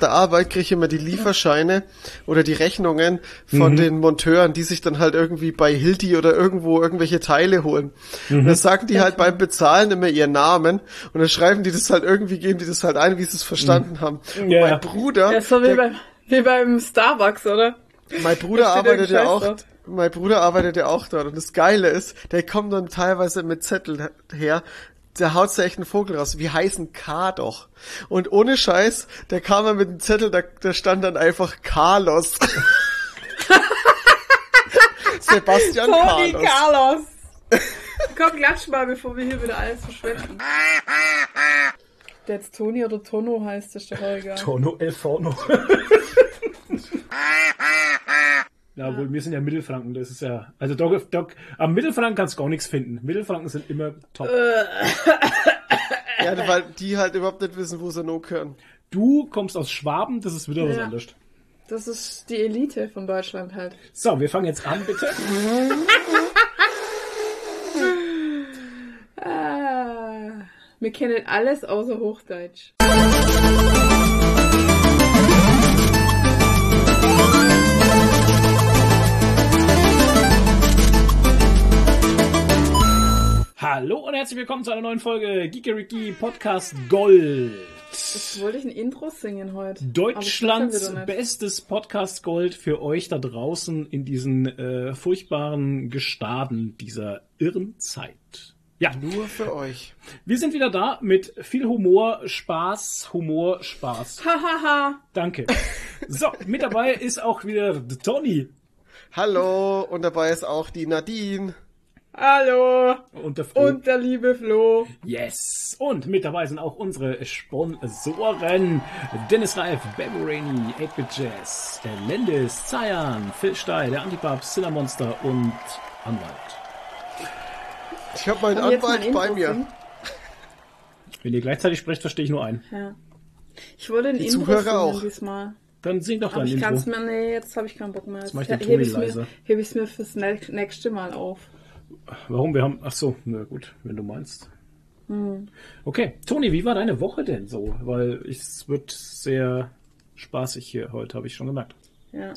der Arbeit kriege ich immer die Lieferscheine oder die Rechnungen von mhm. den Monteuren, die sich dann halt irgendwie bei Hilti oder irgendwo irgendwelche Teile holen. Mhm. Und dann sagen die halt beim Bezahlen immer ihren Namen und dann schreiben die das halt irgendwie, geben die das halt ein, wie sie es verstanden mhm. haben. Und ja. mein Bruder. Ja, so wie, der, bei, wie beim Starbucks, oder? Mein Bruder arbeitet ja auch. Dort. Mein Bruder arbeitet ja auch dort und das Geile ist, der kommt dann teilweise mit Zettel her, der haut da echt einen Vogel raus. Wie heißen K doch? Und ohne Scheiß, der kam mal mit dem Zettel, da, da stand dann einfach Carlos. Sebastian Toni Carlos. Carlos. Komm, klatsch mal, bevor wir hier wieder alles verschwenden. Der jetzt Toni oder Tono heißt, ist doch egal. Tono El Forno. Ja, wohl, wir sind ja Mittelfranken, das ist ja. Also Doc, Doc, am Mittelfranken kannst du gar nichts finden. Mittelfranken sind immer top. ja, weil die halt überhaupt nicht wissen, wo sie noch können. Du kommst aus Schwaben, das ist wieder ja. was anderes. Das ist die Elite von Deutschland halt. So, wir fangen jetzt an, bitte. ah, wir kennen alles außer Hochdeutsch. Hallo und herzlich willkommen zu einer neuen Folge Geekeriki Podcast Gold. Jetzt wollte ich ein Intro singen heute. Deutschlands bestes Podcast Gold für euch da draußen in diesen äh, furchtbaren Gestaden dieser irren Zeit. Ja. Nur für euch. Wir sind wieder da mit viel Humor, Spaß, Humor, Spaß. Hahaha. Danke. So, mit dabei ist auch wieder Tony. Hallo, und dabei ist auch die Nadine. Hallo. Und der, Flo. Und der liebe Flo. Yes. Und mit dabei sind auch unsere Sponsoren. Dennis Reif, Beverani, 8-Bit Jazz, der Lendis, Zayan, Phil Steil, der Antipap, Monster und Anwalt. Ich habe meinen Anwalt bei mir. Wenn ihr gleichzeitig sprecht, verstehe ich nur einen. Ja. Ich wollte den Die Intro Zuhörer auch. diesmal. Dann sing doch dein ich Intro. Kann's mir, nee, jetzt habe ich keinen Bock mehr. Jetzt mach ich den Toni leiser. Hebe ich es mir fürs nächste Mal auf. Warum? Wir haben. Ach so, na gut, wenn du meinst. Hm. Okay, Toni, wie war deine Woche denn so? Weil es wird sehr spaßig hier heute, habe ich schon gemerkt. Ja.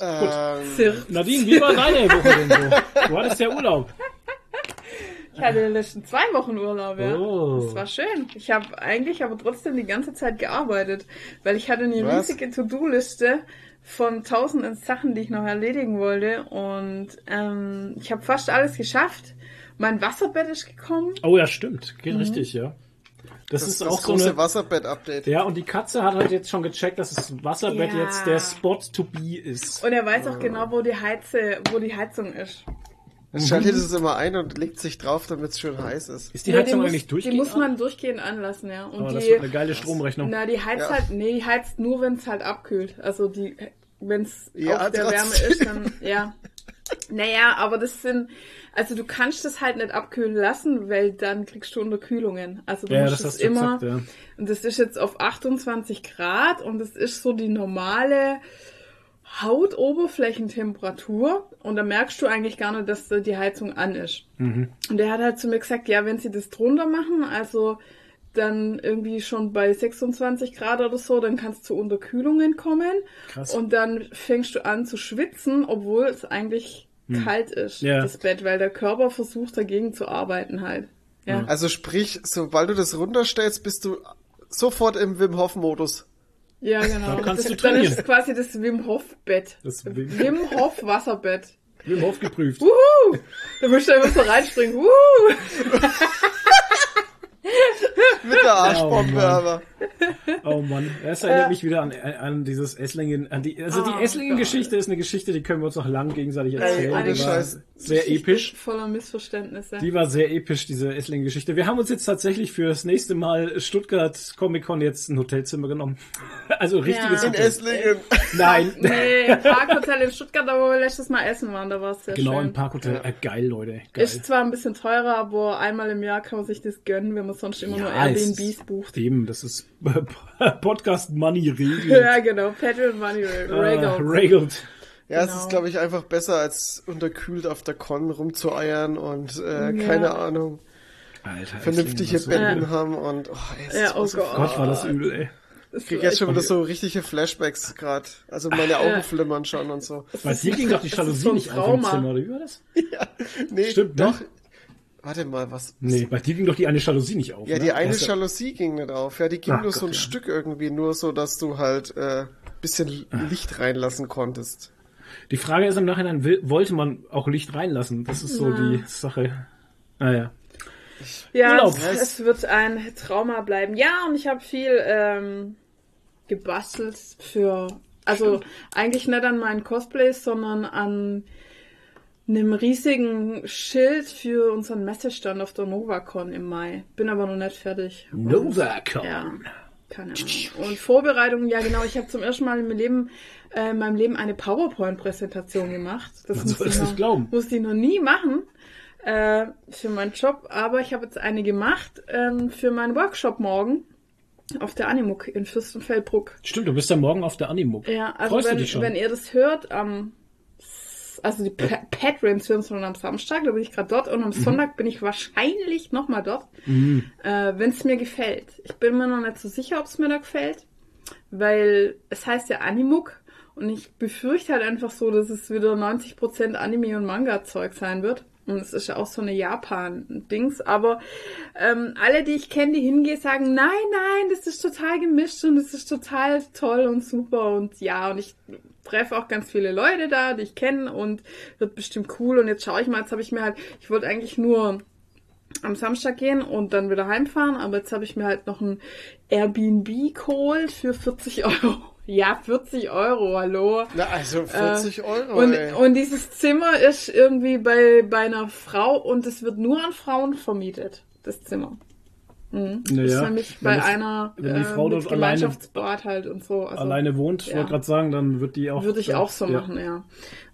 Ähm, Nadine, wie war deine Woche denn so? Du hattest ja Urlaub. Ich hatte die letzten zwei Wochen Urlaub, ja. Oh. Das war schön. Ich habe eigentlich aber trotzdem die ganze Zeit gearbeitet, weil ich hatte eine Was? riesige To-Do-Liste von tausenden Sachen, die ich noch erledigen wollte. Und ähm, ich habe fast alles geschafft. Mein Wasserbett ist gekommen. Oh ja, stimmt. Geht mhm. richtig, ja. Das, das ist, ist auch so eine Wasserbett-Update. Ja, und die Katze hat halt jetzt schon gecheckt, dass das Wasserbett ja. jetzt der Spot to be ist. Und er weiß auch genau, wo die Heize, wo die Heizung ist. Dann schaltet es immer ein und legt sich drauf, damit es schön heiß ist. Ist die Heizung ja, die eigentlich durchgehend? Die muss man durchgehend anlassen, ja. Und oh, die, das wird eine geile Stromrechnung. Na, die heizt ja. halt, nee, die heizt nur, wenn es halt abkühlt. Also die, wenn es ja, auf der Wärme ist, dann, ja. Naja, aber das sind, also du kannst das halt nicht abkühlen lassen, weil dann kriegst du Unterkühlungen. Also du ja, musst das es immer, gesagt, ja. und das ist jetzt auf 28 Grad und das ist so die normale, Hautoberflächentemperatur und da merkst du eigentlich gar nicht, dass die Heizung an ist. Mhm. Und der hat halt zu mir gesagt, ja, wenn sie das drunter machen, also dann irgendwie schon bei 26 Grad oder so, dann kannst du zu Unterkühlungen kommen. Krass. Und dann fängst du an zu schwitzen, obwohl es eigentlich hm. kalt ist, ja. das Bett, weil der Körper versucht dagegen zu arbeiten halt. Ja. Also sprich, sobald du das runterstellst, bist du sofort im Wim Hof Modus. Ja, genau. Dann kannst das, du trainieren. Dann ist quasi das Wim Hof Bett. Das Wim, Wim Hof Wasserbett. Wim Hof geprüft. Wuhu! Da musst du einfach so reinspringen. Wuhu! Mit der Arschbombe, oh, aber. Oh Mann, das erinnert mich wieder an, an dieses Esslingen, an die, also die oh, Esslingen-Geschichte ist eine Geschichte, die können wir uns noch lang gegenseitig erzählen. die war Scheiß. sehr episch. Voller Missverständnisse. Die war sehr episch, diese Esslingen-Geschichte. Wir haben uns jetzt tatsächlich für das nächste Mal Stuttgart Comic Con jetzt ein Hotelzimmer genommen. Also richtiges ja. In Esslingen. Nein. Nee, Parkhotel in Stuttgart, da wo wir letztes Mal essen waren, da war es sehr genau, schön. Genau, im Parkhotel. Ja. Äh, geil, Leute. Geil. Ist zwar ein bisschen teurer, aber einmal im Jahr kann man sich das gönnen, wenn man sonst immer ja, nur Airbnbs bucht. Eben, das ist Podcast Money regelt. ja, genau. Patreon Money regelt. Uh, regelt. Ja, genau. es ist, genau. glaube ich, einfach besser, als unterkühlt auf der Con rumzueiern und äh, ja. keine Ahnung. Alter, vernünftige so Betten Ja. haben und oh, ey, es Ja, ist oh so Gott. Gott, war das übel, ey. Ich krieg jetzt schon wieder so richtige Flashbacks gerade. Also meine Augen Ja. flimmern schon und so. Bei dir ging doch die Jalousie nicht auf im. Zimmer, oder wie war das? Nee, Stimmt, ne? Warte mal, was? Nee, bei dir ging doch die eine Jalousie nicht auf. Ja, ne? die eine ja- Jalousie ging nicht auf. Ja, die ging Ach nur so Gott, ein ja. Stück irgendwie, nur so, dass du halt äh, bisschen Licht reinlassen konntest. Die Frage ist im Nachhinein, will, wollte man auch Licht reinlassen? Das ist so die Sache. Naja. Ja, Urlaub. es, es wird ein Trauma bleiben. Ja, und ich habe viel ähm, gebastelt für, also eigentlich nicht an meinen Cosplays, sondern an einem riesigen Schild für unseren Messestand auf der NovaCon im Mai. Bin aber noch nicht fertig. Und- NovaCon. Ja, keine Ahnung. Und Vorbereitung, ja genau, ich habe zum ersten Mal in meinem Leben, äh, in meinem Leben eine PowerPoint-Präsentation gemacht. Das Man soll es ich nicht glauben. musste ich noch nie machen äh, für meinen Job, aber ich habe jetzt eine gemacht ähm, für meinen Workshop morgen auf der Animuk in Fürstenfeldbruck. Stimmt, du bist ja morgen auf der Animuk. Ja, also Freust du wenn, dich schon? wenn ihr das hört, am also die pa Patrons hören es schon am Samstag, da bin ich gerade dort und am Mhm. Sonntag bin ich wahrscheinlich nochmal dort, äh, wenn es mir gefällt. Ich bin mir noch nicht so sicher, ob es mir da gefällt, weil es heißt ja Animuk und ich befürchte halt einfach so, dass es wieder 90% Anime- und Manga-Zeug sein wird. Und es ist ja auch so eine Japan-Dings. Aber ähm, alle, die ich kenne, die hingehen, sagen, nein, nein, das ist total gemischt und das ist total toll und super. Und ja, und ich treffe auch ganz viele Leute da, die ich kenne und wird bestimmt cool. Und jetzt schaue ich mal, jetzt habe ich mir halt, ich wollte eigentlich nur am Samstag gehen und dann wieder heimfahren, aber jetzt habe ich mir halt noch ein Airbnb geholt für 40 Euro. Ja, 40 Euro, hallo. Na, also 40 Euro, Und, ey. und dieses Zimmer ist irgendwie bei, bei einer Frau und es wird nur an Frauen vermietet, das Zimmer. Mhm. Das ist Naja, nämlich bei das- einer wenn die äh, Frau mit dort alleine- Gemeinschaftsbad halt und so. Also, Alleine wohnt, ich ja. wollte gerade sagen, dann wird die auch. würde ich auch so ja. machen, ja.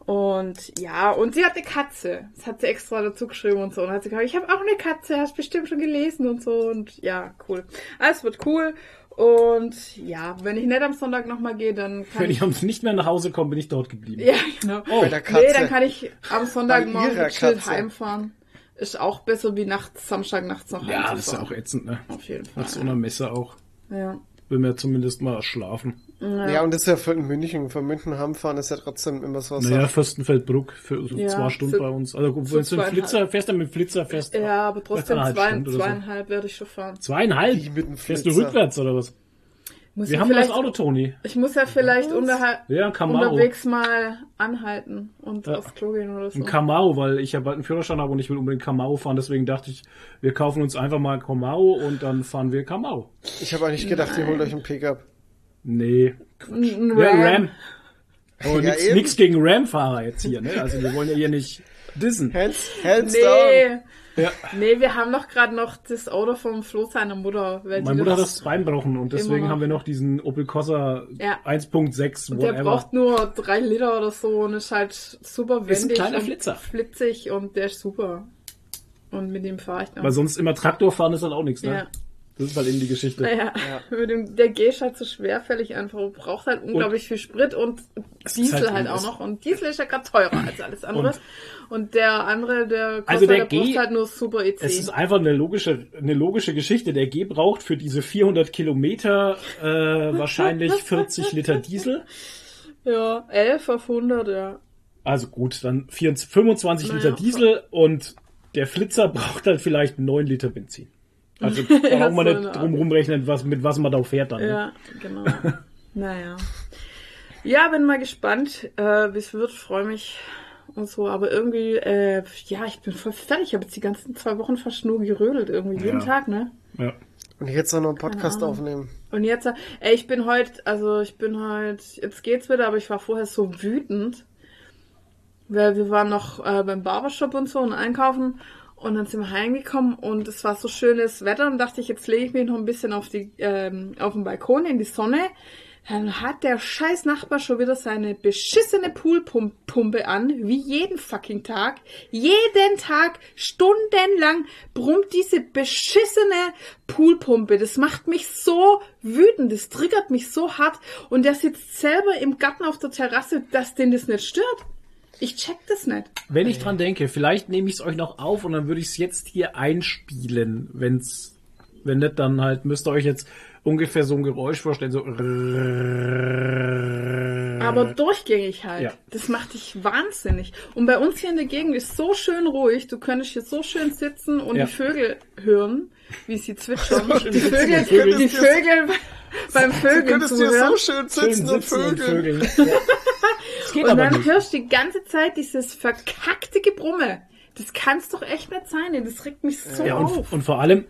Und ja, und sie hat eine Katze. Das hat sie extra dazu geschrieben und so. Und hat sie gesagt, ich habe auch eine Katze, hast bestimmt schon gelesen und so. Und ja, cool. Alles wird cool. Und ja, wenn ich nicht am Sonntag nochmal gehe, dann kann Wenn ich. ich nicht mehr nach Hause komme, bin ich dort geblieben. Ja, genau. Oh, Bei der Katze. Nee, dann kann ich am Sonntagmorgen gechillt Katze. heimfahren. Ist auch besser wie nachts, Samstag nachts noch Ja, das ist ja auch ätzend, ne? Auf jeden Fall. Nach so einer Messe auch. Ja. Will mir zumindest mal schlafen. Ja. und das ist ja für München. Von München heimfahren ist ja trotzdem immer so was. Naja, Fürstenfeldbruck für so Ja, zwei Stunden so- bei uns. Also wenn du einen zweieinhalb. Flitzer fährst, dann mit dem Flitzer fährst Ja, aber trotzdem Eineinhalb zwei, Stunden oder so. zweieinhalb werde ich schon fahren. Zweieinhalb? Wie mit dem Fährst du Flitzer. rückwärts oder was? Muss Wir ich haben das vielleicht, Auto, Toni. Ich muss ja vielleicht unterhalb, Ja, ein unterwegs mal anhalten und Ja. aufs Klo gehen oder so. Ein Camaro, weil ich ja bald einen Führerschein habe und ich will unbedingt Camaro fahren. Deswegen dachte ich, wir kaufen uns einfach mal ein Camaro und dann fahren wir Camaro. Ich habe eigentlich gedacht, ihr holt euch einen Pickup. Nee. Ein Ja, Ram. Ram. Oh, Ja, nix, gegen Ram-Fahrer jetzt hier, ne? Also wir wollen ja hier nicht dissen. Hands, hands down. Nee, Ja. nee, wir haben doch gerade noch das Auto vom Flo seiner Mutter. Weil Meine Mutter hat das Bein gebrochen und deswegen noch. haben wir noch diesen Opel Corsa Ja. 1.6, Und der braucht nur drei Liter oder so und ist halt super wendig. Ist ein kleiner Flitzer. Flitzig und der ist super. Und mit dem fahre ich dann. Weil sonst immer Traktor fahren ist halt auch nichts, ne? ja. Das ist halt eben die Geschichte. Naja, mit dem, der G ist halt so schwerfällig einfach, braucht halt unglaublich viel Sprit und Diesel halt halt, auch noch. Und Diesel ist ja gerade teurer als alles andere. Und, der andere, der Also der der braucht G- halt nur Super EC. Es ist einfach eine logische, eine logische Geschichte. Der G braucht für diese 400 Kilometer äh, wahrscheinlich 40 Liter Diesel. ja, 11 auf 100, ja. Also gut, dann 24, 25 Naja. Liter Diesel und der Flitzer braucht halt vielleicht 9 Liter Benzin. Also braucht man nicht drum rumrechnen, was, mit was man da fährt dann. Ne? Ja, genau. naja. Ja, bin mal gespannt, äh, wie es wird, freue mich und so, aber irgendwie, äh, ja, ich bin voll fertig. Ich habe jetzt die ganzen zwei Wochen fast nur gerödelt, irgendwie jeden Ja. Tag, ne? Ja. Und jetzt auch noch einen Podcast aufnehmen. Und jetzt, ey, ich bin heute, also ich bin heute, jetzt geht's wieder, aber ich war vorher so wütend, weil wir waren noch äh, beim Barbershop und so und einkaufen und dann sind wir heimgekommen und es war so schönes Wetter und dachte ich, jetzt lege ich mich noch ein bisschen auf die, ähm, auf den Balkon in die Sonne. Dann hat der scheiß Nachbar schon wieder seine beschissene Poolpumpe an, wie jeden fucking Tag. Jeden Tag, stundenlang brummt diese beschissene Poolpumpe. Das macht mich so wütend, das triggert mich so hart. Und der sitzt selber im Garten auf der Terrasse, dass den das nicht stört. Ich check das nicht. Wenn ich dran denke, vielleicht nehme ich es euch noch auf und dann würde ich es jetzt hier einspielen, wenn's, wenn nicht, dann halt müsst ihr euch jetzt ungefähr so ein Geräusch vorstellen, so. Aber durchgängig halt. Ja. Das macht dich wahnsinnig. Und bei uns hier in der Gegend ist so schön ruhig. Du könntest hier so schön sitzen und Ja. die Vögel hören, wie sie zwitschern. schön die sitzen Vögel, und Vögel. die Vögel beim Du Vögeln könntest dir zuhören. so schön sitzen, und Vögeln. Ja. Das geht Und aber dann nicht. hörst du die ganze Zeit dieses verkackte Gebrumme. Das kann's doch echt nicht sein. Das regt mich so Ja, auf. und, und vor allem,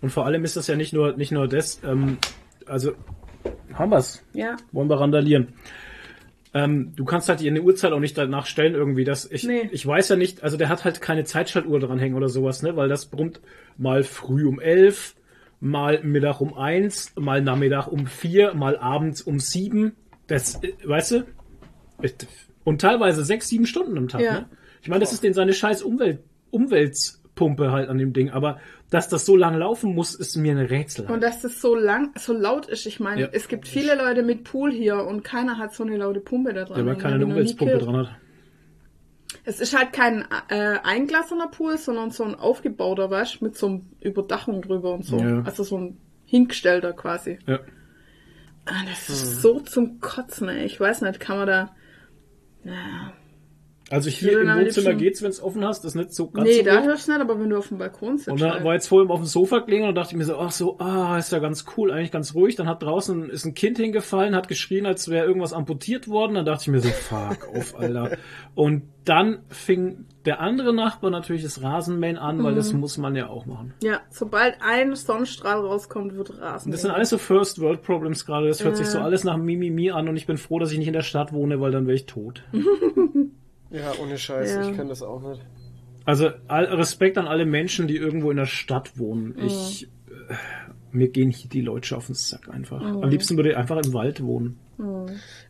und vor allem ist das ja nicht nur, nicht nur das, ähm, also, haben wir's. ja. Wollen wir randalieren. Ähm, du kannst halt eine Uhrzeit auch nicht danach stellen irgendwie, dass ich, Nee. ich weiß ja nicht, also der hat halt keine Zeitschaltuhr dranhängen oder sowas, ne, weil das brummt mal früh um elf, mal Mittag um eins, mal Nachmittag um vier, mal abends um sieben. Das, äh, weißt du? Und teilweise sechs, sieben Stunden am Tag, Ja. ne? Ich meine, das ist den seine scheiß Umwelt, Umweltpumpe halt an dem Ding, aber dass das so lang laufen muss, ist mir ein Rätsel. Und dass das so lang, so laut ist. Ich meine, Ja. es gibt viele Leute mit Pool hier und keiner hat so eine laute Pumpe da dran. der weil keiner eine Umweltpumpe dran hat. Es ist halt kein äh, einglassener Pool, sondern so ein aufgebauter, weißt mit so einem Überdachung drüber und so. Ja. Also so ein hingestellter quasi. Ja. Ah, das ist so zum Kotzen, ey. Ich weiß nicht, kann man da. Naja. Also hier im Wohnzimmer geht's, wenn es offen hast, das ist nicht so ganz Nee, so da hörst du nicht, aber wenn du auf dem Balkon sitzt. Und dann halt. war jetzt vorhin auf dem Sofa gelegen und dachte ich mir so, ach so, ah, ist ja ganz cool, eigentlich ganz ruhig. Dann hat draußen ist ein Kind hingefallen, hat geschrien, als wäre irgendwas amputiert worden. Dann dachte ich mir so, fuck auf, Alter. Und dann fing der andere Nachbar natürlich das Rasenmähen an, weil Mhm. das muss man ja auch machen. ja, sobald ein Sonnenstrahl rauskommt, wird Rasen. Das sind alles so First World Problems gerade. Das hört sich so Ja. alles nach Mimimi an und ich bin froh, dass ich nicht in der Stadt wohne, weil dann wäre ich tot. Ja, ohne Scheiß, Ja. ich kann das auch nicht. Also all, Respekt an alle Menschen, die irgendwo in der Stadt wohnen. Ich, äh, mir gehen hier die Leute auf den Sack einfach. Am liebsten würde ich einfach im Wald wohnen.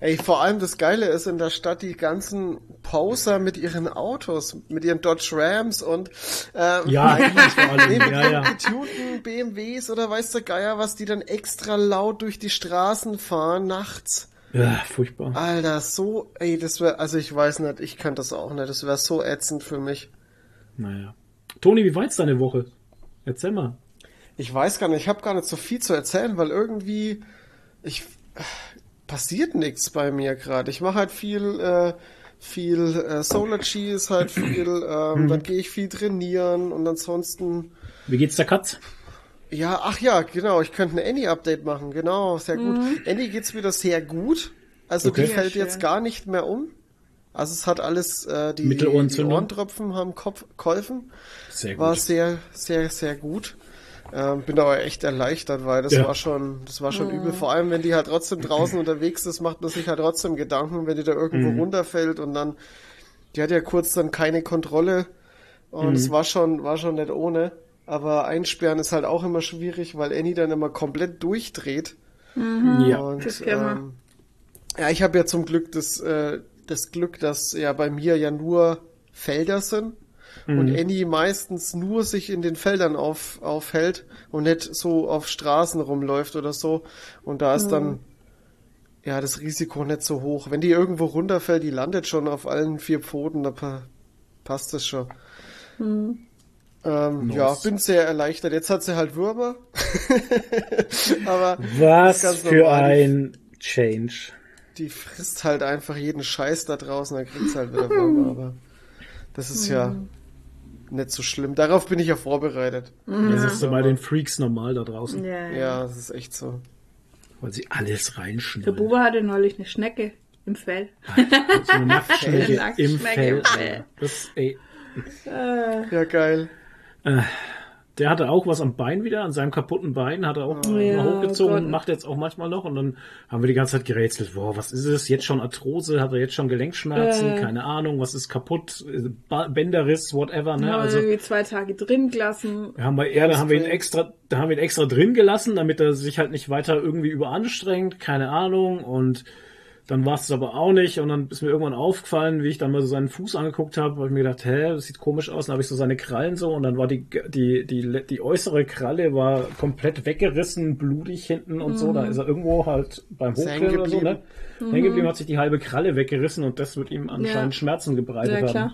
Ey, vor allem das Geile ist in der Stadt die ganzen Poser mit ihren Autos, mit ihren Dodge Rams und ähm, Ja, nee, mit Ja, ihren ja. getunten BMWs oder weiß der Geier was, die dann extra laut durch die Straßen fahren nachts. Ja, furchtbar. Alter, so, ey, das wäre, also ich weiß nicht, ich kann das auch nicht, das wäre so ätzend für mich. Naja. Toni, wie war jetzt deine Woche? Erzähl mal. Ich weiß gar nicht, ich habe gar nicht so viel zu erzählen, weil irgendwie ich passiert nichts bei mir gerade. Ich mache halt viel äh, viel äh, Solar Cheese, halt viel, ähm, dann gehe ich viel trainieren und ansonsten Wie geht's der Katz? Ja, ach ja, genau, ich könnte ein Annie Update machen. Genau, sehr gut. Annie geht's wieder sehr gut. Also Okay. die fällt schön. jetzt gar nicht mehr um. Also es hat alles äh, die, die? Ohrentropfen haben Kopf geholfen. Sehr War gut. sehr, sehr, sehr gut. Ähm, bin aber echt erleichtert, weil das Ja. war schon, das war schon übel. Vor allem, wenn die halt trotzdem draußen unterwegs ist, macht man sich halt trotzdem Gedanken, wenn die da irgendwo Mhm. runterfällt und dann, die hat ja kurz dann keine Kontrolle und Mhm. es war schon, war schon nicht ohne. Aber einsperren ist halt auch immer schwierig, weil Annie dann immer komplett durchdreht. Ja. Und, das kennen wir. ähm, ja, ich habe ja zum Glück das, äh, das Glück, dass ja bei mir ja nur Felder sind und Mhm. Annie meistens nur sich in den Feldern auf, aufhält und nicht so auf Straßen rumläuft oder so. Und da ist dann ja das Risiko nicht so hoch. Wenn die irgendwo runterfällt, die landet schon auf allen vier Pfoten, da pa passt das schon. Ähm, Nice. Ja, bin sehr erleichtert. Jetzt hat sie halt Würmer. Aber Was für normal. ein Change. die frisst halt einfach jeden Scheiß da draußen, dann kriegt's halt wieder Würmer, aber das ist ja nicht so schlimm. Darauf bin ich ja vorbereitet. Das ist so bei den Freaks normal da draußen. Ja, ja. Ja, das ist echt so. Weil sie alles Der reinschneiden. Bube hatte neulich eine Schnecke im Fell. So eine Nacktschnecke Nacktschnecke im im Fell. Das, ey, Ja, geil. Der hatte auch was am Bein wieder, an seinem kaputten Bein, hat er auch mal Ja, hochgezogen, Gott. macht jetzt auch manchmal noch und dann haben wir die ganze Zeit gerätselt, boah, was ist es? Jetzt schon Arthrose, hat er jetzt schon Gelenkschmerzen, Äh. keine Ahnung, was ist kaputt, äh, Bänderriss, whatever, ne? Haben wir Also irgendwie zwei Tage drin gelassen. haben bei er, da haben wir ihn extra, da haben wir ihn extra drin gelassen, damit er sich halt nicht weiter irgendwie überanstrengt, keine Ahnung und dann war es aber auch nicht und dann ist mir irgendwann aufgefallen, wie ich dann mal so seinen Fuß angeguckt habe, habe ich mir gedacht, hä, das sieht komisch aus, dann habe ich so seine Krallen so und dann war die, die, die, die äußere Kralle war komplett weggerissen, blutig hinten und so, da ist er irgendwo halt beim er Hochklettern oder so, ne? hängen Hängen geblieben, hat sich die halbe Kralle weggerissen und das wird ihm anscheinend Ja. Schmerzen gebreitet Ja, haben. klar.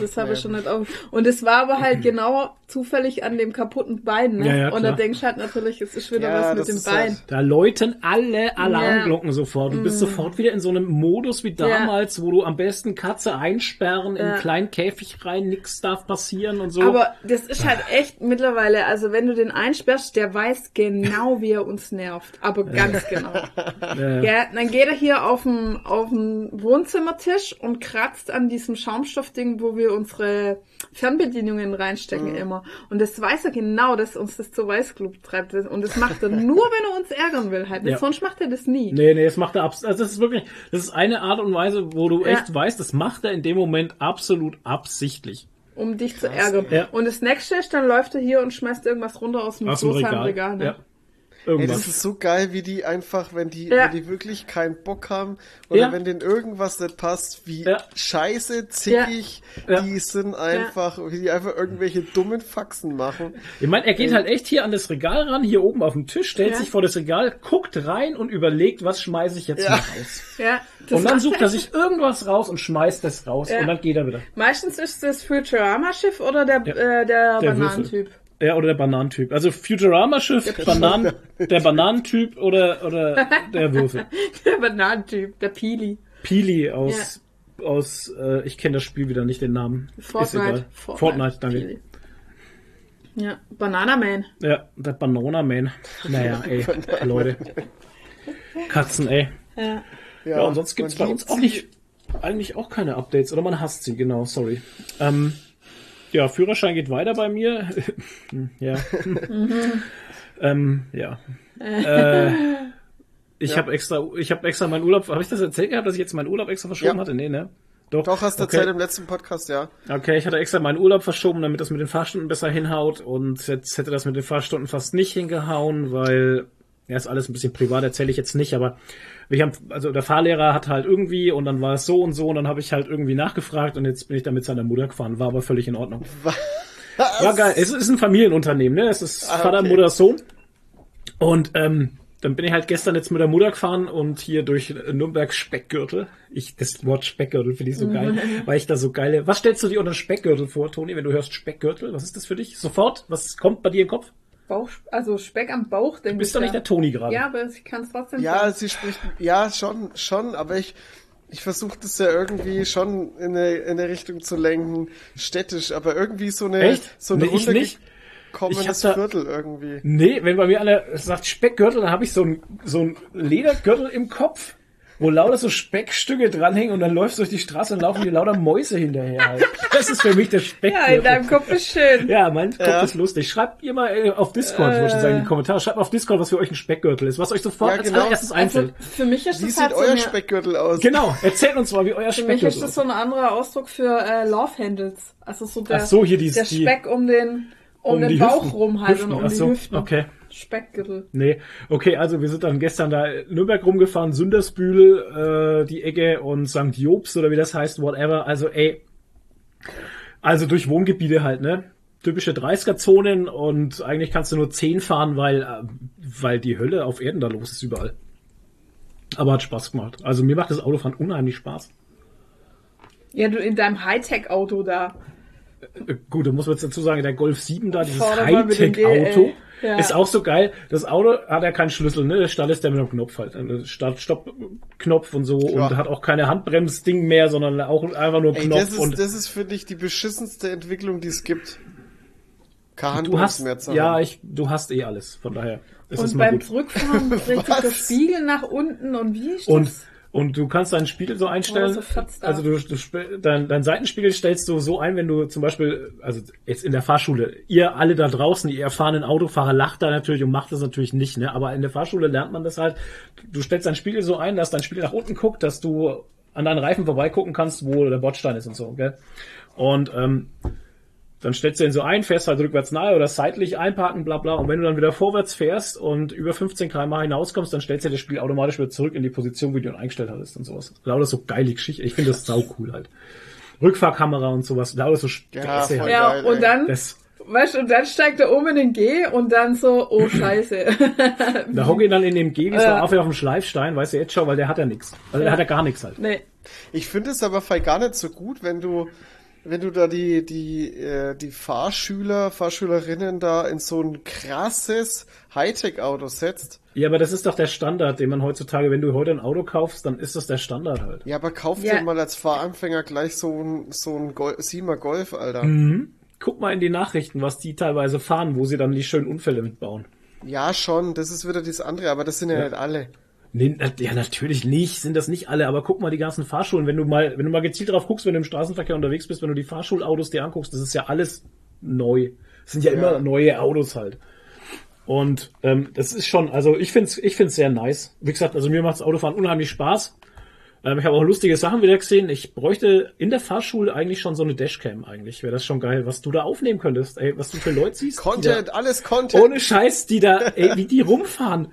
Das habe ja. ich schon nicht auf. Und es war aber halt genau zufällig an dem kaputten Bein, ne? Ja, ja, und da denkst du halt natürlich, es ist wieder Ja, was mit das dem ist Bein. halt- Da läuten alle Alarmglocken sofort. Du Mm. bist sofort wieder in so einem Modus wie damals, wo du am besten Katze einsperren, in Ja. einen kleinen Käfig rein, nix darf passieren und so. Aber das ist halt echt mittlerweile, also wenn du den einsperrst, der weiß genau, wie er uns nervt. Aber ganz genau. Ja, dann geht er hier auf den, auf den Wohnzimmertisch und kratzt an diesem Schaumstoffding, wo wir unsere Fernbedienungen reinstecken immer. Und das weiß er genau, dass uns das zu Weißglut treibt. Und das macht er nur, wenn er uns ärgern will halt. Ja. Sonst macht er das nie. Nee, nee, das macht er abs also das ist wirklich, das ist eine Art und Weise, wo du Ja. echt weißt, das macht er in dem Moment absolut absichtlich. Um dich zu ärgern. Ja. Und das nächste ist, dann läuft er hier und schmeißt irgendwas runter aus dem Aus dem großen Regal. Regal. ne? ja. Ey, Irgendwas. das ist so geil, wie die einfach, wenn die, Ja. wenn die wirklich keinen Bock haben oder Ja. wenn denen irgendwas nicht passt, wie Ja. scheiße, zickig Ja. die sind einfach, wie die einfach irgendwelche dummen Faxen machen. Ich meine, er geht halt echt hier an das Regal ran, hier oben auf dem Tisch, stellt Ja. sich vor das Regal, guckt rein und überlegt, was schmeiße ich jetzt Ja. mal raus. Ja, das Und dann sucht er sich irgendwas raus und schmeißt das raus Ja. und dann geht er wieder. Meistens ist das Futurama-Schiff oder der, Ja. äh, der, Der Bananentyp. Ja, oder der Bananentyp. Also Futurama-Schiff, Bananen, der Bananentyp oder, oder der Würfel. Der Bananentyp, der Pili. Pili aus, aus äh, ich kenne das Spiel wieder nicht, den Namen. Ist Fortnite. egal. Fortnite, danke. Pili. Ja, Banana Man. Ja, der Banana Man. Naja, ey, Leute. Katzen, ey. Ja. Ja, und sonst gibt's bei uns auch nicht, eigentlich auch keine Updates. Oder man hasst sie, genau, sorry. Ähm, ja, Führerschein geht weiter bei mir. Ja. ähm, ja. Äh, ich Ja. habe extra, ich habe extra meinen Urlaub, habe ich das erzählt gehabt, dass ich jetzt meinen Urlaub extra verschoben Ja. hatte? Nee, ne? Doch, Doch, hast du okay. erzählt im letzten Podcast, ja. Okay, ich hatte extra meinen Urlaub verschoben, damit das mit den Fahrstunden besser hinhaut und jetzt hätte das mit den Fahrstunden fast nicht hingehauen, weil ja, ist alles ein bisschen privat, erzähle ich jetzt nicht, aber wir haben, also der Fahrlehrer hat halt irgendwie und dann war es so und so und dann habe ich halt irgendwie nachgefragt und jetzt bin ich da mit seiner Mutter gefahren, war aber völlig in Ordnung. War geil. Es ist ein Familienunternehmen, ne? Es ist Ah, Vater, okay. Mutter, Sohn. Und ähm, dann bin ich halt gestern jetzt mit der Mutter gefahren und hier durch Nürnberg Speckgürtel. Ich, das Wort Speckgürtel finde ich so geil, weil ich da so geile. Was stellst du dir unter Speckgürtel vor, Toni, wenn du hörst Speckgürtel? Was ist das für dich? Sofort? Was kommt bei dir im Kopf? Bauch, also Speck am Bauch, denke Du bist ich. doch nicht der Toni gerade. Ja, aber ich kann es trotzdem Ja, sagen. sie spricht, ja, schon, schon, aber ich, ich versuche das ja irgendwie schon in eine, in eine Richtung zu lenken, städtisch, aber irgendwie so eine, Echt? so eine Nee, ich nicht. Ich da- Viertel irgendwie. Nee, wenn bei mir einer sagt Speckgürtel, dann habe ich so ein, so ein Ledergürtel im Kopf, wo lauter so Speckstücke dranhängen und dann läufst du durch die Straße und laufen dir lauter Mäuse hinterher. Halt. Das ist für mich der Ja, in Speckgürtel. deinem Kopf ist schön. Ja, mein Kopf Ja. ist lustig. Schreibt ihr mal äh, auf Discord, äh, ich sagen, in die Kommentare, schreibt mal auf Discord, was für euch ein Speckgürtel ist, was euch sofort Ja, als genau. allererstes Also, einfällt. für mich ist Wie das sieht halt so euer eine, Speckgürtel aus? Genau, erzählt uns mal, wie euer Für mich ist Speckgürtel das ist. so ein anderer Ausdruck für äh, Love Handles. Also so der, Ach so, hier die- der die- Speck um den um, Um den die Bauch Hüften. rum halt Hüften, und um ach die so, Hüften. okay. Speckgürtel. Nee, okay, also wir sind dann gestern da Nürnberg rumgefahren, Sündersbühl, äh, die Ecke und St. Jobst oder wie das heißt, whatever. Also ey, also durch Wohngebiete halt, ne? Typische 30er-Zonen und eigentlich kannst du nur 10 fahren, weil, äh, weil die Hölle auf Erden da los ist überall. Aber hat Spaß gemacht. Also mir macht das Autofahren unheimlich Spaß. Ja, du in deinem Hightech-Auto da. Äh, Gut, da muss man jetzt dazu sagen, der Golf 7 da, dieses Hightech-Auto. Ja. ist auch so geil. Das Auto hat ja keinen Schlüssel, ne? Der Start ist der mit dem Knopf halt. Also Start-Stopp-Knopf und so Klar. und hat auch keine Handbremsding mehr, sondern auch einfach nur Ey, Knopf das ist, und das ist für dich die beschissenste Entwicklung, die es gibt. Kein du hast, mehr zu ja, ich, du hast eh alles. Von daher Und beim gut. Zurückfahren dreht sich der Was? Spiegel nach unten und wie ist Und, das? Und du kannst deinen Spiegel so einstellen. Oh, so also du, du dein, dein Seitenspiegel stellst du so ein, wenn du zum Beispiel, also jetzt in der Fahrschule, ihr alle da draußen, ihr erfahrenen Autofahrer lacht da natürlich und macht das natürlich nicht, ne? Aber in der Fahrschule lernt man das halt. Du stellst deinen Spiegel so ein, dass dein Spiegel nach unten guckt, dass du an deinen Reifen vorbeigucken kannst, wo der Bordstein ist und so, gell? Und ähm, dann stellst du ihn so ein, fährst halt rückwärts nahe oder seitlich einparken, bla bla. Und wenn du dann wieder vorwärts fährst und über 15 km hinauskommst, dann stellst du das Spiel automatisch wieder zurück in die Position, wie du ihn eingestellt hattest und sowas. Lauter so geile Geschichte. Ich finde das sau cool halt. Rückfahrkamera und sowas, lauter so Ja, Späße voll halt. Ja, geil, und dann, Das, weißt du, und dann steigt er um in den G und dann so, oh Scheiße. da hocke ich dann in dem G wie so Äh. Affe auf dem Schleifstein, weißt du jetzt schon, weil der hat ja nichts. Also der hat ja gar nichts halt. nee. Ich finde es aber vielleicht gar nicht so gut, wenn du, wenn du da die, die, äh, die Fahrschüler, Fahrschülerinnen da in so ein krasses Hightech-Auto setzt. Ja, aber das ist doch der Standard, den man heutzutage, wenn du heute ein Auto kaufst, dann ist das der Standard halt. Ja, aber kauf Ja. dir mal als Fahranfänger gleich so ein, so ein Gol Siemer Golf, Alter. Mhm. Guck mal in die Nachrichten, was die teilweise fahren, wo sie dann die schönen Unfälle mitbauen. Ja, schon, das ist wieder das andere, aber das sind ja, Ja. nicht alle. Nee, na- ja, natürlich nicht, sind das nicht alle, aber guck mal die ganzen Fahrschulen, wenn du mal, wenn du mal gezielt drauf guckst, wenn du im Straßenverkehr unterwegs bist, wenn du die Fahrschulautos dir anguckst, das ist ja alles neu. Das sind ja, Ja. immer neue Autos halt. Und ähm, das ist schon, also ich find's, ich find's sehr nice. Wie gesagt, also mir macht's Autofahren unheimlich Spaß. Ähm, ich habe auch lustige Sachen wieder gesehen. Ich bräuchte in der Fahrschule eigentlich schon so eine Dashcam eigentlich. Wäre das schon geil, was du da aufnehmen könntest. Ey, was du für Leute siehst. die da- Content, alles Content. ohne Scheiß, die da, ey, wie die rumfahren.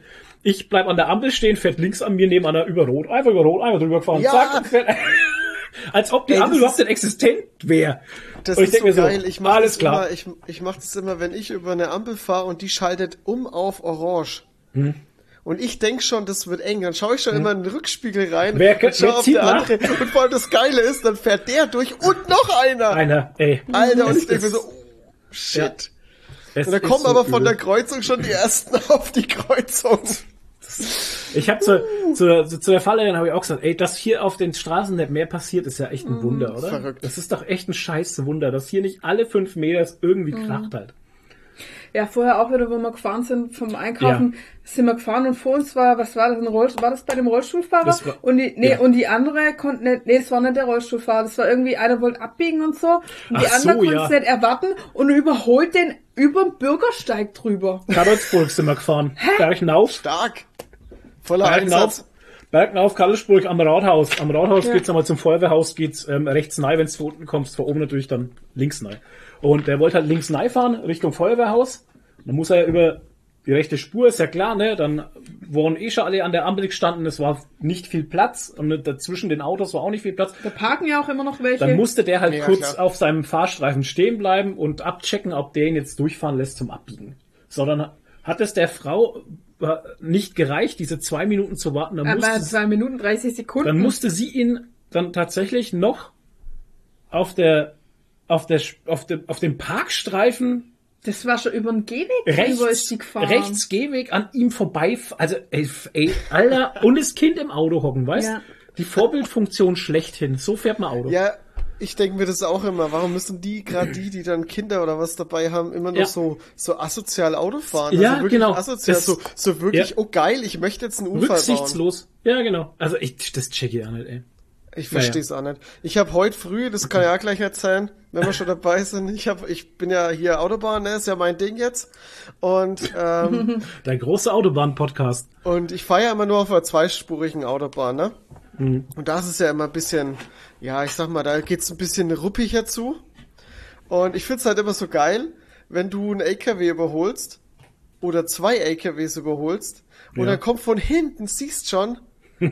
Ich bleib an der Ampel stehen, fährt links an mir neben einer über Rot, einfach über Rot, einmal drüber gefahren, Ja. zack, und fährt, als ob die Ey, Ampel überhaupt nicht existent wäre. Das Und ich ist so mir geil. ich mach alles das klar. Immer, ich, ich mach das immer, wenn ich über eine Ampel fahre und die schaltet um auf Orange. Hm. Und ich denk schon, das wird eng. Dann schaue ich schon immer in den Rückspiegel rein Wer- und schau wer auf der nach? andere. Und vor allem das Geile ist, dann fährt der durch und noch einer. Einer, ey. Alter, und Es ich denke mir so, oh, shit. Es Und da kommen so aber von übel. der Kreuzung schon die ersten auf die Kreuzung. Ich habe zu, zu, zu, zu der Falle habe ich auch gesagt, ey, dass hier auf den Straßen nicht mehr passiert, ist ja echt ein Wunder, oder? verrückt. Das ist doch echt ein scheiß Wunder, dass hier nicht alle fünf Meter es irgendwie kracht halt. Ja, vorher auch wieder, wo wir gefahren sind vom Einkaufen, sind wir gefahren und vor uns war, was war das, ein Rollstuhl, war das bei dem Rollstuhlfahrer? Das war- und die, nee, ja. und die andere konnte nicht, nee, das war nicht der Rollstuhlfahrer, das war irgendwie, einer wollte abbiegen und so, und die Ach so, andere konnte ja. es nicht erwarten und überholt den über den Bürgersteig drüber. Karlsburg sind wir gefahren. Bergnauf. Stark. Voller Bergnauf. Einsatz. Bergnauf, Karlsburg am Rathaus. Am Rathaus Ja. geht's einmal zum Feuerwehrhaus, geht's ähm, rechts nahe, wenn du unten kommst, vor oben natürlich dann links nahe. Und der wollte halt links nahe fahren, Richtung Feuerwehrhaus. Dann muss er ja über die rechte Spur, ist ja klar, ne? Dann waren eh schon alle an der Ampel gestanden, es war nicht viel Platz und dazwischen den Autos war auch nicht viel Platz. Da parken ja auch immer noch welche. Dann musste der halt Ja, kurz klar. auf seinem Fahrstreifen stehen bleiben und abchecken, ob der ihn jetzt durchfahren lässt zum Abbiegen. Sondern hat es der Frau nicht gereicht, diese zwei Minuten zu warten. Dann aber musste, sie- zwei Minuten 30 Sekunden. dann musste sie ihn dann tatsächlich noch auf der auf der auf dem auf dem Parkstreifen das war schon über den Gehweg rechts rechts Gehweg an ihm vorbei also ey, ey Alter und das Kind im Auto hocken weißt Ja. die Vorbildfunktion schlechthin so fährt man Auto Ja, ich denke mir das auch immer. Warum müssen die, gerade die, die dann Kinder oder was dabei haben, immer nur Ja. so, so asozial Auto fahren? Ja, also wirklich genau. Asozial, Das- so, so wirklich, ja. oh geil, ich möchte jetzt einen Unfall bauen. rücksichtslos ja genau also ich das check ich auch nicht ey Ich verstehe es auch nicht. Ich habe heute früh, das kann ich auch gleich erzählen, wenn wir schon dabei sind. Ich habe, ich bin ja hier Autobahn, ne, ist ja mein Ding jetzt. Und ähm, der große Autobahn-Podcast und ich fahre ja immer nur auf einer zweispurigen Autobahn, ne? Mhm. Und da ist es ja immer ein bisschen, ja, ich sag mal, da geht's ein bisschen ruppiger zu. Und ich find's halt immer so geil, wenn du einen LKW überholst oder zwei LKWs überholst und Ja. dann kommt von hinten, siehst schon,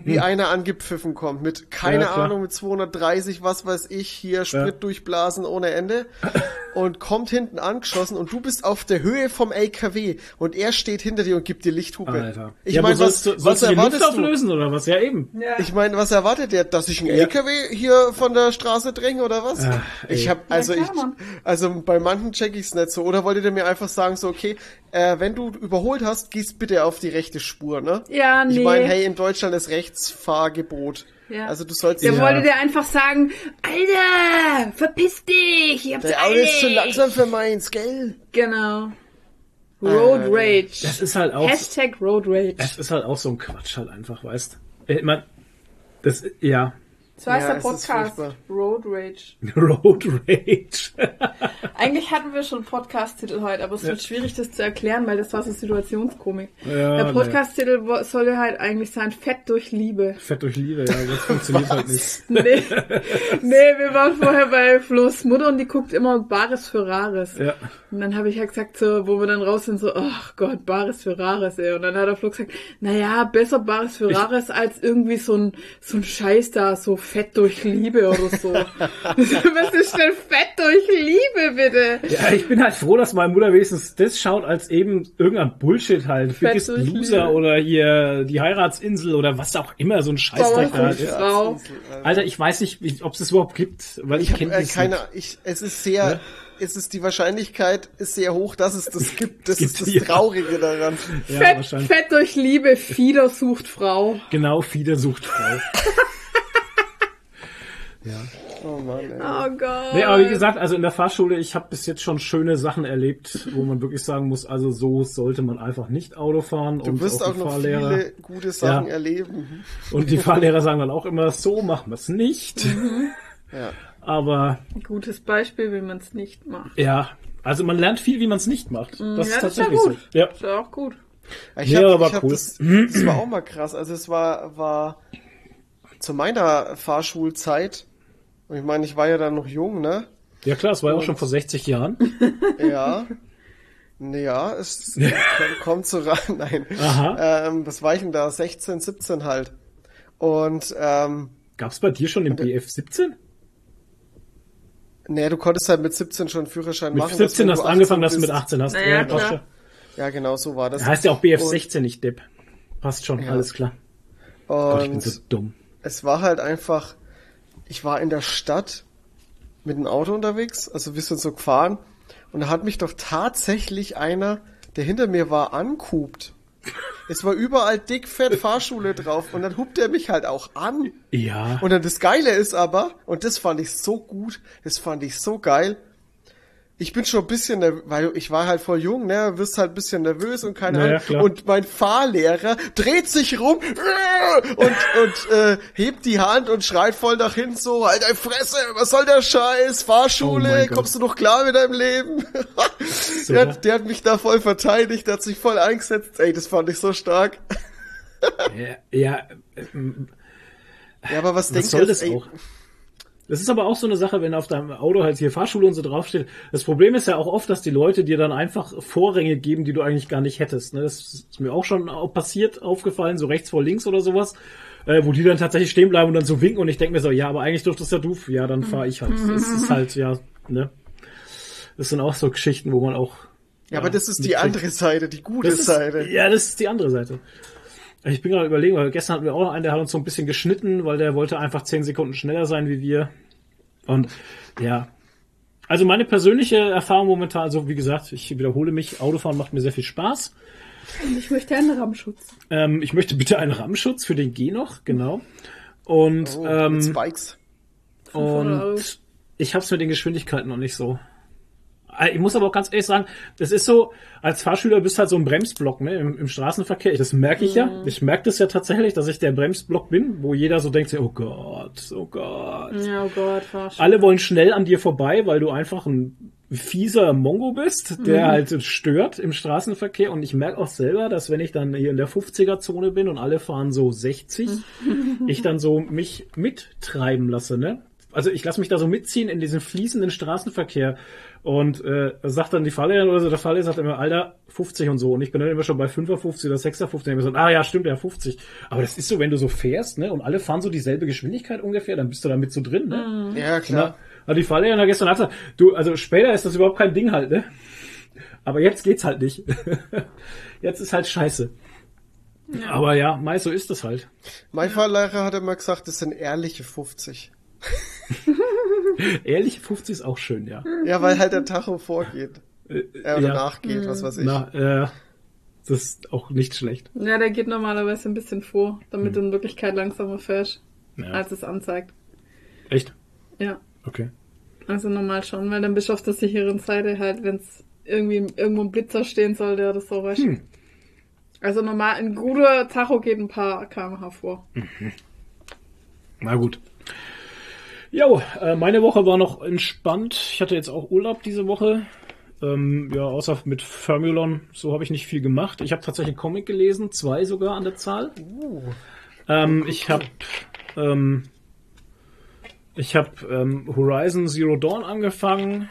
wie einer angepfiffen kommt mit, keine Ja. Ahnung, mit 230, was weiß ich, hier Sprit Ja. durchblasen ohne Ende und kommt hinten angeschossen und du bist auf der Höhe vom LKW und er steht hinter dir und gibt dir Lichthupe. Alter Ich ja, meine, was, sollst, was sollst erwartest du? auflösen oder was ja eben Ja. Ich meine, was erwartet der, dass ich einen LKW hier von der Straße dränge oder was? Ey. ich habe also klar, ich also bei manchen check ich's nicht so oder wolltet ihr mir einfach sagen so okay, äh, wenn du überholt hast, gehst bitte auf die rechte Spur, ne? Ja, nee. Ich meine, hey, in Deutschland ist Rechtsfahrgebot. Ja. Also du sollst Der Ja. wollte dir einfach sagen, Alter, verpiss dich, ich hab's der Auto ist zu langsam für meins, gell? Genau. Road Äh, Rage. das ist halt auch Hashtag Road Rage. Es ist halt auch so ein Quatsch halt einfach, weißt. Ich mein, das, ja. So heißt Ja, der Podcast. Road Rage. Road Rage. Eigentlich hatten wir schon Podcast-Titel heute, aber es wird schwierig, das zu erklären, weil das war so Situationskomik. Ja, der nee. Podcast-Titel wo- sollte halt eigentlich sein Fett durch Liebe. Fett durch Liebe, ja, das funktioniert halt nicht. Nee, nee, wir waren vorher bei Flo's Mutter und die guckt immer Bares für Rares. Ja. Und dann habe ich halt gesagt, so, wo wir dann raus sind, so, ach Gott, Bares für Rares, ey. Und dann hat der Flo gesagt, naja, besser Bares für Rares als irgendwie so ein, so ein Scheiß da, so Fett durch Liebe oder so. Was ist denn Fett durch Liebe, bitte? Ja, ich bin halt froh, dass meine Mutter wenigstens das schaut, als eben irgendein Bullshit halt. Fett Biggest durch Loser Liebe. oder hier die Heiratsinsel oder was auch immer, so ein Scheißdreck da halt ist. Alter, ich weiß nicht, ob es das überhaupt gibt, weil ich, Ich kenne habe äh, keine, nicht. ich, es ist sehr, es ist die Wahrscheinlichkeit ist sehr hoch, dass es das gibt. Das Gibt, ist das ja. Traurige daran. Ja, Fett. Fett durch Liebe, Fieder sucht Frau. Genau, Fieder sucht Frau. Oh Mann, ey. Oh Gott. Nee, aber wie gesagt, also in der Fahrschule, ich habe bis jetzt schon schöne Sachen erlebt, wo man wirklich sagen muss, also so sollte man einfach nicht Auto fahren. Du und wirst auch die noch Fahrlehrer, viele gute Sachen Ja. erleben. Und die Fahrlehrer sagen dann auch immer, so machen wir es nicht. Ja. Aber Ein gutes Beispiel, wie man es nicht macht. ja, also man lernt viel, wie man es nicht macht. Das ja, ist das ist ja tatsächlich gut. so. Ja. Ist ja auch gut. Ich Ja, hab, aber ich hab cool. das, das war auch mal krass. Also es war, war zu meiner Fahrschulzeit, und ich meine, ich war ja dann noch jung, ne? Ja klar, es war ja auch schon vor 60 Jahren. Ja. Ja, es kommt so ran. Nein. Aha. Ähm, was war ich denn da? 16, 17 halt. Und ähm, Gab's bei dir schon im BF 17? Nee, du konntest halt mit 17 schon einen Führerschein Mit machen. 17 wenn hast du 18 angefangen, dass du mit 18 hast. Naja, passt klar. Ja, genau so war das. Heißt ja auch BF Und- 16, nicht Depp. Passt schon, Ja. alles klar. Gott, ich bin Und so dumm. es war halt einfach, ich war in der Stadt mit dem Auto unterwegs, also wir sind so gefahren und da hat mich doch tatsächlich einer, der hinter mir war, ankupt. Es war überall dick, fett Fahrschule drauf und dann hupt er mich halt auch an. Ja. Und dann das Geile ist aber, und das fand ich so gut, das fand ich so geil, ich bin schon ein bisschen, nerv- weil ich war halt voll jung, ne, wirst halt ein bisschen nervös und keine Naja, Ahnung. klar. Und mein Fahrlehrer dreht sich rum und, und äh, hebt die Hand und schreit voll nach hinten so, halt deine Fresse, was soll der Scheiß, Oh Fahrschule, Gott. kommst du noch klar mit deinem Leben? der, hat, der hat mich da voll verteidigt, der hat sich voll eingesetzt, ey, das fand ich so stark. Ja, ja, ähm, Ja, aber was, was soll ihr, das ist aber auch so eine Sache, wenn auf deinem Auto halt hier Fahrschule und so draufsteht. Das Problem ist ja auch oft, dass die Leute dir dann einfach Vorränge geben, die du eigentlich gar nicht hättest. Ne? Das ist mir auch schon passiert, aufgefallen, so rechts vor links oder sowas, äh, wo die dann tatsächlich stehen bleiben und dann so winken und ich denke mir so, ja, aber eigentlich dürftest ja du, ja, dann fahre ich halt. Das ist halt, ja, ne? Das sind auch so Geschichten, wo man auch. Ja, aber das ist die andere Seite, die gute ist, Seite. Ja, das ist die andere Seite. Ich bin gerade überlegen, weil gestern hatten wir auch noch einen, der hat uns so ein bisschen geschnitten, weil der wollte einfach zehn Sekunden schneller sein wie wir. Und ja. Also meine persönliche Erfahrung momentan, also wie gesagt, ich wiederhole mich, Autofahren macht mir sehr viel Spaß. Und ich möchte einen Rammschutz. Ähm, ich möchte bitte einen Rahmenschutz für den G noch, genau. Und, Oh, ähm, mit Spikes. 500 Euro. und ich hab's mit den Geschwindigkeiten noch nicht so. Äh, Ich muss aber auch ganz ehrlich sagen, das ist so, als Fahrschüler bist du halt so ein Bremsblock ne, im, im Straßenverkehr. Das merke ich ja. Ich merke das ja tatsächlich, dass ich der Bremsblock bin, wo jeder so denkt, oh Gott, oh Gott. Ja, oh Gott, Fahrschule. Alle wollen schnell an dir vorbei, weil du einfach ein fieser Mongo bist, der halt stört im Straßenverkehr. Und ich merke auch selber, dass wenn ich dann hier in der 50er-Zone bin und alle fahren so 60, ich dann so mich mittreiben lasse, ne? Also ich lasse mich da so mitziehen in diesen fließenden Straßenverkehr und äh, sagt dann die Fahrlehrerin oder so, der Fahrlehrer sagt immer, Alter, 50 und so. Und ich bin dann immer schon bei 5er50 oder 6er50 und ich so, ah ja, stimmt, ja, 50. Aber das ist so, wenn du so fährst, ne, und alle fahren so dieselbe Geschwindigkeit ungefähr, dann bist du da mit so drin, ne? Ja, klar. Na, die Fahrlehrerin da gestern gesagt, du, also später ist das überhaupt kein Ding halt, ne? Aber jetzt geht's halt nicht. jetzt ist halt scheiße. Aber ja, Mai, so ist das halt. Mein Fahrlehrer hat immer gesagt, das sind ehrliche 50. Ehrlich, 50 ist auch schön, ja. Ja, weil halt der Tacho vorgeht. Äh, oder ja. nachgeht, was weiß ich. Na, äh, das ist auch nicht schlecht. Ja, der geht normalerweise ein bisschen vor, damit du in Wirklichkeit langsamer fährst, Hm. Ja. als es anzeigt. Echt? Ja, Okay. also normal schon, weil dann bist du auf der sicheren Seite halt, wenn es irgendwie irgendwo ein Blitzer stehen sollte oder so, weißt du. Hm. Also normal, ein guter Tacho geht ein paar kmh vor. Na gut. Jo, äh, meine Woche war noch entspannt. Ich hatte jetzt auch Urlaub diese Woche. Ähm, ja, außer mit Formulon, so habe ich nicht viel gemacht. Ich habe tatsächlich einen Comic gelesen, zwei sogar an der Zahl. Uh, Ähm, ich habe ähm, ich habe ähm, Horizon Zero Dawn angefangen.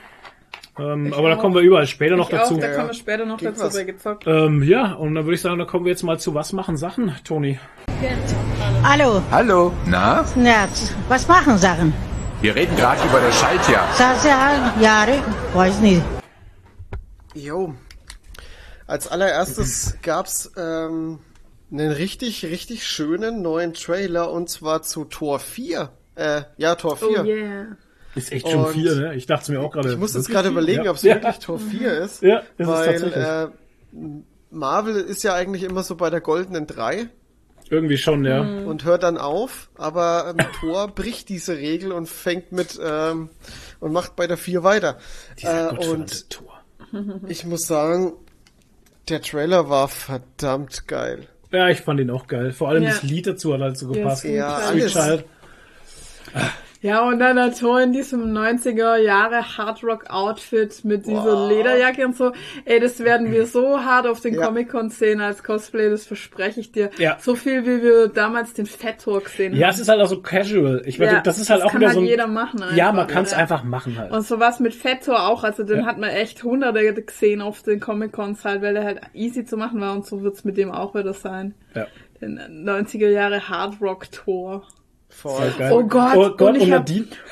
Ähm, aber da auch. kommen wir überall später noch ich dazu. Auch, da Ja, kommen wir später noch Geht dazu was. bei gezockt. Ähm, ja, und dann würde ich sagen, da kommen wir jetzt mal zu was machen Sachen, Toni. Hallo, Hallo, na? Nerz. Was machen Sachen? Wir reden gerade über das Schaltjahr. Sascha, Jahre, weiß nicht. Jo. Als allererstes gab's ähm, einen richtig, richtig schönen neuen Trailer und zwar zu Tor 4. Äh, ja, Tor 4. Oh yeah. Ist echt schon Und vier, ne? Ich dachte mir auch gerade. Ich muss jetzt gerade überlegen, ja. ob es ja. wirklich Tor 4 ist. Ja, ist es weil tatsächlich. äh, Marvel ist ja eigentlich immer so bei der goldenen 3 Irgendwie schon, ja. und hört dann auf, aber ähm, Thor bricht diese Regel und fängt mit ähm, und macht bei der 4 weiter. Dieser Äh, und Tor. ich muss sagen, der Trailer war verdammt geil. Ja, ich fand ihn auch geil. Vor allem Ja. das Lied dazu hat halt so gepasst. Ja, Sweet alles. Child. Ja, und dann der Tor in diesem 90er Jahre Hardrock Outfit mit dieser Wow. Lederjacke und so. Ey, das werden wir so hart auf den Ja. Comic-Con sehen als Cosplay, das verspreche ich dir. Ja. So viel, wie wir damals den Fat Tor gesehen Ja, haben. es ist halt auch so casual. Ich meine, Ja, das ist halt das auch kann wieder halt so ein, jeder machen einfach, Ja, man kann es einfach machen halt. Und sowas mit Fettor auch, also den hat man echt hunderte gesehen auf den Comic-Cons halt, weil er halt easy zu machen war und so wird's mit dem auch wieder sein. Ja. Den 90er Jahre Hardrock-Tor. Voll. Geil. Oh Gott, oh Gott, und und, ich hab-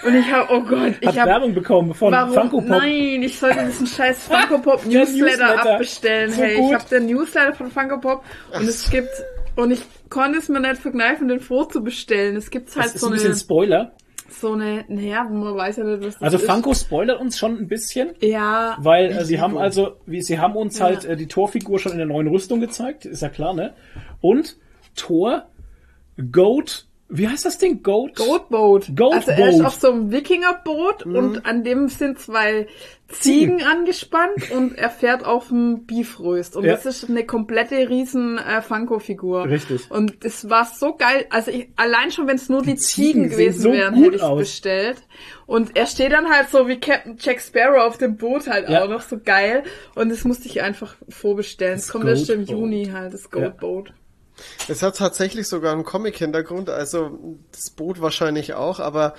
Und ich hab, oh Gott, ich hat hab, Werbung bekommen von warum, Funko Pop. nein, ich sollte diesen scheiß Funko Pop Newsletter, Newsletter. abbestellen, So hey, gut. ich hab den Newsletter von Funko Pop und es gibt, und ich konnte es mir nicht verkneifen, den vorzubestellen. Es gibt halt Das ist so ein eine, bisschen Spoiler. so eine, naja, man weiß ja nicht, was das Also ist. Funko spoilert uns schon ein bisschen. Ja, Weil äh, sie haben also, wie sie haben uns Ja. halt äh, die Torfigur schon in der neuen Rüstung gezeigt, ist ja klar, ne? Und Tor, Goat, wie heißt das Ding? Goat? Goatboat. Goat also er ist Boat. auf so einem Wikingerboot und an dem sind zwei Ziegen angespannt und er fährt auf dem Beefröst. Und Ja. das ist eine komplette riesen äh, Funko-Figur. Richtig. Und das war so geil. Also ich, allein schon, wenn es nur die, Ziegen Ziegen sehen gewesen so wären, hätte ich aus. bestellt. Und er steht dann halt so wie Captain Jack Sparrow auf dem Boot halt Ja. auch noch so geil. Und das musste ich einfach vorbestellen. Es Das kommt erst im. Juni halt, das Goatboat. Es hat tatsächlich sogar einen Comic-Hintergrund, also das Boot wahrscheinlich auch, aber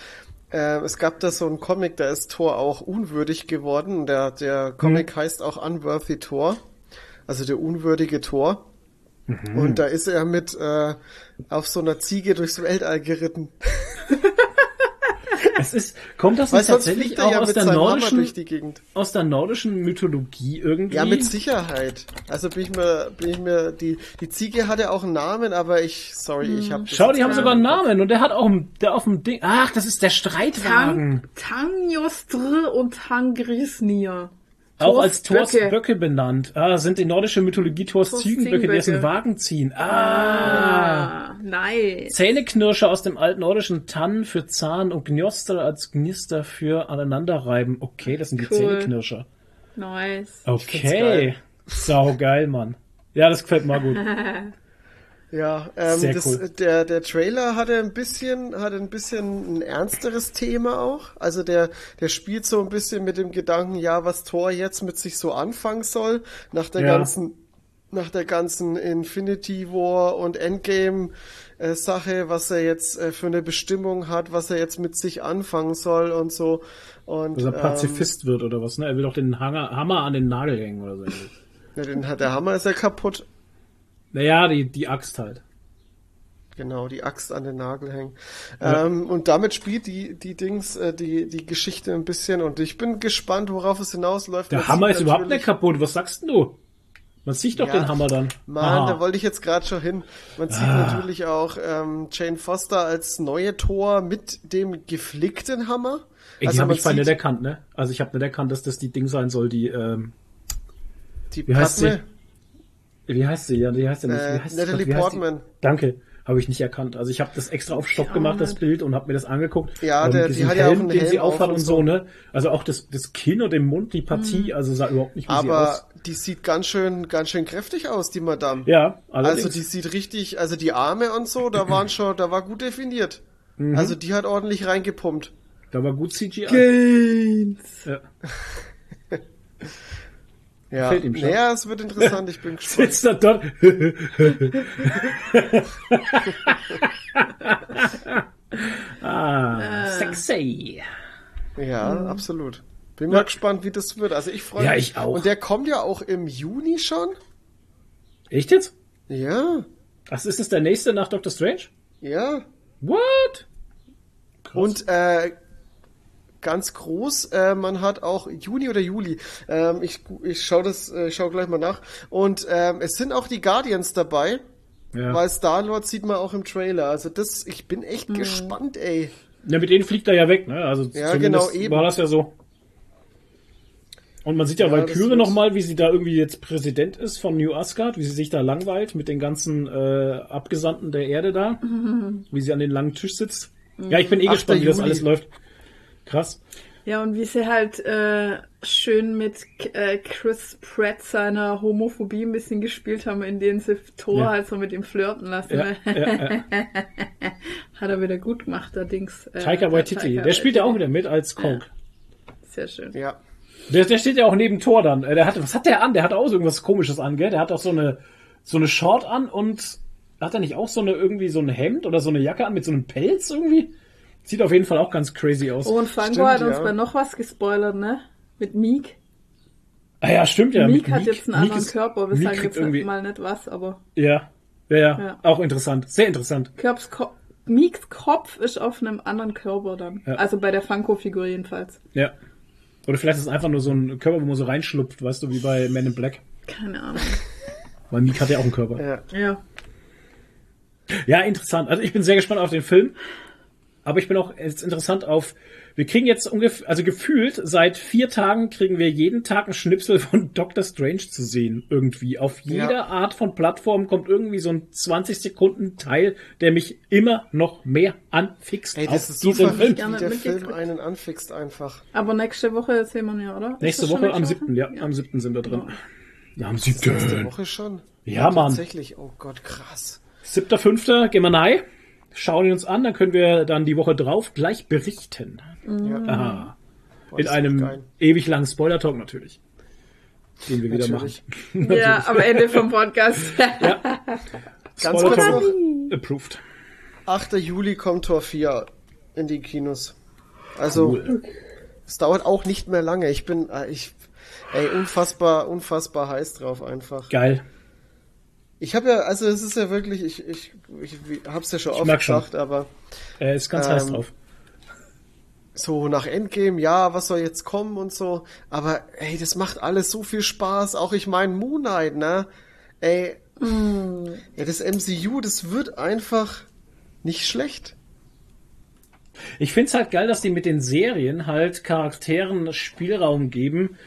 äh, es gab da so einen Comic, da ist Thor auch unwürdig geworden. Der, der Comic heißt auch Unworthy Thor, also der unwürdige Thor. Und da ist er mit äh, auf so einer Ziege durchs Weltall geritten. Es ist, kommt das nicht tatsächlich auch ja aus der nordischen, durch die Gegend. aus der nordischen Mythologie irgendwie? Ja, mit Sicherheit. Also bin ich mir, bin ich mir, die, die Ziege hatte auch einen Namen, aber ich, sorry, ich habe Schau, die haben sogar einen Namen und der hat auch einen- der auf dem Ding. Ach, das ist der Streitwagen. Tang, Tanjostr und Tangrisnir. Auch als Thors Böcke. Böcke benannt. Ah, sind die nordische Mythologie Thors Thors Ziegenböcke, die aus dem. Wagen ziehen. Ah. Ah, nice. Zähneknirscher aus dem altnordischen Tann für Zahn und Gnoster als Gnister für aneinanderreiben. Okay, das sind die Cool. Zähneknirscher. Nice. Okay. geil. Sau geil, Mann. Ja, das gefällt mir gut. Ja, ähm, das, cool. der, der Trailer hatte ein bisschen, hatte ein bisschen ein ernsteres Thema auch. Also der, der spielt so ein bisschen mit dem Gedanken, ja, was Thor jetzt mit sich so anfangen soll, nach der Ja. ganzen, nach der ganzen Infinity War und Endgame äh, Sache, was er jetzt äh, für eine Bestimmung hat, was er jetzt mit sich anfangen soll und so. Und Dass er ähm, Pazifist wird oder was, ne? Er will doch den Hanger, Hammer an den Nagel hängen oder so. ja, den hat der Hammer ist ja kaputt. Naja, die, die Axt halt. Genau, die Axt an den Nagel hängen. Ja. Ähm, und damit spielt die, die Dings, äh, die, die Geschichte ein bisschen und ich bin gespannt, worauf es hinausläuft. Der Man Hammer ist überhaupt nicht kaputt. Was sagst du? Man sieht doch Ja. den Hammer dann. Mann, da wollte ich jetzt gerade schon hin. Man sieht Ah. natürlich auch ähm, Jane Foster als neue Tor mit dem geflickten Hammer. Ey, die also habe ich sieht nicht erkannt, ne? Also ich habe nicht erkannt, dass das die Ding sein soll, die, ähm, die wie heißt sie? Wie heißt sie? Ja, die heißt ja nicht. Äh, wie heißt sie? Natalie Wie heißt? Portman. Danke. Habe ich nicht erkannt. Also ich habe das extra auf Stopp gemacht, das. Bild, und habe mir das angeguckt. Ja, Ähm, der- die hat ja auch einen den sie Helm auf aufhat und so, ne? Also auch das, das Kinn und den Mund, die Partie, also sah überhaupt nicht wie sie aber aus. die sieht ganz schön, ganz schön kräftig aus, die Madame. Ja, allerdings. Also die sieht richtig, also die Arme und so, da waren schon, da war gut definiert. Also die hat ordentlich reingepumpt. Da war gut CGI. Gains. Ja. Ja, Fällt ihm schon. naja, es wird interessant, ich bin gespannt. Sitzt da dort. ah, sexy. Ja, absolut. Bin mal gespannt, wie das wird. Also ich freue Ja, mich. ich auch. Und der kommt ja auch im Juni schon. Echt jetzt? Ja, Ach, ist das der nächste nach Doctor Strange? ja. What? Und äh, ganz groß, äh, man hat auch Juni oder Juli. Ähm, ich ich schaue das, äh, schau gleich mal nach. Und ähm, es sind auch die Guardians dabei, Ja. weil Star Lord sieht man auch im Trailer. Also das, ich bin echt gespannt, ey. ja, mit denen fliegt er ja weg, ne? Also Ja, genau, eben. war das ja so. Und man sieht ja, Ja, wird- nochmal, wie sie da irgendwie jetzt Präsident ist von New Asgard, wie sie sich da langweilt mit den ganzen äh, Abgesandten der Erde da, wie sie an den langen Tisch sitzt. Ja, ich bin eh 8. gespannt, wie das alles läuft. Krass. Ja, und wie sie halt äh, schön mit äh, Chris Pratt seiner Homophobie ein bisschen gespielt haben, in denen sie Thor Ja. halt so mit ihm flirten lassen. Ja, ne? ja, ja. Hat er wieder gut gemacht, allerdings. Äh, Taika Waititi, Taika der spielt ja auch wieder mit als Kong. Sehr schön. Ja. Der, der steht ja auch neben Thor dann. Äh, Der hat, was hat der an? Der hat auch so irgendwas komisches an, gell? Der hat auch so eine, so eine Short an und hat er nicht auch so eine, irgendwie so ein Hemd oder so eine Jacke an mit so einem Pelz irgendwie? Sieht auf jeden Fall auch ganz crazy aus. Oh, und Fango Stimmt, hat uns ja. bei noch was gespoilert, ne? Mit Meek. ah ja, stimmt ja. Meek hat jetzt einen Meek anderen ist- Körper. Wir Meek sagen jetzt irgendwie, mal nicht was, aber ja, ja, ja, Ja. auch interessant. Sehr interessant. Körps Ko Meeks Kopf ist auf einem anderen Körper dann. Ja. Also bei der Funko-Figur jedenfalls. Ja. Oder vielleicht ist es einfach nur so ein Körper, wo man so reinschlupft, weißt du, wie bei Men in Black. Keine Ahnung. Weil Meek hat ja auch einen Körper. Ja. Ja. Ja, interessant. Also ich bin sehr gespannt auf den Film. Aber ich bin auch jetzt interessant auf, wir kriegen jetzt ungefähr, also gefühlt, seit vier Tagen kriegen wir jeden Tag einen Schnipsel von Doctor Strange zu sehen. Irgendwie. Auf jeder Ja. Art von Plattform kommt irgendwie so ein 20 Sekunden Teil, der mich immer noch mehr anfixt Ey, das ist super, Film. wie Gerne der. Film einen anfixt einfach. Aber nächste Woche sehen wir ja, oder? Nächste Woche am nächste 7. Ja, Woche? am 7. sind wir drin. Ja, am Nächste 7. Woche schon. Ja, Mann. Tatsächlich, oh Gott, krass. 7.5. gehen wir rein, schauen ihn uns an, dann können wir dann die Woche drauf gleich berichten. Ja. Aha. Boah, In einem geil. ewig langen Spoiler-Talk natürlich. Den wir wieder Natürlich. machen. Ja, am Ende vom Podcast. Ganz Spoiler-Talk kurz noch. approved. 8. Juli kommt Tor 4 in die Kinos. Also, Cool. es dauert auch nicht mehr lange. Ich bin, äh, ich, ey, unfassbar, unfassbar heiß drauf einfach. Geil. Ich habe ja, also es ist ja wirklich, ich, ich, ich, ich hab's ja schon oft gesagt, aber Er ist ganz heiß Ähm, drauf. so nach Endgame, ja, was soll jetzt kommen und so. Aber ey, das macht alles so viel Spaß. Auch ich mein Moon Knight, ne? Ey, ja, das MCU, das wird einfach nicht schlecht. Ich find's halt geil, dass die mit den Serien halt Charakteren Spielraum geben,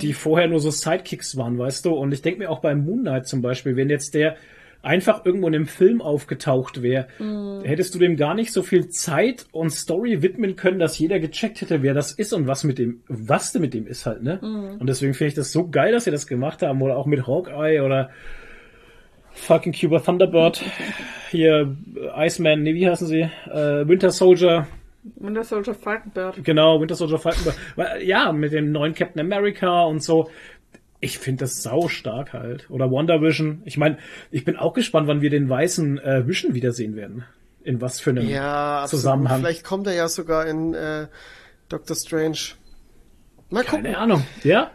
die vorher nur so Sidekicks waren, weißt du? Und ich denk mir auch bei Moon Knight zum Beispiel, wenn jetzt der einfach irgendwo in einem Film aufgetaucht wäre, hättest du dem gar nicht so viel Zeit und Story widmen können, dass jeder gecheckt hätte, wer das ist und was mit dem, was denn mit dem ist halt, ne? Und deswegen finde ich das so geil, dass sie das gemacht haben, oder auch mit Hawkeye oder fucking Cuba Thunderbird, hier Iceman, nee, wie heißen sie? Äh, Winter Soldier, Das Soldier Falkenbird. Genau, Winter Soldier Falcon. Weil, Ja, mit dem neuen Captain America und so. Ich finde das sau stark halt. Oder Wonder Vision. Ich meine, ich bin auch gespannt, wann wir den weißen äh, Vision wiedersehen werden. In was für einem Ja, absolut. Zusammenhang. Vielleicht kommt er ja sogar in äh, Doctor Strange. Mal gucken. Keine Ahnung. Ja?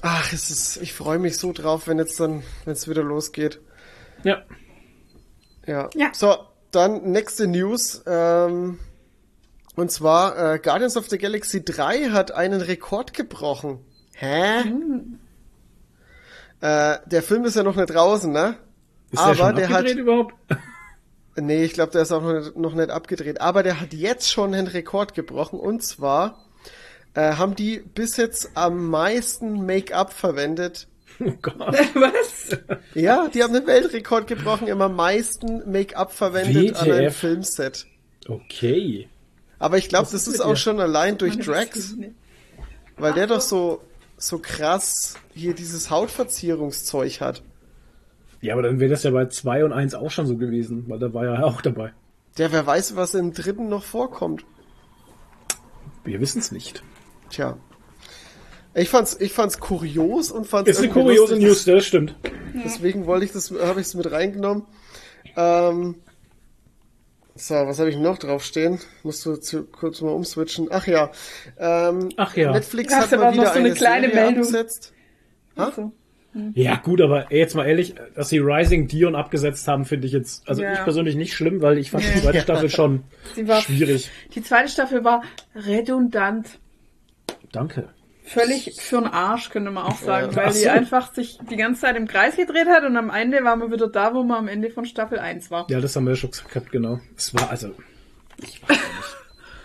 Ach, es ist, ich freue mich so drauf, wenn jetzt dann, wenn es wieder losgeht. Ja. Ja. Ja. So, dann nächste News. Ähm, und zwar äh, Guardians of the Galaxy 3 hat einen Rekord gebrochen. Hä? Äh, der Film ist ja noch nicht draußen, ne? Ist Aber der schon der hat- abgedreht überhaupt? Nee, ich glaube, der ist auch noch nicht, noch nicht abgedreht. Aber der hat jetzt schon einen Rekord gebrochen. Und zwar äh, haben die bis jetzt am meisten Make-up verwendet. Oh Gott. Was? Ja, die haben den Weltrekord gebrochen, immer am meisten Make-up verwendet an einem WTF. Filmset. Okay. Aber ich glaube, das ist auch dir? schon allein durch Drax, weil der doch so, so krass hier dieses Hautverzierungszeug hat. Ja, aber dann wäre das ja bei 2 und 1 auch schon so gewesen, weil da war er ja auch dabei. Der, wer weiß, was im dritten noch vorkommt. Wir wissen es nicht. Tja. Ich fand's, ich fand's kurios und fand's Ist eine kuriose lustig. News, das stimmt. Deswegen wollte ich das, habe ich es mit reingenommen. Ähm, so, was habe ich noch draufstehen? Musst du zu, kurz mal umswitchen. Ach ja. Ähm, Ach ja. Netflix Hast hat du mal aber noch wieder so eine eine kleine Serie Meldung? abgesetzt. Also, Ja, gut, aber ey, jetzt mal ehrlich, dass sie Rising Dion abgesetzt haben, finde ich jetzt, also Ja. ich persönlich nicht schlimm, weil ich fand die zweite Staffel schon sie war, schwierig. die zweite Staffel war redundant. Danke. Völlig für den Arsch, könnte man auch sagen, Ja. weil Ach die so. einfach sich die ganze Zeit im Kreis gedreht hat und am Ende waren wir wieder da, wo man am Ende von Staffel 1 war. Ja, das haben wir ja schon gesagt, genau. Es war also. Ich weiß nicht.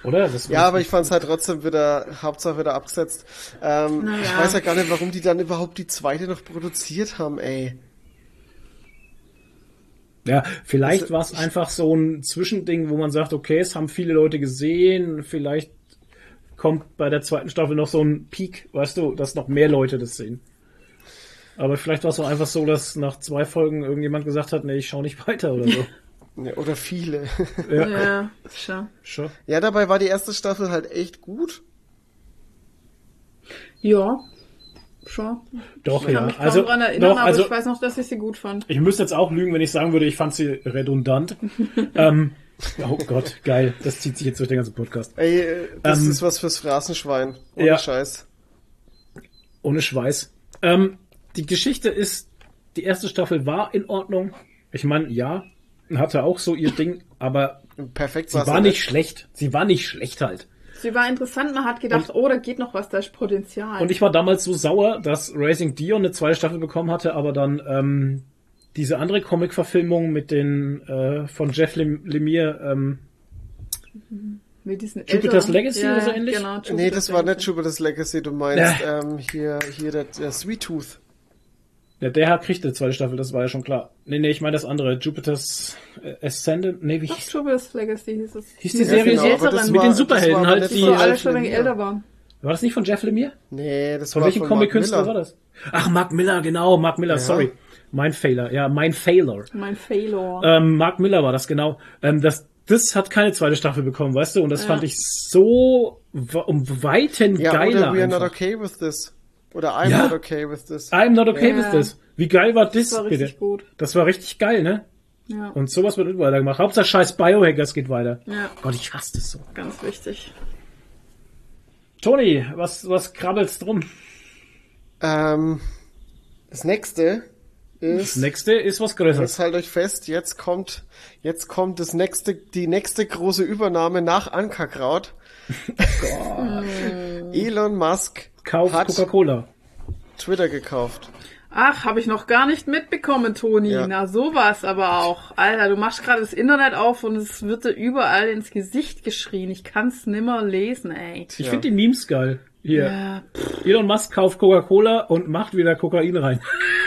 Oder? Das Ja, aber ich fand's halt trotzdem wieder, Hauptsache wieder abgesetzt. Ähm, Naja. Ich weiß ja gar nicht, warum die dann überhaupt die zweite noch produziert haben, ey. Ja, vielleicht Also, war es einfach so ein Zwischending, wo man sagt, okay, es haben viele Leute gesehen, vielleicht kommt bei der zweiten Staffel noch so ein Peak, weißt du, dass noch mehr Leute das sehen. Aber vielleicht war es auch einfach so, dass nach zwei Folgen irgendjemand gesagt hat, nee, ich schau nicht weiter oder so. Ja, Oder viele. ja, Ja, schon. schon. ja, dabei war die erste Staffel halt echt gut. Ja, schon. Doch, Ich kann ja. Also, dran erinnern, doch, aber also, ich weiß noch, dass ich sie gut fand. ich müsste jetzt auch lügen, wenn ich sagen würde, ich fand sie redundant. ähm, oh Gott, geil. Das zieht sich jetzt durch den ganzen Podcast. Ey, äh, das Ähm, ist was fürs Phrasenschwein. Ohne ja. Scheiß. Ohne Schweiß. Ähm, die Geschichte ist, die erste Staffel war in Ordnung. Ich meine, ja, hatte auch so ihr Ding, aber Perfekt sie war nicht schlecht. Sie war nicht schlecht halt. Sie war interessant, man hat gedacht, oh, da geht noch was, da ist Potenzial. Und ich war damals so sauer, dass Racing Dion eine zweite Staffel bekommen hatte, aber dann ähm, diese andere Comic-Verfilmung mit den äh, von Jeff Lem Lemire, ähm, Mit diesen Jupiter's Legacy ja, oder so ähnlich? Genau, Nee, das war nicht Jupiter's Legacy, du meinst ähm, hier, hier der, der Sweet Tooth. ja, der Herr kriegt eine zweite Staffel, das war ja schon klar. Nee, nee, ich meine das andere, Jupiter's äh, Ascendant, nee, wie Doch, hieß, Jupiter's Legacy hieß es. hieß die Die Serie genau, mit war- den das Superhelden war halt, nicht die, so alle Jeff schon Lemire. älter waren. war das nicht von Jeff Lemire? Nee, das Von war welchem von Comic-Künstler war das? Ach, Mark Miller, genau, Mark Miller, Ja. sorry. Mein Fehler, ja, mein Failer. Mein Failor. Ähm, Mark Miller war das, genau. Ähm, das, das hat keine zweite Staffel bekommen, weißt du? Und das fand ich so um Weiten Ja, geiler oder We are not einfach. okay with this. Oder I'm Ja. not okay with this. I'm not okay Ja. with this. Wie geil war das, war bitte? richtig gut. Das war richtig geil, ne? Ja, Und sowas wird nicht weitergemacht. Hauptsache scheiß Biohackers geht weiter. ja, Gott, ich hasse das so. ganz wichtig. Toni, was, was krabbelst drum? Ähm, das nächste Das ist, nächste ist was Größeres. jetzt halt euch fest, jetzt kommt, jetzt kommt das nächste, die nächste große Übernahme nach Ankerkraut. Elon Musk Kauf hat Coca-Cola. Twitter gekauft. Ach, habe ich noch gar nicht mitbekommen, Toni. Ja. Na, sowas aber auch. Alter, du machst gerade das Internet auf und es wird dir überall ins Gesicht geschrien. Ich kann's nimmer lesen, ey. Ich Ja. finde die Memes geil. Hier. Ja, Elon Musk kauft Coca-Cola und macht wieder Kokain rein.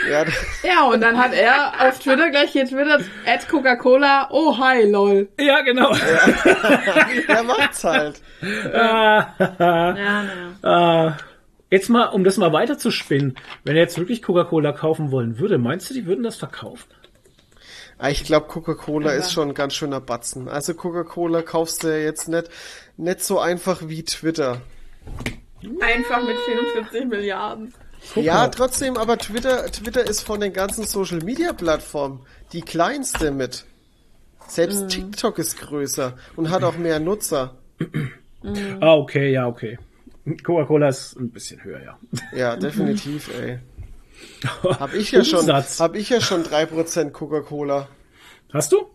Ja, ja, und dann hat er auf Twitter gleich getwittert, at Coca-Cola, oh hi, lol. ja, genau. er macht's halt. Ja, naja. Ah, jetzt mal, um das mal weiter zu spinnen, wenn er jetzt wirklich Coca-Cola kaufen wollen würde, meinst du, die würden das verkaufen? Ah, Ich glaube, Coca-Cola ist schon ein ganz schöner Batzen. Also Coca-Cola kaufst du ja jetzt nicht, nicht so einfach wie Twitter. Einfach mit 44 Milliarden. Ja, trotzdem, aber Twitter, Twitter ist von den ganzen Social Media Plattformen die kleinste mit. Selbst TikTok ist größer und hat auch mehr Nutzer. Ah, okay, ja, okay. Coca-Cola ist ein bisschen höher, ja. Ja, definitiv, ey. Hab ich ja schon, hab ich ja schon 3% Coca-Cola. Hast du?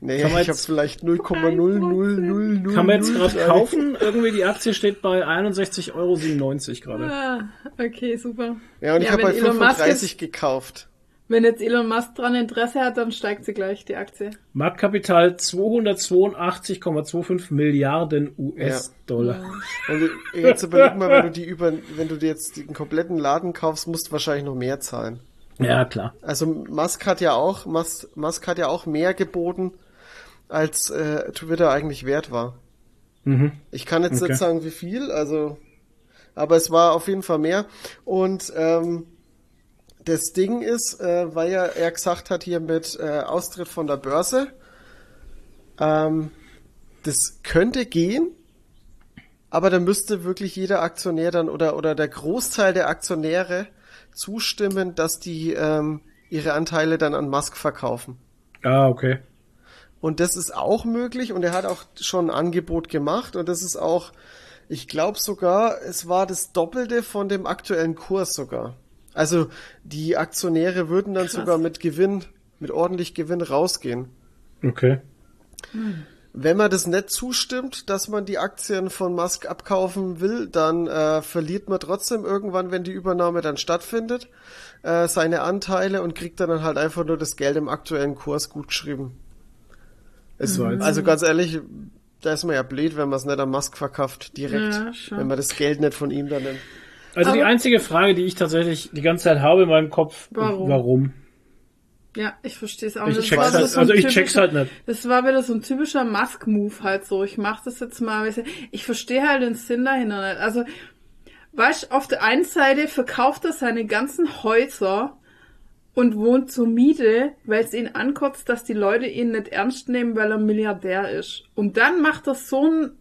Nee, Kann man ich habe jetzt- vielleicht 0,00000. Kann man jetzt gerade kaufen? Irgendwie die Aktie steht bei 61,97 Euro gerade. Ah, okay, super. Ja, und ich Ja, habe wenn bei Elon Musk 35 jetzt- gekauft. Wenn jetzt Elon Musk dran Interesse hat, dann steigt sie gleich, die Aktie. Marktkapital 282,25 Milliarden US-Dollar. Und jetzt überleg mal, wenn du die über, wenn du dir jetzt den kompletten Laden kaufst, musst du wahrscheinlich noch mehr zahlen. Ja. klar. Also Musk hat ja auch, Musk, Musk hat ja auch mehr geboten, als äh, Twitter eigentlich wert war. Mhm. Ich kann jetzt Okay. nicht sagen, wie viel, also, aber es war auf jeden Fall mehr. Und ähm, das Ding ist, äh, weil ja er gesagt hat hier mit äh, Austritt von der Börse, Ähm, das könnte gehen, aber da müsste wirklich jeder Aktionär dann oder, oder der Großteil der Aktionäre zustimmen, dass die ähm, ihre Anteile dann an Musk verkaufen. Ah, okay. Und das ist auch möglich und er hat auch schon ein Angebot gemacht und das ist auch, ich glaube sogar, es war das Doppelte von dem aktuellen Kurs sogar. Also die Aktionäre würden dann Krass. sogar mit Gewinn, mit ordentlich Gewinn rausgehen. Okay. Wenn man das nicht zustimmt, dass man die Aktien von Musk abkaufen will, dann äh, verliert man trotzdem irgendwann, wenn die Übernahme dann stattfindet, äh, seine Anteile und kriegt dann halt einfach nur das Geld im aktuellen Kurs gut geschrieben. Es, Mhm. Also ganz ehrlich, da ist man ja blöd, wenn man es nicht an Musk verkauft, direkt, Ja, wenn man das Geld nicht von ihm dann nimmt. Also die Aber- einzige Frage, die ich tatsächlich die ganze Zeit habe in meinem Kopf, Warum? warum? Ja, ich verstehe es auch Ich nicht. Das check's war halt- so also ich typischer- check's halt nicht. Das war wieder so ein typischer Musk-Move halt so. Ich mach das jetzt mal. Ich verstehe halt den Sinn dahinter nicht. Also, weißt auf der einen Seite verkauft er seine ganzen Häuser und wohnt zur Miete, weil es ihn ankotzt, dass die Leute ihn nicht ernst nehmen, weil er Milliardär ist. Und dann macht er so ein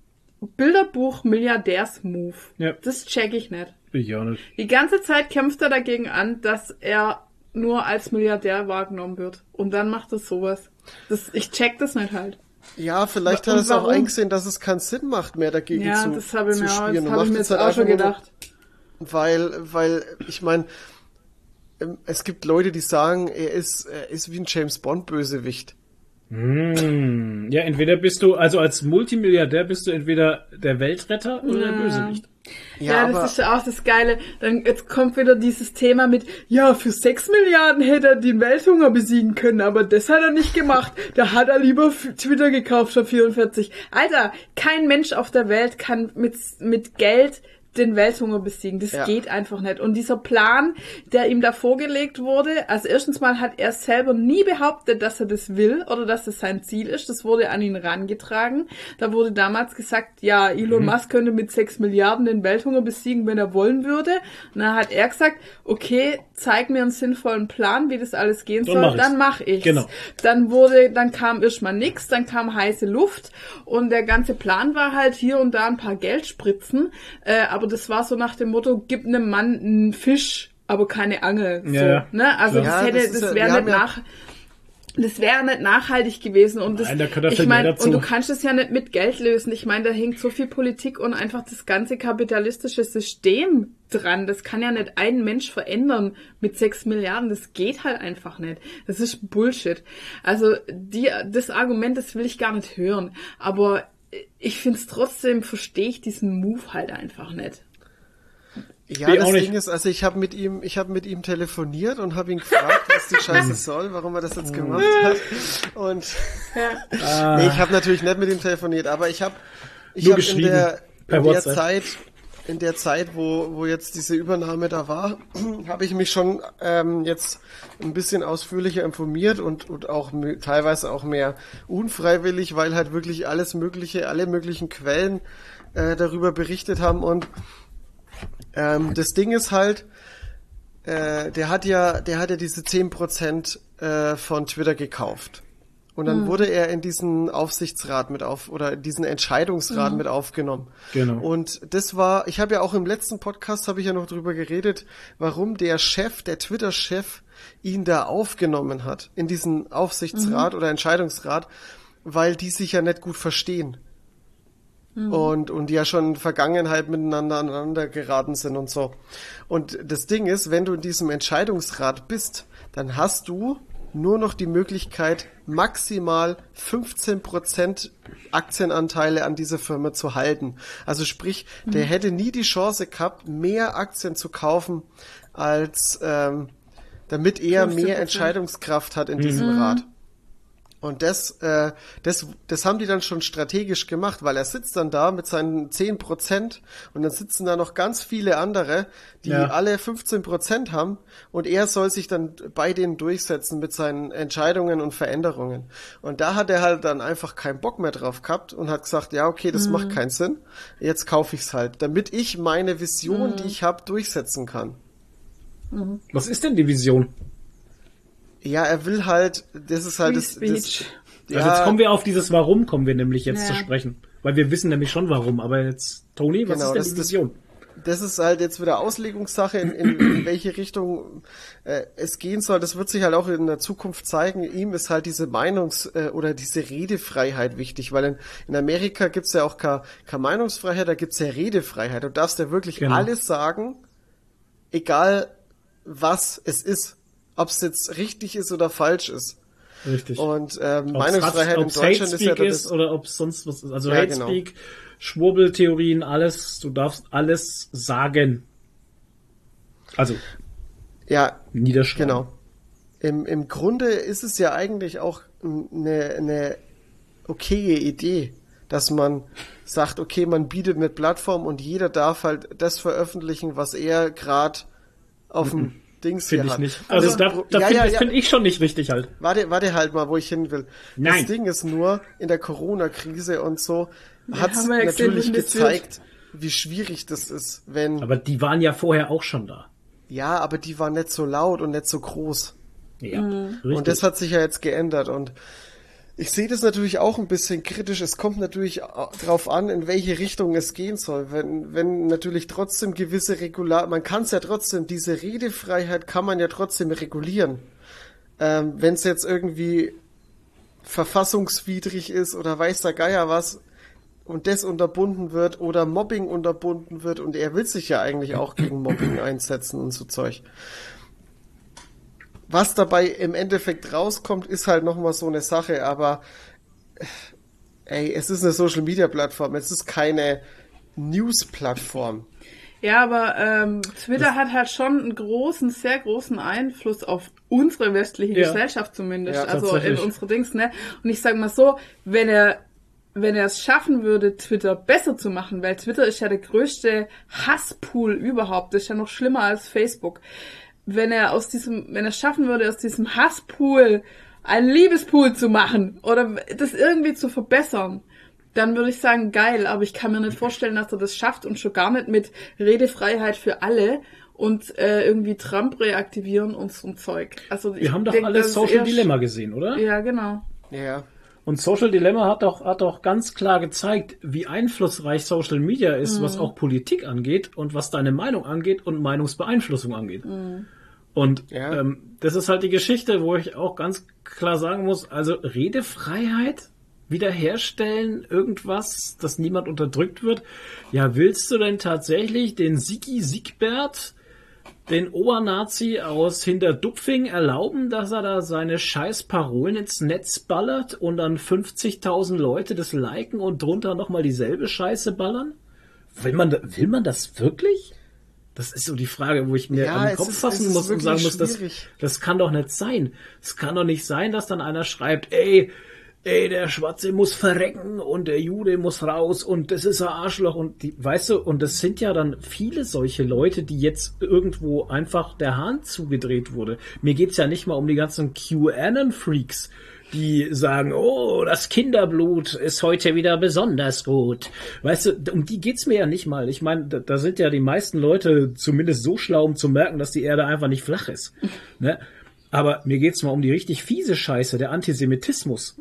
Bilderbuch-Milliardärs-Move. Ja. Das check ich nicht. Ich auch nicht. Die ganze Zeit kämpft er dagegen an, dass er nur als Milliardär wahrgenommen wird. Und dann macht er sowas. Das, ich check das nicht halt. Ja, vielleicht hat er es auch eingesehen, dass es keinen Sinn macht, mehr dagegen Ja, zu, das habe ich zu mir auch, spielen. das Und habe ich mir es jetzt halt auch schon einfach nur gedacht. Weil, weil, ich meine, es gibt Leute, die sagen, er ist, er ist wie ein James Bond Bösewicht. Hm. Ja, entweder bist du, also als Multimilliardär bist du entweder der Weltretter oder der Ja. Bösewicht. Ja, das ist ja auch das Geile. Dann jetzt kommt wieder dieses Thema mit, ja, für 6 Milliarden hätte er den Welthunger besiegen können, aber das hat er nicht gemacht. Da hat er lieber Twitter gekauft für 44. Alter, kein Mensch auf der Welt kann mit, mit Geld den Welthunger besiegen. Das Ja. geht einfach nicht. Und dieser Plan, der ihm da vorgelegt wurde, also erstens mal hat er selber nie behauptet, dass er das will oder dass es sein Ziel ist. Das wurde an ihn rangetragen. Da wurde damals gesagt, ja, Elon Musk könnte mit 6 Milliarden den Welthunger besiegen, wenn er wollen würde. Und dann hat er gesagt, okay, zeig mir einen sinnvollen Plan, wie das alles gehen Dann soll, mach dann mach ich's. Genau. Dann wurde, dann kam erstmal nix, dann kam heiße Luft und der ganze Plan war halt hier und da ein paar Geldspritzen, äh, aber das war so nach dem Motto, gib einem Mann einen Fisch, aber keine Angel. So, Ja, ne? Also klar. das hätte, Ja, das das, ja- wäre nicht ja- nach, das wäre nicht nachhaltig gewesen und das, Nein, da ja ich meine, und du kannst es ja nicht mit Geld lösen. Ich meine, da hängt so viel Politik und einfach das ganze kapitalistische System dran. Das kann ja nicht ein Mensch verändern mit sechs Milliarden. Das geht halt einfach nicht. Das ist Bullshit. Also die, das Argument, das will ich gar nicht hören. Aber ich finde es trotzdem, verstehe ich diesen Move halt einfach nicht. Ja, Ich das nicht. Ding ist, also ich habe mit ihm, ich habe mit ihm telefoniert und habe ihn gefragt, was die Scheiße soll, warum er das jetzt gemacht hat. Und nee, ich habe natürlich nicht mit ihm telefoniert, aber ich habe ich habe in geschrieben, der, in der. Zeit in der Zeit, wo, wo jetzt diese Übernahme da war, habe ich mich schon ähm, jetzt ein bisschen ausführlicher informiert und, und auch teilweise auch mehr unfreiwillig, weil halt wirklich alles mögliche, alle möglichen Quellen äh, darüber berichtet haben und ähm, das Ding ist halt, äh, der hat ja, der hat ja diese 10% äh, von Twitter gekauft. Und dann wurde er in diesen Aufsichtsrat mit auf oder in diesen Entscheidungsrat mit aufgenommen. Genau. Und das war, ich habe ja auch im letzten Podcast habe ich ja noch drüber geredet, warum der Chef, der Twitter-Chef, ihn da aufgenommen hat in diesen Aufsichtsrat oder Entscheidungsrat, weil die sich ja nicht gut verstehen und, und die ja schon in der Vergangenheit miteinander aneinander geraten sind und so. Und das Ding ist, wenn du in diesem Entscheidungsrat bist, dann hast du nur noch die Möglichkeit, maximal 15% Aktienanteile an dieser Firma zu halten. Also sprich, der hätte nie die Chance gehabt, mehr Aktien zu kaufen, als ähm, damit er 15%. mehr Entscheidungskraft hat in diesem Rat. Und das, äh, das, das haben die dann schon strategisch gemacht, weil er sitzt dann da mit seinen 10 Prozent und dann sitzen da noch ganz viele andere, die Ja. alle 15 Prozent haben und er soll sich dann bei denen durchsetzen mit seinen Entscheidungen und Veränderungen. Und da hat er halt dann einfach keinen Bock mehr drauf gehabt und hat gesagt, ja, okay, das macht keinen Sinn, jetzt kaufe ich's halt, damit ich meine Vision, die ich habe, durchsetzen kann. Was ist denn die Vision? Ja, er will halt, das ist halt Free das, das, Speech. Also jetzt kommen wir auf dieses Warum, kommen wir nämlich jetzt Ja. zu sprechen. Weil wir wissen nämlich schon warum. Aber jetzt, Toni, was Genau, ist denn das- die das- Vision? das ist halt jetzt wieder Auslegungssache, in, in, in welche Richtung äh, es gehen soll. Das wird sich halt auch in der Zukunft zeigen. Ihm ist halt diese Meinungs- äh, oder diese Redefreiheit wichtig, weil in, in Amerika gibt's ja auch keine keine Meinungsfreiheit, da gibt's ja Redefreiheit. Du darfst ja wirklich Genau. alles sagen, egal was es ist, ob es jetzt richtig ist oder falsch ist. Richtig. Und ähm, Meinungsfreiheit in Deutschland ist ja das, ist oder ob es sonst was ist. Also Ja, Hate genau. Speak, Schwurbeltheorien, alles, du darfst alles sagen. Also ja, niederschreiben. Genau. Im, Im Grunde ist es ja eigentlich auch eine, eine okaye Idee, dass man sagt, okay, man bietet eine Plattform und jeder darf halt das veröffentlichen, was er gerade auf dem Dings hier Finde ich hat. nicht. Also, Das da, da ja, finde ja, ich- ja. find ich schon nicht richtig halt. Warte, warte halt mal, wo ich hin will. Nein. Das Ding ist nur, in der Corona-Krise und so ja gesehen, natürlich gezeigt, wie schwierig das ist, wenn, Aber die waren ja vorher auch schon da. ja, aber die waren nicht so laut und nicht so groß. Ja, Mhm. richtig. Und das hat sich ja jetzt geändert und ich sehe das natürlich auch ein bisschen kritisch. Es kommt natürlich darauf an, in welche Richtung es gehen soll. Wenn, wenn natürlich trotzdem gewisse Regular, man kann es ja trotzdem, diese Redefreiheit kann man ja trotzdem regulieren. Ähm, wenn es jetzt irgendwie verfassungswidrig ist oder weiß der Geier was und das unterbunden wird oder Mobbing unterbunden wird und er will sich ja eigentlich auch gegen Mobbing einsetzen und so Zeug. Was dabei im Endeffekt rauskommt, ist halt nochmal so eine Sache, aber ey, es ist eine Social Media Plattform, es ist keine News Plattform. Ja, aber ähm, Twitter hat halt schon einen großen, sehr großen Einfluss auf unsere westliche Ja. Gesellschaft zumindest. Ja, also in unsere Dings, ne? Und ich sag mal so, wenn er wenn er es schaffen würde, Twitter besser zu machen, weil Twitter ist ja der größte Hasspool überhaupt, das ist ja noch schlimmer als Facebook. Wenn er aus diesem, wenn er es schaffen würde, aus diesem Hasspool einen Liebespool zu machen oder das irgendwie zu verbessern, dann würde ich sagen, geil, aber ich kann mir nicht vorstellen, dass er das schafft und schon gar nicht mit Redefreiheit für alle und äh, irgendwie Trump reaktivieren und so ein Zeug. Also ich Wir haben doch denk, alle Social Dilemma gesehen, oder? Ja, genau. Ja. Und Social Dilemma hat doch, hat doch ganz klar gezeigt, wie einflussreich Social Media ist, was auch Politik angeht und was deine Meinung angeht und Meinungsbeeinflussung angeht. Und Ja. ähm, das ist halt die Geschichte, wo ich auch ganz klar sagen muss, also Redefreiheit wiederherstellen, irgendwas, dass niemand unterdrückt wird. Ja, willst du denn tatsächlich den Sigi Siegbert den Obernazi aus Hinterdupfing erlauben, dass er da seine scheiß Parolen ins Netz ballert und dann 50.000 Leute das liken und drunter nochmal dieselbe Scheiße ballern? Will man, will man das wirklich? Das ist so die Frage, wo ich mir Ja, den Kopf ist- fassen muss und sagen muss, das, das kann doch nicht sein. Es kann doch nicht sein, dass dann einer schreibt, ey, ey, der Schwarze muss verrecken und der Jude muss raus und das ist ein Arschloch und die, weißt du, und das sind ja dann viele solche Leute, die jetzt irgendwo einfach der Hahn zugedreht wurde. Mir geht's ja nicht mal um die ganzen QAnon-Freaks, die sagen, oh, das Kinderblut ist heute wieder besonders gut. Weißt du, um die geht's mir ja nicht mal. Ich meine, da, da sind ja die meisten Leute zumindest so schlau, um zu merken, dass die Erde einfach nicht flach ist. Ne? Aber mir geht's mal um die richtig fiese Scheiße, der Antisemitismus.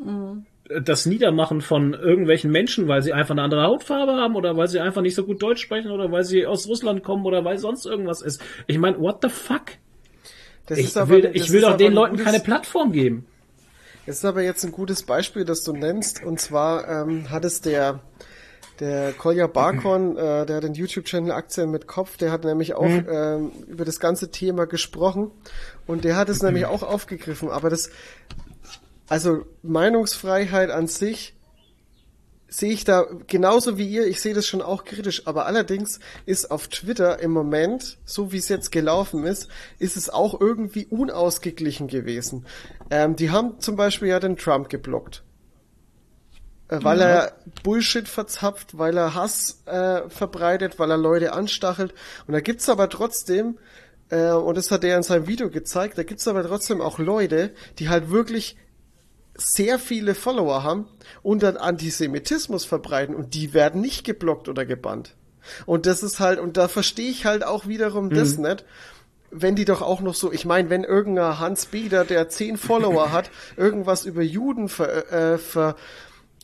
Das Niedermachen von irgendwelchen Menschen, weil sie einfach eine andere Hautfarbe haben oder weil sie einfach nicht so gut Deutsch sprechen oder weil sie aus Russland kommen oder weil sonst irgendwas ist. Ich meine, what the fuck? Das Ich aber, will, ich will doch den Leuten gutes- keine Plattform geben. Das ist aber jetzt ein gutes Beispiel, das du nennst. Und zwar ähm, hat es der, der Kolja Barkon, äh, der hat den YouTube-Channel Aktien mit Kopf, der hat nämlich auch ähm, über das ganze Thema gesprochen. Und der hat es nämlich auch aufgegriffen. Aber das, also Meinungsfreiheit an sich sehe ich da genauso wie ihr, ich sehe das schon auch kritisch, aber allerdings ist auf Twitter im Moment, so wie es jetzt gelaufen ist, ist es auch irgendwie unausgeglichen gewesen. Ähm, die haben zum Beispiel ja den Trump geblockt. Äh, weil er Bullshit verzapft, weil er Hass äh, verbreitet, weil er Leute anstachelt. Und da gibt's aber trotzdem, äh, und das hat er in seinem Video gezeigt, da gibt's aber trotzdem auch Leute, die halt wirklich sehr viele Follower haben und dann Antisemitismus verbreiten und die werden nicht geblockt oder gebannt. Und das ist halt, und da verstehe ich halt auch wiederum das nicht. wenn die doch auch noch so, ich meine, wenn irgendein Hans Beder, der zehn Follower hat, irgendwas über Juden ver, äh, ver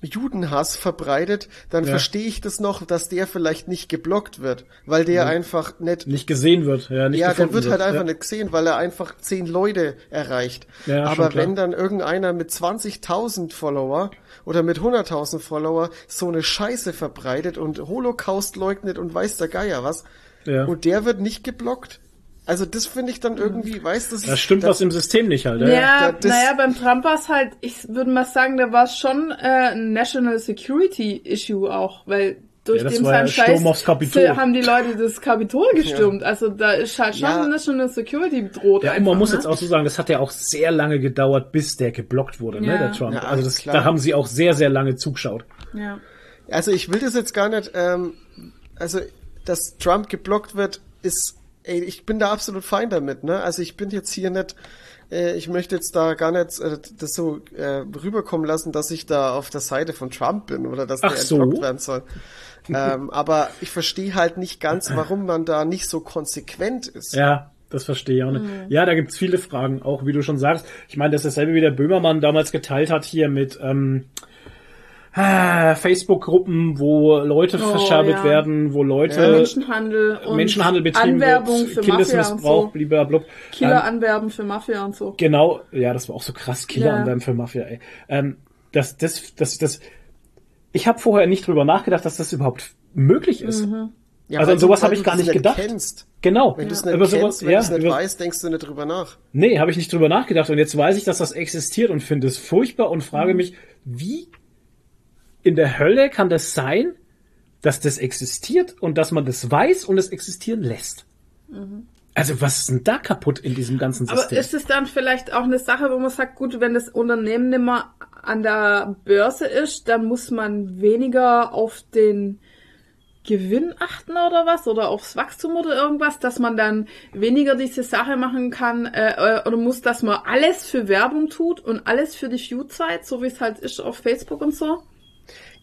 Judenhass verbreitet, dann Ja. verstehe ich das noch, dass der vielleicht nicht geblockt wird, weil der einfach nicht Nicht gesehen wird. Ja, nicht ja, der gefunden wird halt einfach ja. nicht gesehen, weil er einfach zehn Leute erreicht. Ja, Aber wenn dann irgendeiner mit 20.000 Follower oder mit 100.000 Follower so eine Scheiße verbreitet und Holocaust leugnet und weiß der Geier was, Ja. und der wird nicht geblockt. Also das finde ich dann irgendwie, weiß das Da stimmt was im System nicht halt. Ja, Ja. da- das- naja, beim Trump war es halt, ich würde mal sagen, da war es schon äh, ein National Security Issue auch, weil durch Ja, das den ja seinen Scheiß Sturm aufs Kapitol. haben die Leute das Kapitol gestürmt. Also da ist halt schon Ja. National Security bedroht. Ja, und einfach, man muss ne? jetzt auch so sagen, das hat ja auch sehr lange gedauert, bis der geblockt wurde, ne, Ja. der Trump. Ja, also das, da haben sie auch sehr, sehr lange zugeschaut. Ja. Also ich will das jetzt gar nicht, ähm, also dass Trump geblockt wird, ist, ey, ich bin da absolut fein damit, ne? Also ich bin jetzt hier nicht, äh, ich möchte jetzt da gar nicht äh, das so äh, rüberkommen lassen, dass ich da auf der Seite von Trump bin oder dass Ach der so. entblockt werden soll. ähm, aber ich verstehe halt nicht ganz, warum man da nicht so konsequent ist. Ja, das verstehe ich auch nicht. Mhm. Ja, da gibt's viele Fragen, auch wie du schon sagst. Ich meine, das ist dasselbe wie der Böhmermann damals geteilt hat hier mit ähm, Facebook-Gruppen, wo Leute Oh, verscherbelt ja. werden, wo Leute Äh, Menschenhandel und Menschenhandel betrieben Anwerbung wird, für Kindesmissbrauch, Mafia und so. blablabla. Killer Ähm, anwerben für Mafia und so. Genau, ja, das war auch so krass, Killer Ja. anwerben für Mafia, ey. Ähm, das, das, das, das, ich habe vorher nicht drüber nachgedacht, dass das überhaupt möglich ist. Ja, Also an sowas du- weil hab ich du gar nicht gedacht. Kennst. Genau. Wenn du es nicht Über kennst, sowas- wenn ja, du es nicht über- weißt, denkst du nicht drüber nach. Nee, habe ich nicht drüber nachgedacht und jetzt weiß ich, dass das existiert und finde es furchtbar und frage Mhm. mich, wie in der Hölle kann das sein, dass das existiert und dass man das weiß und es existieren lässt? Also was ist denn da kaputt in diesem ganzen Mhm. Aber System? ist es dann vielleicht auch eine Sache, wo man sagt, gut, wenn das Unternehmen nicht mehr an der Börse ist, dann muss man weniger auf den Gewinn achten oder was? Oder aufs Wachstum oder irgendwas, dass man dann weniger diese Sache machen kann äh, äh, oder muss, dass man alles für Werbung tut und alles für die Viewzeit, so wie es halt ist auf Facebook und so?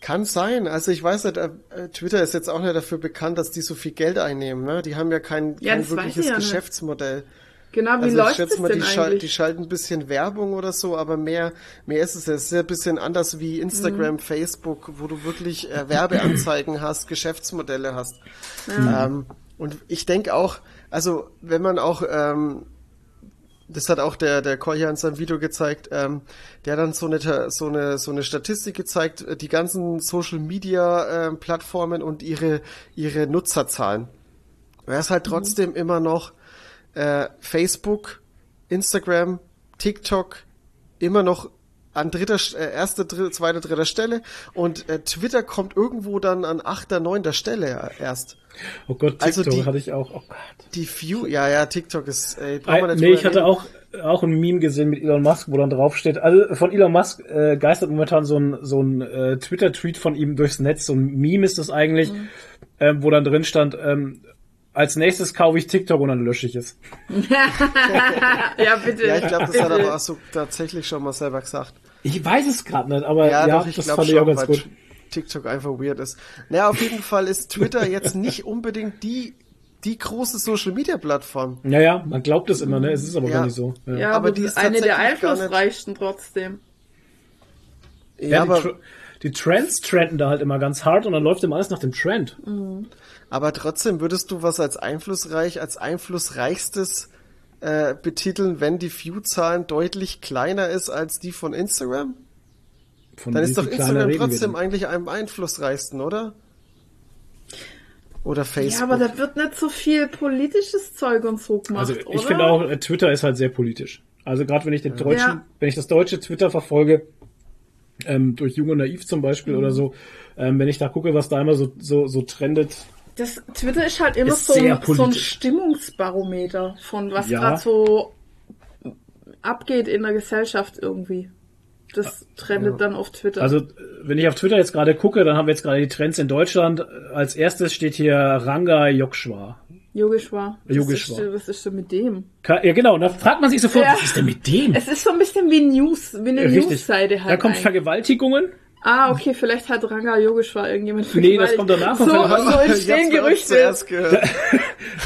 Kann sein. Also ich weiß nicht, äh, äh, Twitter ist jetzt auch nicht dafür bekannt, dass die so viel Geld einnehmen. Ne? Die haben ja kein, Ja, kein das wirkliches ich ja nicht. Geschäftsmodell. Genau, wie Also ich läuft schätze es mal, denn die, schal die schalten ein bisschen Werbung oder so, aber mehr, mehr ist es ja. Es ist ja ein bisschen anders wie Mhm. Instagram, Facebook, wo du wirklich äh, Werbeanzeigen hast, Geschäftsmodelle hast. Ähm, und ich denke auch, also wenn man auch ähm, das hat auch der, der Kolja in seinem Video gezeigt, ähm, der hat dann so eine, so eine, so eine Statistik gezeigt, äh, die ganzen Social Media ähm, Plattformen und ihre, ihre Nutzerzahlen. Er ist halt trotzdem immer noch äh, Facebook, Instagram, TikTok immer noch an dritter, äh, erster, dritter, zweiter, dritter Stelle und äh, Twitter kommt irgendwo dann an achter, neunter Stelle erst. oh Gott, TikTok also die- hatte ich auch. Oh Gott. Die View, ja, ja, TikTok ist, ey, Äh, nicht nee, ich hatte auch, auch ein Meme gesehen mit Elon Musk, wo dann drauf steht, also von Elon Musk äh, geistert momentan so ein, so ein äh, Twitter-Tweet von ihm durchs Netz, so ein Meme ist das eigentlich, Mhm. ähm, wo dann drin stand, ähm, als nächstes kaufe ich TikTok und dann lösche ich es. ja, bitte. Ja, ich glaube, das hat er aber auch so tatsächlich schon mal selber gesagt. Ich weiß es gerade nicht, aber Ja, ja, doch, ich das fand ich auch schon, ganz weil gut. TikTok einfach weird ist. Naja, auf jeden Fall ist Twitter jetzt nicht unbedingt die, die große Social Media Plattform. Ja, ja, man glaubt es immer, ne? Es ist aber Ja. gar nicht so. Ja, Ja, Aber aber die die ist eine der einflussreichsten trotzdem. Ja, Ja, die, aber, Tr die Trends trenden da halt immer ganz hart und dann läuft immer alles nach dem Trend. Aber trotzdem würdest du was als einflussreich, als einflussreichstes äh, betiteln, wenn die View-Zahlen deutlich kleiner ist als die von Instagram? Von Dann ist doch Instagram trotzdem eigentlich am einflussreichsten, oder? Oder Facebook. Ja, aber da wird nicht so viel politisches Zeug und so gemacht, Also ich finde auch, äh, Twitter ist halt sehr politisch. Also gerade wenn ich den deutschen, Ja. wenn ich das deutsche Twitter verfolge, ähm, durch Jung und Naiv zum Beispiel Mhm. oder so, ähm, wenn ich da gucke, was da immer so, so, so trendet, Das Twitter ist halt immer Ist so, ein, so ein. Stimmungsbarometer von was Ja. gerade so abgeht in der Gesellschaft irgendwie. Das trendet dann auf Twitter. Also, wenn ich auf Twitter jetzt gerade gucke, dann haben wir jetzt gerade die Trends in Deutschland. Als erstes steht hier Ranga Yogeshwar. Yogeshwar. Was Yogeshwar. ist Was ist denn mit dem? Ja, genau. Und da fragt man sich sofort, Ja. was ist denn mit dem? Es ist so ein bisschen wie News, wie eine Richtig. Newsseite halt. da kommt. Vergewaltigungen. Ah, okay, vielleicht hat Ranga Yogeshwar irgendjemand Nee, das kommt danach. So, Von so entstehen Gerüchte.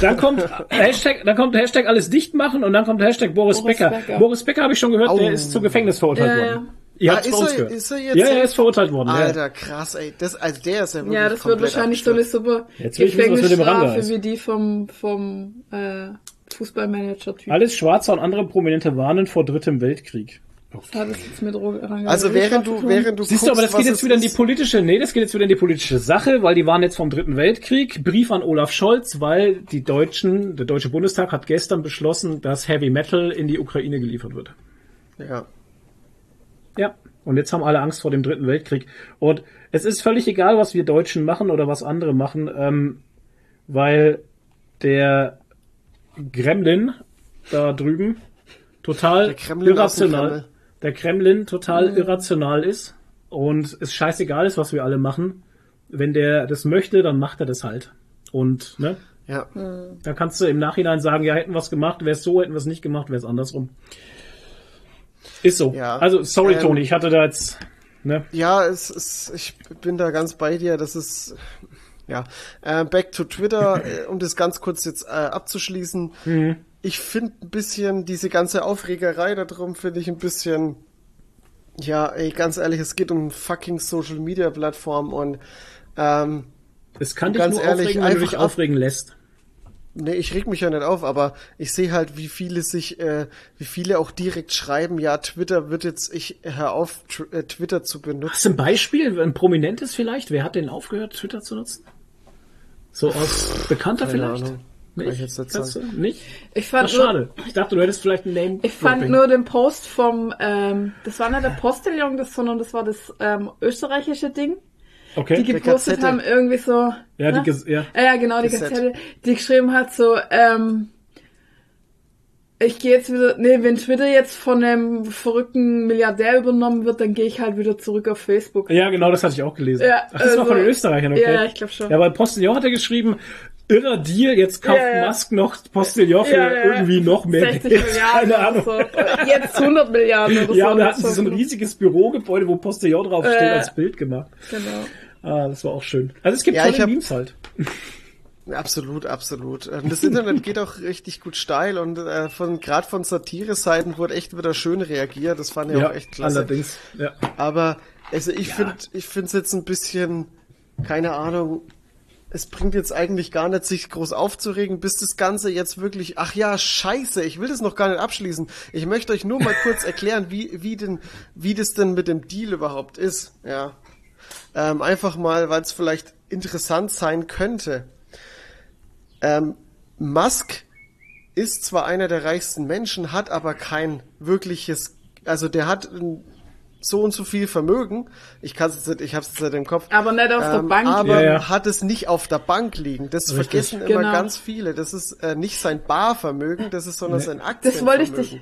Dann kommt Hashtag, dann kommt der Hashtag alles dicht machen und dann kommt der Hashtag Boris, Boris Becker. Becker. Boris Becker habe ich schon gehört, der Au. ist zu Gefängnis verurteilt Ja, ja. worden. Ihr Ah, habt's ist bei uns er- gehört. ist er jetzt- ja, er ist verurteilt worden. Ja. Alter, krass, ey. Das, also der ist ja wirklich Ja, das wird wahrscheinlich so eine super Jetzt will ich wissen, was mit dem Ranga Gefängnisstrafe ist. wie die vom, vom äh, Fußballmanager-Typ. Alles Schwarzer und andere Prominente warnen vor drittem Weltkrieg. Jetzt mit Also während du, während du Siehst du, guckst, aber das geht jetzt wieder in die politische, nee, das geht jetzt wieder in die politische Sache, weil die waren jetzt vom Dritten Weltkrieg. Brief an Olaf Scholz, weil die Deutschen, der Deutsche Bundestag hat gestern beschlossen, dass Heavy Metal in die Ukraine geliefert wird. Ja. Ja. Und jetzt haben alle Angst vor dem Dritten Weltkrieg. Und es ist völlig egal, was wir Deutschen machen oder was andere machen, ähm, weil der Gremlin da drüben total irrational. Der Kremlin total irrational ist und es scheißegal ist, was wir alle machen. Wenn der das möchte, dann macht er das halt. Und ne, Ja. da kannst du im Nachhinein sagen, ja, hätten wir es gemacht, wäre es so, hätten wir es nicht gemacht, wäre es andersrum. Ist so. Ja. Also, sorry, Ähm, Toni, ich hatte da jetzt, ne? Ja, es ist, ich bin da ganz bei dir. Das ist, ja. Äh, back to Twitter, äh, um das ganz kurz jetzt äh, abzuschließen. Mhm. Ich finde ein bisschen diese ganze Aufregerei darum, finde ich ein bisschen, ja, ey, ganz ehrlich, es geht um fucking Social Media Plattform und ähm, Es kann dich Ganz nur ehrlich, aufregen, wenn du dich aufregen lässt. Nee, ich reg mich ja nicht auf, aber ich sehe halt, wie viele sich, äh, wie viele auch direkt schreiben, ja, Twitter wird jetzt, ich hör auf, äh, Twitter zu benutzen. Hast du ein Beispiel, ein prominentes vielleicht? Wer hat denn aufgehört, Twitter zu nutzen? So aus Bekannter Keine vielleicht? Ahnung. Kann ich jetzt nicht du? Nicht? Ich Ach, fand, nur, schade. Ich dachte, du hättest vielleicht ein Name. ich fand nur den Post vom, ähm, das war nicht der Postillon, das, sondern das war das ähm, österreichische Ding, Okay. die gepostet haben, irgendwie so. ja, die, ne? Ges- ja. Ja, ja, genau, die Gazette. Gazette, die geschrieben hat so, ähm, ich gehe jetzt wieder, nee, wenn Twitter jetzt von einem verrückten Milliardär übernommen wird, dann gehe ich halt wieder zurück auf Facebook. ja, genau, das hatte ich auch gelesen. Ja, Ach, das war also- von den Österreichern, okay. Ja, ich glaube schon. Ja, weil Postillon hat er geschrieben, irrer Deal, jetzt kauft Ja, ja. Musk noch Postillon für Ja, ja. irgendwie noch mehr 60 Geld. Milliarden Keine Ahnung. oder so. Jetzt 100 Milliarden oder Ja, so. und da hatten sie Das so ein riesiges Bürogebäude, wo Postillon draufsteht, Äh. als Bild gemacht. Genau. Ah, das war auch schön. Also es gibt Ja, tolle hab- Memes halt. Absolut, absolut. Ähm, Das Internet geht auch richtig gut steil und äh, von gerade von Satire-Seiten wurde echt wieder schön reagiert. Das fand ich auch echt klasse. allerdings. Ja. Aber also ich finde, ich finde es jetzt ein bisschen, keine Ahnung. Es bringt jetzt eigentlich gar nicht, sich groß aufzuregen, bis das Ganze jetzt wirklich, ach ja, scheiße, ich will das noch gar nicht abschließen. Ich möchte euch nur mal kurz erklären, wie, wie denn, wie das denn mit dem Deal überhaupt ist, ja. Ähm, einfach mal, weil es vielleicht interessant sein könnte. Ähm, Musk ist zwar einer der reichsten Menschen, hat aber kein wirkliches, also der hat ein, so und so viel Vermögen. Ich kann es ich habe es nicht im Kopf. Aber nicht auf der Ähm, Bank. Aber Ja, ja. hat es nicht auf der Bank liegen. Das Richtig. vergessen immer Genau. ganz viele. Das ist äh, nicht sein Barvermögen, das ist sondern sein Das Aktienvermögen. wollte ich dich,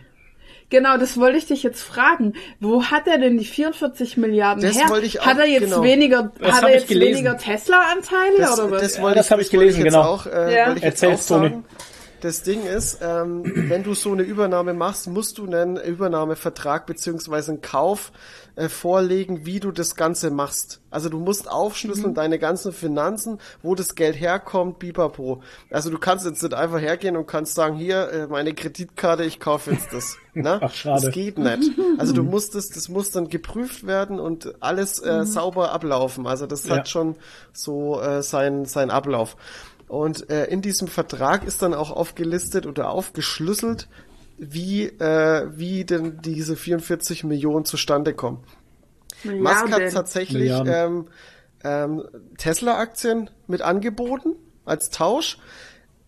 genau, das wollte ich dich jetzt fragen. Wo hat er denn die 44 Milliarden Das her? wollte ich auch- hat er jetzt genau. weniger, Das hat er ich jetzt weniger Tesla-Anteile Das, oder was? das wollte das ich, hab ich wollte gelesen, jetzt genau. Auch, äh, Ja. wollte ich Das Ding ist, ähm, wenn du so eine Übernahme machst, musst du einen Übernahmevertrag beziehungsweise einen Kauf äh, vorlegen, wie du das Ganze machst. Also du musst aufschlüsseln Mhm. deine ganzen Finanzen, wo das Geld herkommt, bipapo. Also du kannst jetzt nicht einfach hergehen und kannst sagen, hier, äh, meine Kreditkarte, ich kaufe jetzt das. Na? Ach, schade. Das geht nicht. Also du musst es, das muss dann geprüft werden und alles äh, Mhm. sauber ablaufen. Also das Ja. hat schon so äh, sein, sein Ablauf. Und äh, in diesem Vertrag ist dann auch aufgelistet oder aufgeschlüsselt, wie, äh, wie denn diese 44 Millionen zustande kommen. Musk hat tatsächlich Milliarden. ähm, ähm, Tesla-Aktien mit angeboten als Tausch.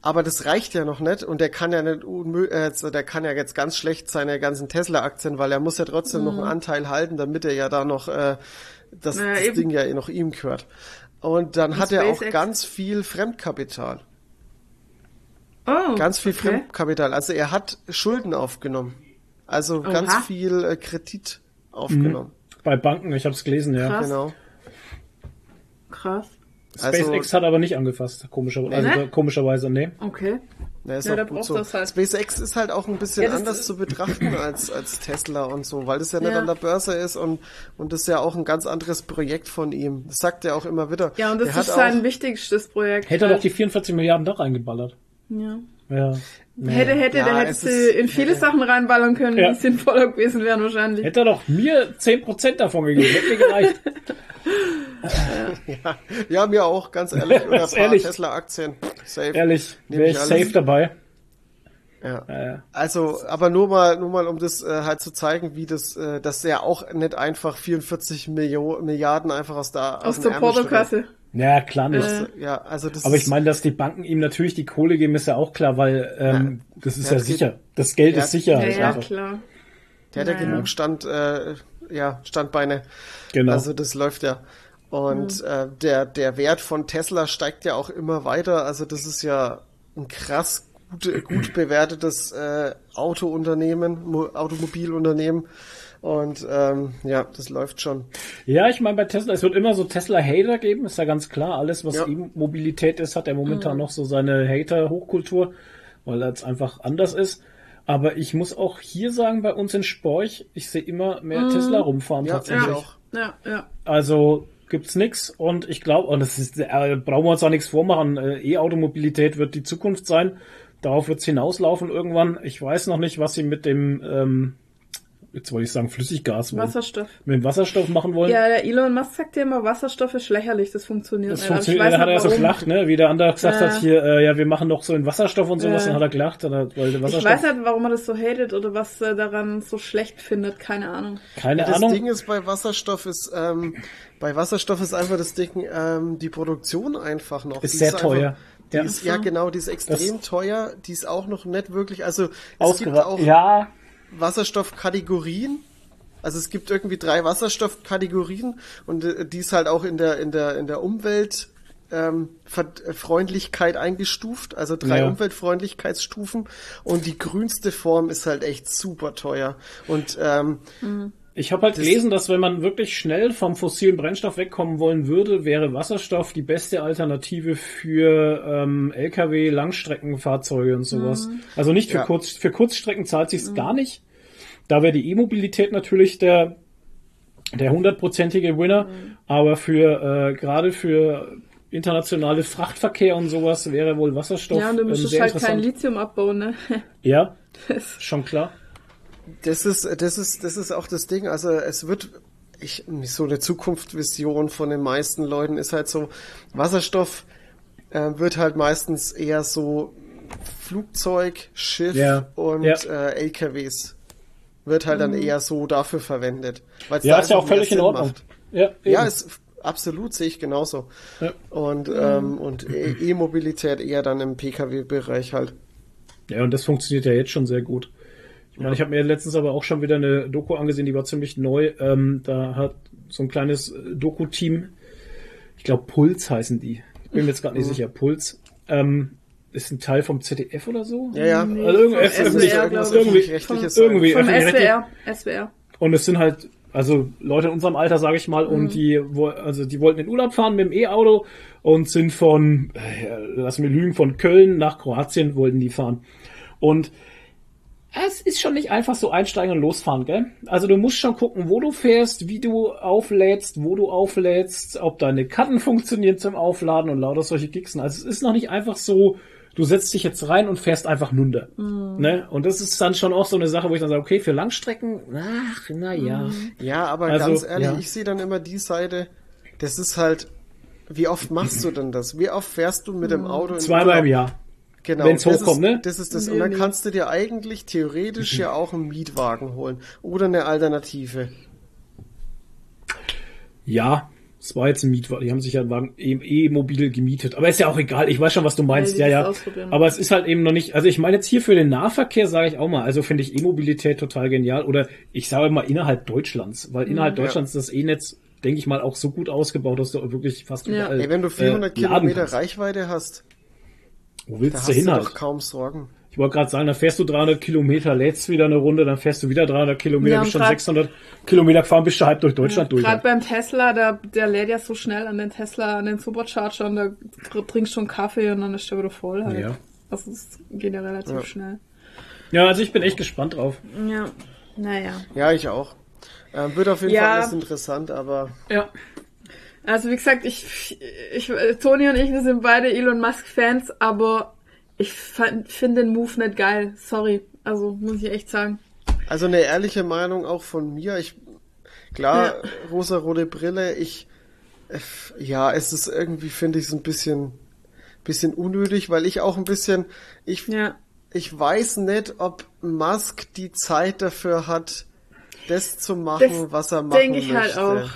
Aber das reicht ja noch nicht und der kann ja nicht unmö- äh, der kann ja jetzt ganz schlecht seine ganzen Tesla-Aktien, weil er muss ja trotzdem noch einen Anteil halten, damit er ja da noch äh, das, Ja, das. Ding ja eh noch ihm gehört. Und dann hat er auch SpaceX. ganz viel Fremdkapital. oh, Ganz viel okay. Fremdkapital. Also er hat Schulden aufgenommen. Also ganz Oha. viel äh, Kredit aufgenommen. Bei Banken, ich habe es gelesen, ja. Krass. Genau. Krass. Also- SpaceX hat aber nicht angefasst, komischerweise. Also, Ne? komischerweise, nee. Okay. Na, ist Ja, auch gut so. halt. SpaceX ist halt auch ein bisschen Ja, anders zu betrachten als, als Tesla und so, weil das ja nicht Ja. an der Börse ist und, und das ist ja auch ein ganz anderes Projekt von ihm. Das sagt er auch immer wieder. Ja, und das Der ist hat sein wichtigstes Projekt. Hätte er doch die 44 Milliarden da reingeballert. Ja. Ja. Hätte, hätte, Ja, der es hätte ist- in viele hätte- Sachen reinballern können, Ja. die sinnvoller gewesen wären wahrscheinlich. Hätte er doch mir 10% davon gegeben. Hätte mir gereicht. ja, ja, mir auch, ganz ehrlich. Oder ein Ganz paar. Tesla-Aktien. Safe. Ehrlich, wäre ich ich alles. safe dabei. Ja. Also, aber nur mal, nur mal, um das äh, halt zu zeigen, wie das, äh, dass er auch nicht einfach 44 Millio Milliarden einfach aus der Aus dem der. Portokasse. Ja, klar nicht. Äh, Ja, also das Aber ich meine, dass die Banken ihm natürlich die Kohle geben, ist ja auch klar, weil ähm, das ist Ja, ja, das geht- sicher. Das Geld Ja, ist sicher. Ja, ja, einfach. klar. der hat ja genug Stand, äh, ja, Standbeine. Genau. Also das läuft ja. Und äh, der, der Wert von Tesla steigt ja auch immer weiter. Also das ist ja ein krass gut, gut bewertetes äh, Autounternehmen, Mo Automobilunternehmen. Und ähm, ja, das läuft schon. Ja, ich meine, bei Tesla, es wird immer so Tesla-Hater geben, ist ja ganz klar. Alles, was Ja. E-Mobilität ist, hat ja momentan noch so seine Hater-Hochkultur, weil das einfach anders ist. Aber ich muss auch hier sagen, bei uns in Sporch, ich sehe immer mehr Tesla rumfahren Ja, tatsächlich. ich Ja. auch. Ja, ja. Also gibt's nix und ich glaube, und das ist, äh, brauchen wir uns auch nichts vormachen. Äh, E-Automobilität wird die Zukunft sein. Darauf wird's hinauslaufen irgendwann. Ich weiß noch nicht, was sie mit dem, ähm, jetzt wollte ich sagen Flüssiggas. Wasserstoff. mit dem Wasserstoff machen wollen. Ja, der Elon Musk sagt ja immer, Wasserstoff ist lächerlich, das funktioniert Das nicht. Funktioniert, ich weiß hat er so gelacht, ne? Wie der andere gesagt Ja. hat hier, äh, ja, wir machen doch so in Wasserstoff und sowas, Ja. dann hat er gelacht, dann hat, weil der Ich Wasserstoff, weiß nicht, warum er das so hatet oder was er daran so schlecht findet, keine Ahnung. keine Das Ahnung. Ding ist bei Wasserstoff ist, ähm, bei Wasserstoff ist einfach das Ding, ähm, die Produktion einfach noch. Ist Die sehr teuer. Einfach, die Ja. Ist, ja, genau, die ist extrem teuer. Die ist auch noch nicht wirklich, also es gibt auch ja, Wasserstoffkategorien. Also es gibt irgendwie drei Wasserstoffkategorien und äh, die ist halt auch in der in der in der Umwelt ähm, äh, Freundlichkeit eingestuft, also drei Ja. Umweltfreundlichkeitsstufen und die grünste Form ist halt echt super teuer und ähm, Ich habe halt gelesen, dass wenn man wirklich schnell vom fossilen Brennstoff wegkommen wollen würde, wäre Wasserstoff die beste Alternative für ähm, LKW, Langstreckenfahrzeuge und sowas. Also nicht für Ja. kurz für Kurzstrecken zahlt sich's gar nicht. Da wäre die E-Mobilität natürlich der der hundertprozentige Winner, aber für äh, gerade für internationale Frachtverkehr und sowas wäre wohl Wasserstoff ja, und du ähm, müsstest sehr halt kein. Lithium abbauen, ne? Ja, Das- schon klar. Das ist, das ist, das ist auch das Ding. Also es wird, ich, so eine Zukunftsvision von den meisten Leuten ist halt so, Wasserstoff äh, wird halt meistens eher so Flugzeug, Schiff Ja, und ja. Äh, LKWs wird halt dann eher so dafür verwendet. Weil's Ja, da ist ja auch völlig in Sinn Ordnung. macht. Ja, Ja, ist absolut sehe ich genauso. Ja. Und ähm, und E- E-Mobilität eher dann im PKW-Bereich halt. Ja, und das funktioniert ja jetzt schon sehr gut. Ich meine, ich habe mir letztens aber auch schon wieder eine Doku angesehen, die war ziemlich neu. Ähm, da hat so ein kleines äh, Doku-Team, ich glaube Puls heißen die. Ich bin mir jetzt gerade nicht sicher. Puls ähm, ist ein Teil vom ZDF oder so. Ja, ja. Nee, Also irgendwie- irgendwie- SWR, sein. irgendwie Vom. SWR. SWR. Und es sind halt, also Leute in unserem Alter, sage ich mal, Mhm. und die, also die wollten in Urlaub fahren mit dem E-Auto und sind von, äh, lass mir lügen, von Köln nach Kroatien wollten die fahren. Und es ist schon nicht einfach so einsteigen und losfahren, gell? Also du musst schon gucken, wo du fährst, wie du auflädst, wo du auflädst, ob deine Karten funktionieren zum Aufladen und lauter solche Gixen. Also es ist noch nicht einfach so, du setzt dich jetzt rein und fährst einfach nunder. Ne? Und das ist dann schon auch so eine Sache, wo ich dann sage, okay, für Langstrecken, ach, na ja. Ja, aber Also, ganz ehrlich, ja. ich sehe dann immer die Seite, das ist halt, wie oft machst du denn das? Wie oft fährst du mit dem Auto in Zweimal im Jahr. Genau, wenn's das hochkommt, ist, ne? Das ist das. Nee, Und dann nee. kannst du dir eigentlich theoretisch ja auch einen Mietwagen holen. Oder eine Alternative. Ja, es war jetzt ein Mietwagen. Die haben sich ja einen Wagen eh, eh mobil gemietet. Aber ist ja auch egal. Ich weiß schon, was du meinst. Ja, Ja, ja. Aber es ist halt eben noch nicht. Also ich meine jetzt hier für den Nahverkehr sage ich auch mal. Also finde ich E-Mobilität total genial. Oder ich sage mal innerhalb Deutschlands, weil innerhalb Ja. Deutschlands ist das E-Netz, denke ich mal, auch so gut ausgebaut, dass du wirklich fast Ja. überall. Ey, wenn du 400 äh, Kilometer. Reichweite hast, Wo da willst hast du du hin doch halt? kaum Sorgen. Ich wollte gerade sagen, dann fährst du 300 Kilometer, lädst wieder eine Runde, dann fährst du wieder 300 Kilometer, Ja, bist schon grad- 600 Kilometer gefahren, bist du halb durch Deutschland durch. Gerade beim Tesla, der, der lädt ja so schnell an den Tesla, an den Supercharger und da tr- trinkst schon Kaffee und dann ist der wieder voll halt. Ja. Also es geht ja relativ Ja. schnell. Ja, also ich bin echt gespannt drauf. Ja, naja. Ja, ich auch. Ähm, wird auf jeden Ja. Fall alles interessant, aber Ja. Also wie gesagt, ich, ich, Toni und ich, wir sind beide Elon Musk Fans, aber ich finde den Move nicht geil. Sorry. Also muss ich echt sagen. also eine ehrliche Meinung auch von mir. Ich klar, rosa-rote Brille, ich ja, es ist irgendwie, finde ich, so ein bisschen bisschen unnötig, weil ich auch ein bisschen, ich Ja. ich weiß nicht, ob Musk die Zeit dafür hat, das zu machen, Das was er machen denke ich möchte. halt auch.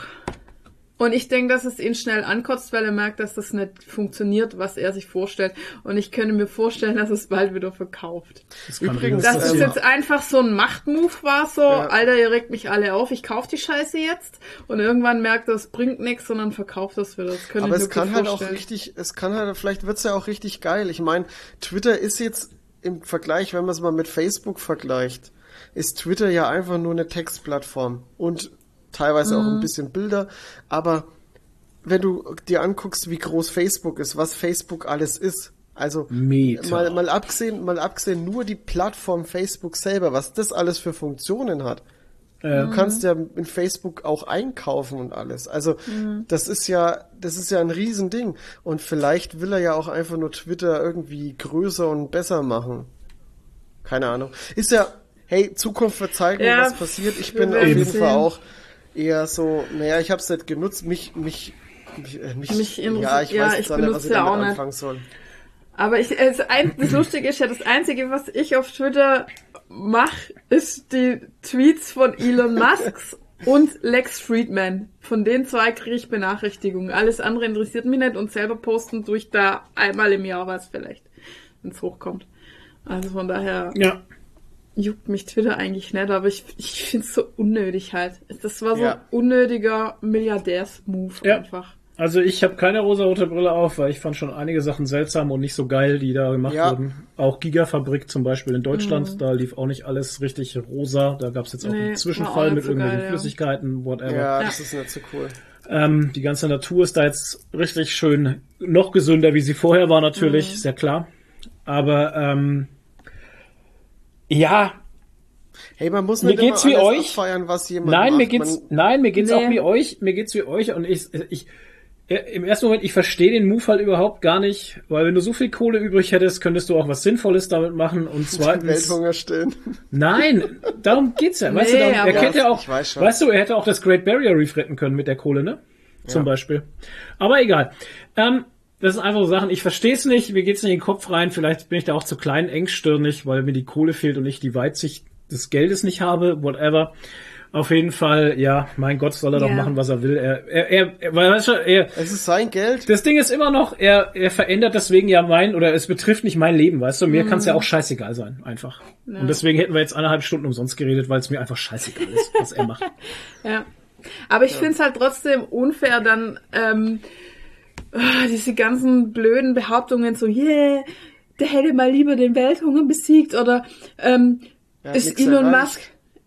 Und ich denke, dass es ihn schnell ankotzt, weil er merkt, dass das nicht funktioniert, was er sich vorstellt. Und ich könnte mir vorstellen, dass es bald wieder verkauft. Das kann Übrigens, Dass es jetzt einfach so ein Machtmove war, so, Ja. Alter, ihr regt mich alle auf, ich kauf die Scheiße jetzt. Und irgendwann merkt er, es bringt nichts, sondern verkauft das wieder. Das könnte Aber ich es mir kann halt auch richtig, es kann halt, vielleicht wird's ja auch richtig geil. Ich meine, Twitter ist jetzt im Vergleich, wenn man es mal mit Facebook vergleicht, ist Twitter ja einfach nur eine Textplattform und teilweise auch ein Mhm. bisschen Bilder. Aber wenn du dir anguckst, wie groß Facebook ist, was Facebook alles ist, also Meta. mal, mal abgesehen, mal abgesehen nur die Plattform Facebook selber, was das alles für Funktionen hat. Äh, Du kannst ja in Facebook auch einkaufen und alles. Also das ist ja, das ist ja ein Riesending. Und vielleicht will er ja auch einfach nur Twitter irgendwie größer und besser machen. Keine Ahnung. Ist ja, hey, Zukunft wird zeigen, Ja, was passiert. Ich bin auf jeden sehen. Fall auch eher so, naja, ich habe es nicht genutzt. Mich, mich, mich, äh, mich, Mich ja, ich ja, weiß ich jetzt auch nicht, was benutze ich ja damit auch nicht. anfangen soll. Aber ich, es, ein, das Lustige ist ja, das Einzige, was ich auf Twitter mache, ist die Tweets von Elon Musk und Lex Friedman. Von den zwei kriege ich Benachrichtigungen. Alles andere interessiert mich nicht und selber posten tue ich da einmal im Jahr was vielleicht, wenn es hochkommt. Also von daher ja. Juckt mich Twitter eigentlich nicht, aber ich, ich finde es so unnötig halt. Das war so Ja. ein unnötiger Milliardärs-Move Ja. einfach. Also ich habe keine rosa-rote Brille auf, weil ich fand schon einige Sachen seltsam und nicht so geil, die da gemacht Ja. wurden. Auch Gigafabrik zum Beispiel in Deutschland, da lief auch nicht alles richtig rosa. Da gab es jetzt auch Mhm. Nee, einen Zwischenfall auch mit so irgendwelchen geil, ja. Flüssigkeiten, whatever. Ja, das ist nicht so cool. Ähm, die ganze Natur ist da jetzt richtig schön noch gesünder, wie sie vorher war, natürlich, Mhm. sehr klar. Aber ähm, ja, Hey, man muss Mir nicht geht's immer wie alles euch. abfeiern, was jemand Nein, macht. mir geht's, Man, nein, mir geht's Nee. auch wie euch, mir geht's wie euch und ich, ich, ja, im ersten Moment, ich verstehe den Move halt überhaupt gar nicht, weil wenn du so viel Kohle übrig hättest, könntest du auch was Sinnvolles damit machen und zweitens, Welthunger stillen. nein, darum geht's ja, weißt Nee, du, darum, er könnte ja auch, Ich weiß schon. weißt du, er hätte auch das Great Barrier Reef retten können mit der Kohle, ne? Zum Ja. Beispiel. Aber egal. Ähm, das sind einfach so Sachen, ich verstehe es nicht, mir geht's nicht in den Kopf rein, vielleicht bin ich da auch zu klein, engstirnig, weil mir die Kohle fehlt und ich die Weitsicht des Geldes nicht habe, whatever. Auf jeden Fall, ja, mein Gott, soll er doch Ja. machen, was er will. Er, er, er, er weißt du, er, Es ist sein Geld. das Ding ist immer noch, er, er verändert deswegen ja mein, oder es betrifft nicht mein Leben, weißt du, mir kann's ja auch scheißegal sein, einfach. Und deswegen hätten wir jetzt eineinhalb Stunden umsonst geredet, weil es mir einfach scheißegal ist, was er macht. Ja. Aber ich find's halt trotzdem unfair, dann ähm, ah, diese ganzen blöden Behauptungen so, yeah, der hätte mal lieber den Welthunger besiegt oder ähm, ist Elon erreicht. Musk,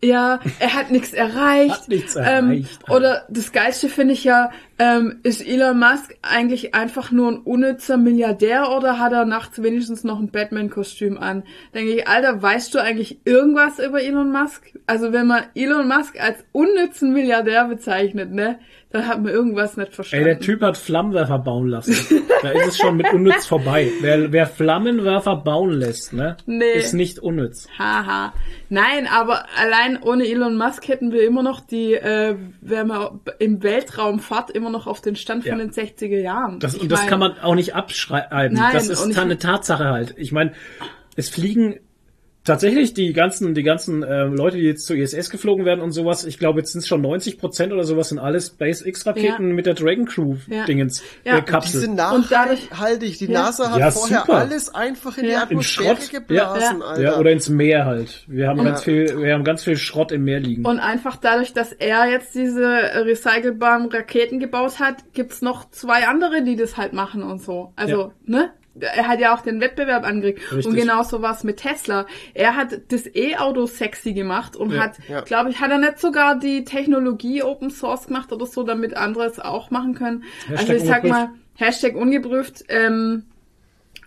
ja, er hat nichts erreicht. Hat nichts ähm, erreicht. oder das Geilste finde ich ja, ähm, ist Elon Musk eigentlich einfach nur ein unnützer Milliardär oder hat er nachts wenigstens noch ein Batman-Kostüm an? Denke ich, Alter, weißt du eigentlich irgendwas über Elon Musk? Also wenn man Elon Musk als unnützen Milliardär bezeichnet, ne, dann hat man irgendwas nicht Ey, verstanden. der Typ hat Flammenwerfer bauen lassen. Da ist es schon mit unnütz vorbei. Wer, wer Flammenwerfer bauen lässt, ne, Nee. ist nicht unnütz. Haha. Nein, aber allein ohne Elon Musk hätten wir immer noch die, äh, wären wir im Weltraumfahrt immer noch auf den Stand von Ja. den 60er Jahren. Das, Ich und das mein, kann man auch nicht abschreiben. Nein, das ist eine Tatsache halt. Ich meine, es fliegen tatsächlich die ganzen, die ganzen äh, Leute, die jetzt zur ISS geflogen werden und sowas, ich glaube, jetzt sind es schon 90 Prozent oder sowas, sind alles SpaceX-Raketen Ja. mit der Dragon Crew Ja. Äh, Kapsel. Die sind Und dadurch- nachhaltig. Die Ja. NASA hat Ja, vorher super. alles einfach in die Ja. In Atmosphäre Schrott. geblasen, Ja. Alter. ja, oder ins Meer halt. Wir haben Ja. ganz viel, wir haben ganz viel Schrott im Meer liegen. Und einfach dadurch, dass er jetzt diese recycelbaren Raketen gebaut hat, gibt's noch zwei andere, die das halt machen und so. Also, ne? Er hat ja auch den Wettbewerb angeregt. Richtig. Und genau so war es mit Tesla. Er hat das E-Auto sexy gemacht und Ja. hat, Ja. glaube ich, hat er nicht sogar die Technologie Open Source gemacht oder so, damit andere es auch machen können. Hashtag also ich sag ungeprüft. mal, Hashtag ungeprüft, ähm,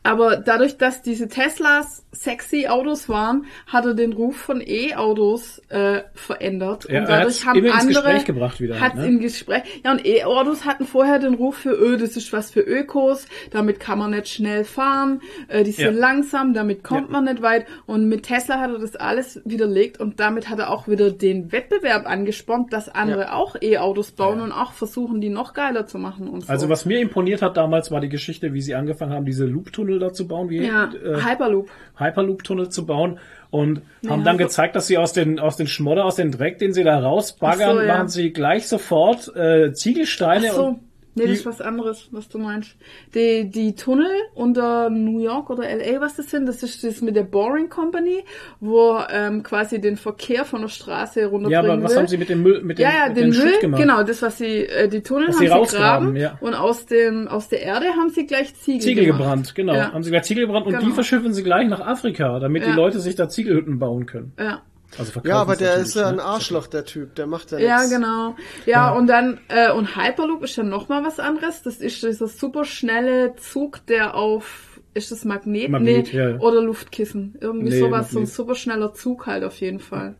aber dadurch, dass diese Teslas sexy Autos waren, hat er den Ruf von E-Autos äh, verändert. Ja, und er dadurch hat's haben immer ins andere Gespräch gebracht wieder, Hat's ne? in Gespräch. Ja, und E-Autos hatten vorher den Ruf für, öh, das ist was für Ökos, damit kann man nicht schnell fahren, äh, die sind Ja. langsam, damit kommt Ja. man nicht weit. Und mit Tesla hat er das alles widerlegt und damit hat er auch wieder den Wettbewerb angespornt, dass andere auch E-Autos bauen und auch versuchen, die noch geiler zu machen und so. Also was mir imponiert hat damals war die Geschichte, wie sie angefangen haben, diese Loop-Tunnel da zu bauen, wie ja, äh, Hyperloop. Hyperloop-Tunnel zu bauen und haben Ja, dann so- gezeigt, dass sie aus den aus den Schmodder, aus dem Dreck, den sie da rausbaggern, so, ja. machen sie gleich sofort äh, Ziegelsteine so. und Nee, das die- ist was anderes, was du meinst. Die, die Tunnel unter New York oder LA, was das sind, das ist das mit der Boring Company, wo ähm, quasi den Verkehr von der Straße ja, runterbringen aber was will. haben sie mit dem Müll, mit dem, ja, ja, mit den Schutt Müll, gemacht? genau, das, was sie, äh, die Tunnel Was haben sie rausgraben, graben ja. und aus dem, aus der Erde haben sie gleich Ziegel, Ziegel gemacht. gebrannt, genau. Ja. Haben sie gleich Ziegel gebrannt und die Genau. verschiffen sie gleich nach Afrika, damit die Ja. Leute sich da Ziegelhütten bauen können. Ja. Also Ja, aber der ist ja ein ne? Arschloch, der Typ. Der macht ja Ja, nichts. genau. Ja, und dann, äh, und Hyperloop ist dann nochmal was anderes. Das ist dieser super schnelle Zug, der auf, ist das Magnet? Magnet, nee, ja, ja. oder Luftkissen. Irgendwie Nee, sowas, so ein Magnet. super schneller Zug halt auf jeden Fall.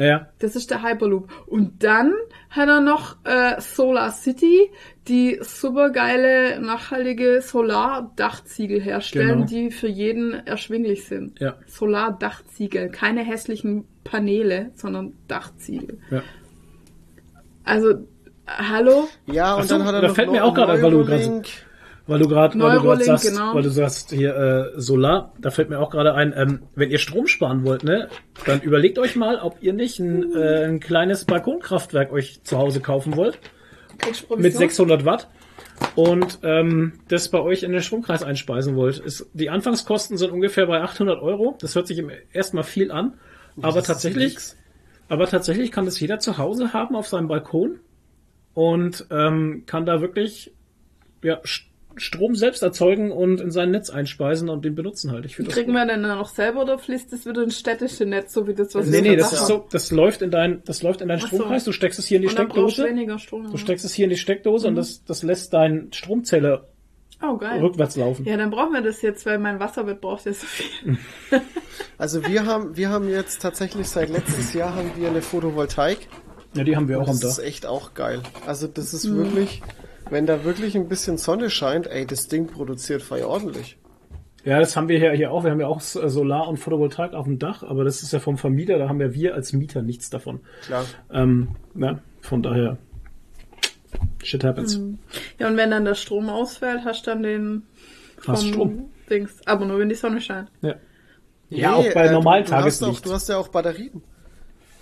Ja, ja. Das ist der Hyperloop. Und dann hat er noch äh, Solar City, die super geile, nachhaltige Solardachziegel herstellen, Genau. die für jeden erschwinglich sind. Ja. Solardachziegel, keine hässlichen Paneele, sondern Dachziegel. ja. Also, hallo? Ja, und so, dann hat er da noch fällt mir Neu- auch gerade ein, weil du gerade-. Weil du gerade, sagst, genau. weil du sagst hier äh, Solar, da fällt mir auch gerade ein, ähm, wenn ihr Strom sparen wollt, ne, dann überlegt euch mal, ob ihr nicht ein, äh, ein kleines Balkonkraftwerk euch zu Hause kaufen wollt mit Provision? 600 Watt und ähm, das bei euch in den Stromkreis einspeisen wollt. Ist, die Anfangskosten sind ungefähr bei 800 Euro. Das hört sich erstmal viel an, aber tatsächlich, aber tatsächlich kann das jeder zu Hause haben auf seinem Balkon und ähm, kann da wirklich ja, Strom selbst erzeugen und in sein Netz einspeisen und den benutzen halt. Ich das Kriegen wir denn dann noch selber oder fließt das wieder ins städtische Netz, so wie das, was Nee, wir nee, das gesagt ist haben? so, das läuft in dein, das läuft in deinen so. Stromkreis. Du steckst es hier in die Und Steckdose. weniger Strom. Du steckst es hier in die Steckdose und das, das lässt deinen Stromzähler oh, geil. rückwärts laufen. Ja, dann brauchen wir das jetzt, weil mein Wasserbett braucht ja so viel. Also wir haben, wir haben jetzt tatsächlich seit letztes Jahr haben wir eine Photovoltaik. Ja, die haben wir auch am Das ist Dach. echt auch geil. Also das ist Mhm. wirklich, wenn da wirklich ein bisschen Sonne scheint, ey, das Ding produziert fei ordentlich. Ja, das haben wir hier, hier auch. Wir haben ja auch äh, Solar und Photovoltaik auf dem Dach, aber das ist ja vom Vermieter, da haben ja wir als Mieter nichts davon. Klar. Ähm, ja, von daher. Shit happens. Mhm. Ja, und wenn dann der Strom ausfällt, hast du dann den Hast Strom. Dings. Aber nur wenn die Sonne scheint. Ja. Ja, Nee, auch bei äh, normalen du, du, hast auch, Tageslicht. du hast ja auch Batterien.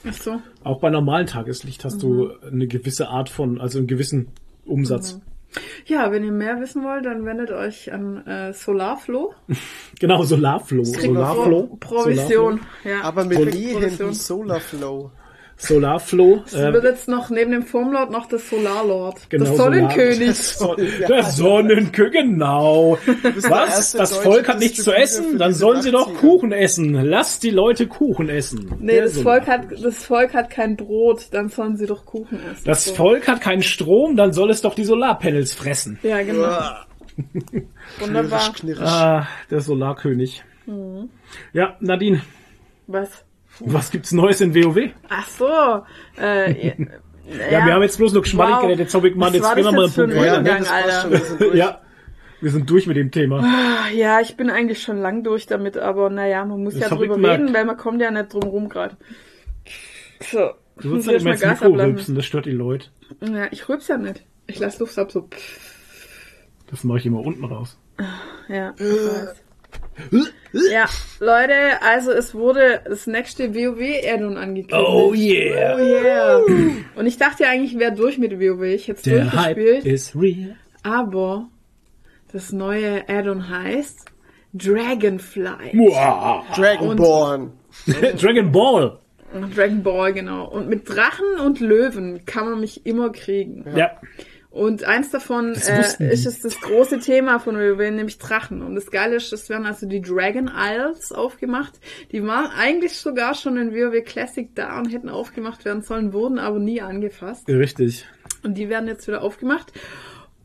Ach so. Auch bei normalen Tageslicht hast du Mhm. eine gewisse Art von, also einen gewissen Umsatz. Ja, wenn ihr mehr wissen wollt, dann wendet euch an äh, Solarflow. Genau, Solarflow. Solarflow. Pro Provision. Ja. Aber mit E Provision. hinten Solarflow. Solarflow. Es wird Ähm, jetzt noch neben dem Formlord noch der Solarlord. Genau, der Sonnenkönig. So, der Sonnenkönig, genau. Was? Das Volk hat nichts zu essen? Dann sollen sie doch. Kuchen essen. Lasst die Leute Kuchen essen. Nee, Der das Solar- Volk, hat, das Volk hat kein Brot, dann sollen sie doch Kuchen essen. Das So. Volk hat keinen Strom, dann soll es doch die Solarpanels fressen. Ja, genau. Wunderbar. knirsch, knirsch. Ah, der Solarkönig. Mhm. Ja, Nadine, Was? Was gibt's Neues in WoW? Ach so. Äh, ja, Ja, wir haben jetzt bloß noch Geschmack Wow. geredet. Jetzt hab ich mal, Was jetzt gehen wir mal einen ein Punkt ja, weiter. durch. Ja, wir sind durch mit dem Thema. Ah, Ja, ich bin eigentlich schon lang durch damit, aber naja, man muss Das ja drüber reden, weil man kommt ja nicht drum rum gerade. So. Du sollst halt immer ins Gas Mikro rülpsen, das stört die Leute. Ja, ich rülps ja nicht. Ich lass Luft ab, so. Das mache ich immer unten raus. Ja, ich weiß. Ja, Leute, also es wurde das nächste WoW-Addon angekündigt. Oh yeah. Oh yeah. Und ich dachte ja eigentlich, ich wäre durch mit WoW. Ich hätte es Der Hype durchgespielt. is real. Aber das neue Addon heißt Dragonfly. Wow. Dragonborn. Dragon Ball. Dragon Ball, genau. Und mit Drachen und Löwen kann man mich immer kriegen. Ja. Und eins davon äh, ist es das große Thema von WoW, nämlich Drachen. Und das Geile ist, es werden also die Dragon Isles aufgemacht. Die waren eigentlich sogar schon in WoW Classic da und hätten aufgemacht werden sollen, wurden aber nie angefasst. Richtig. Und die werden jetzt wieder aufgemacht.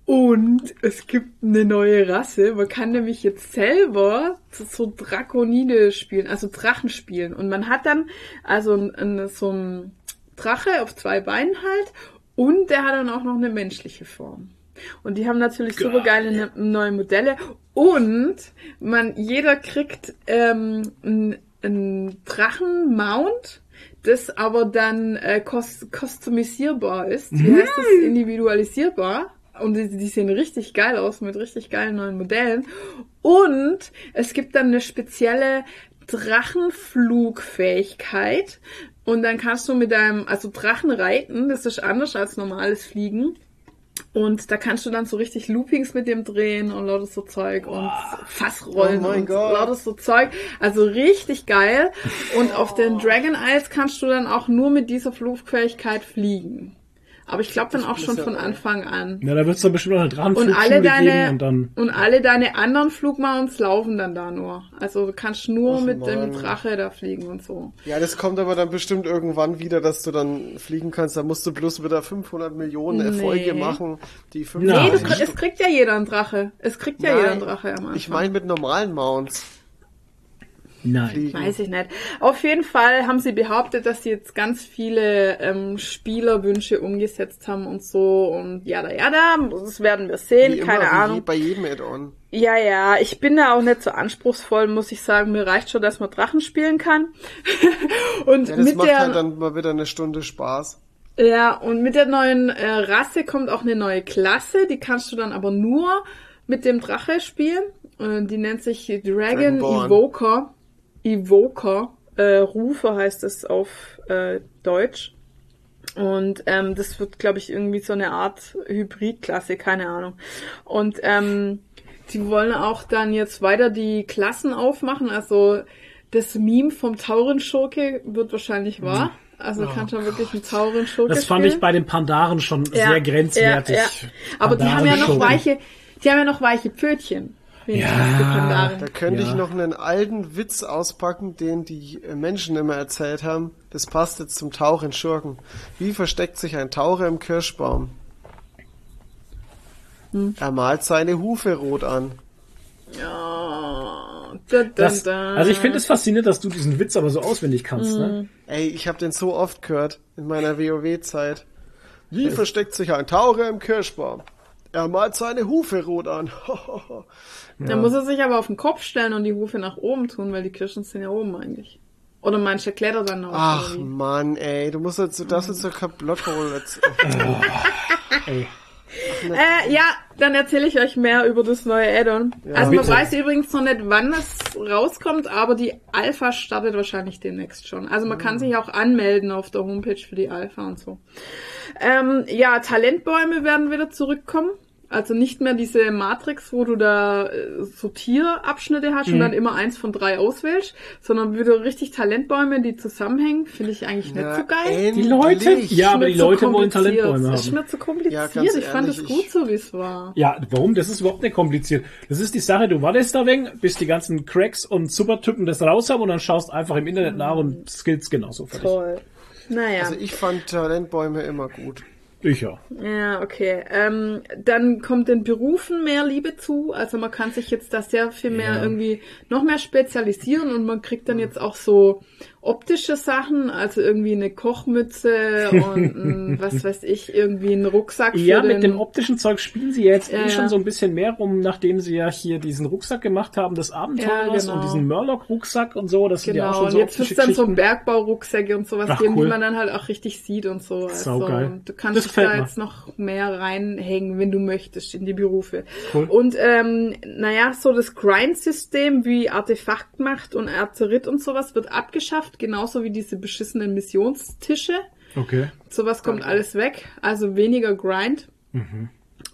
Und es gibt eine neue Rasse. Man kann nämlich jetzt selber so- so Drakonide spielen, also Drachen spielen. Und man hat dann also ein, ein, so ein Drache auf zwei Beinen halt und der hat dann auch noch eine menschliche Form. Und die haben natürlich super geile ne neue Modelle. Und man, jeder kriegt ähm, ein, ein Drachenmount, das aber dann äh, kos customisierbar ist. Wie heißt das? Individualisierbar. Und die, die sehen richtig geil aus mit richtig geilen neuen Modellen. Und es gibt dann eine spezielle Drachenflugfähigkeit. Und dann kannst du mit deinem, also Drachen reiten, das ist anders als normales Fliegen. Und da kannst du dann so richtig Loopings mit dem drehen und lauter so Zeug und Fassrollen Oh und Gott. lauter so Zeug. Also richtig geil. Und auf den Dragon Isles kannst du dann auch nur mit dieser Flugfähigkeit fliegen. Aber ich glaube dann auch schon von Anfang an. Ja, da wird es dann bestimmt noch eine Und Drachenflugschule alle geben deine und dann. und alle deine anderen Flugmounts laufen dann da nur. Also du kannst nur Ach, mit dem Mann. Drache da fliegen und so. Ja, das kommt aber dann bestimmt irgendwann wieder, dass du dann fliegen kannst. Da musst du bloß wieder 500 Millionen Erfolge Nee. machen. Die 500 Nein. Nee, du, Nein. es kriegt ja jeder einen Drache. Es kriegt ja jeder einen Drache am Anfang. Ich meine mit normalen Mounts Nein. fliegen. Weiß ich nicht. Auf jeden Fall haben sie behauptet, dass sie jetzt ganz viele ähm, Spielerwünsche umgesetzt haben und so und ja, da, ja, da, das werden wir sehen, Wie immer, keine wie Ahnung. bei jedem Add-on. Ja, ja, ich bin da auch nicht so anspruchsvoll, muss ich sagen. Mir reicht schon, dass man Drachen spielen kann. und Ja, das mit macht der, halt dann mal wieder eine Stunde Spaß. ja, und mit der neuen äh, Rasse kommt auch eine neue Klasse, die kannst du dann aber nur mit dem Drache spielen. Äh, die nennt sich Dragon Dragonborn. Evoker. Evoker. Äh, Rufe heißt es auf äh, Deutsch. Und ähm, das wird, glaube ich, irgendwie so eine Art Hybridklasse, keine Ahnung. Und ähm, die wollen auch dann jetzt weiter die Klassen aufmachen. Also das Meme vom Taurenschurke wird wahrscheinlich wahr. Also kannst du wirklich einen Taurenschurke Das fand spielen. ich bei den Pandaren schon Ja, sehr grenzwertig. ja, ja. Aber die haben ja noch weiche, die haben ja noch weiche Pfötchen. Ja. Da könnte Ja. ich noch einen alten Witz auspacken, den die äh, Menschen immer erzählt haben. Das passt jetzt zum Tauch in Schurken. Wie versteckt sich ein Taucher im Kirschbaum? Hm. Er malt seine Hufe rot an. Ja. Da, da, Das, da. also ich finde es faszinierend, dass du diesen Witz aber so auswendig kannst. Mhm. Ne? Ey, ich habe den so oft gehört in meiner WoW-Zeit. Wie versteckt sich ein Taucher im Kirschbaum? Er malt seine Hufe rot an. Dann muss er sich aber auf den Kopf stellen und die Hufe nach oben tun, weil die Kirschen sind ja oben eigentlich. Oder er klettert dann noch? Ach oder wie? Mann, ey, du musst jetzt, du darfst jetzt so kaputt holen. Jetzt. Ey. Äh, ja, dann erzähle ich euch mehr über das neue Add-on. also man bitte. weiß übrigens noch nicht, wann es rauskommt, aber die Alpha startet wahrscheinlich demnächst schon. Also man kann sich auch anmelden auf der Homepage für die Alpha und so. Ähm, ja, Talentbäume werden wieder zurückkommen. Also nicht mehr diese Matrix, wo du da äh, Sortierabschnitte hast und dann immer eins von drei auswählst, sondern wieder richtig Talentbäume, die zusammenhängen. Finde ich eigentlich nicht so geil. Die Leute, endlich. ja, aber die Leute wollen. Talentbäume Das ist haben. mir zu kompliziert. Ja, ich fand es ehrlich, gut so, wie es war. Ja, warum? Das ist überhaupt nicht kompliziert. Das ist die Sache, du wartest da wenig, bis die ganzen Cracks und Supertypen das raus haben und dann schaust einfach im Internet nach und skills genauso fertig. Toll. Naja. Also ich fand Talentbäume immer gut. Ich ja. Okay. Ähm, dann kommt den Berufen mehr Liebe zu. Also man kann sich jetzt da sehr viel mehr Ja. irgendwie noch mehr spezialisieren und man kriegt dann jetzt auch so optische Sachen, also irgendwie eine Kochmütze und ein, was weiß ich, irgendwie einen Rucksack Ja, für mit den, dem optischen Zeug spielen sie jetzt Ja, eh ja. schon so ein bisschen mehr rum, nachdem sie ja hier diesen Rucksack gemacht haben des Abenteurers Ja, genau. und diesen Murloc-Rucksack und so. Das sind ja auch Genau, schon und so jetzt optische wird's dann so. Bergbaurucksäcke und sowas Ach, cool. die man dann halt auch richtig sieht und so. Also, Saugeil. du kannst Das gefällt da mir. jetzt noch mehr reinhängen, wenn du möchtest, in die Berufe. Cool. Und ähm, naja, so das Grind-System wie Artefaktmacht und Azerit und sowas wird abgeschafft, genauso wie diese beschissenen Missionstische. Okay. Sowas kommt alles weg, also weniger Grind. Mhm.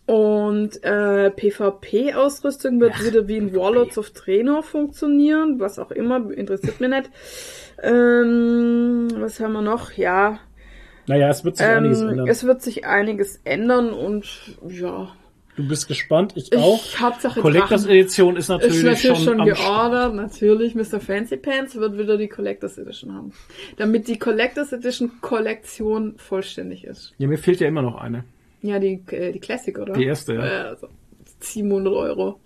Und äh, PvP-Ausrüstung wird wieder wie in Warlords of Draenor funktionieren, was auch immer, interessiert mich nicht. Ähm, was haben wir noch? Ja, Naja, es wird sich einiges Ähm, ändern. es wird sich einiges ändern und ja. Du bist gespannt, ich auch. Ich, Hauptsache Collectors Drachen. Edition ist natürlich, Ist natürlich schon, schon, am geordert, natürlich. Mr. Fancy Pants wird wieder die Collectors Edition haben. Damit die Collectors Edition Kollektion vollständig ist. Ja, mir fehlt ja immer noch eine. Ja, die, äh, die Classic, oder? Die erste, ja. Äh, also 700 Euro.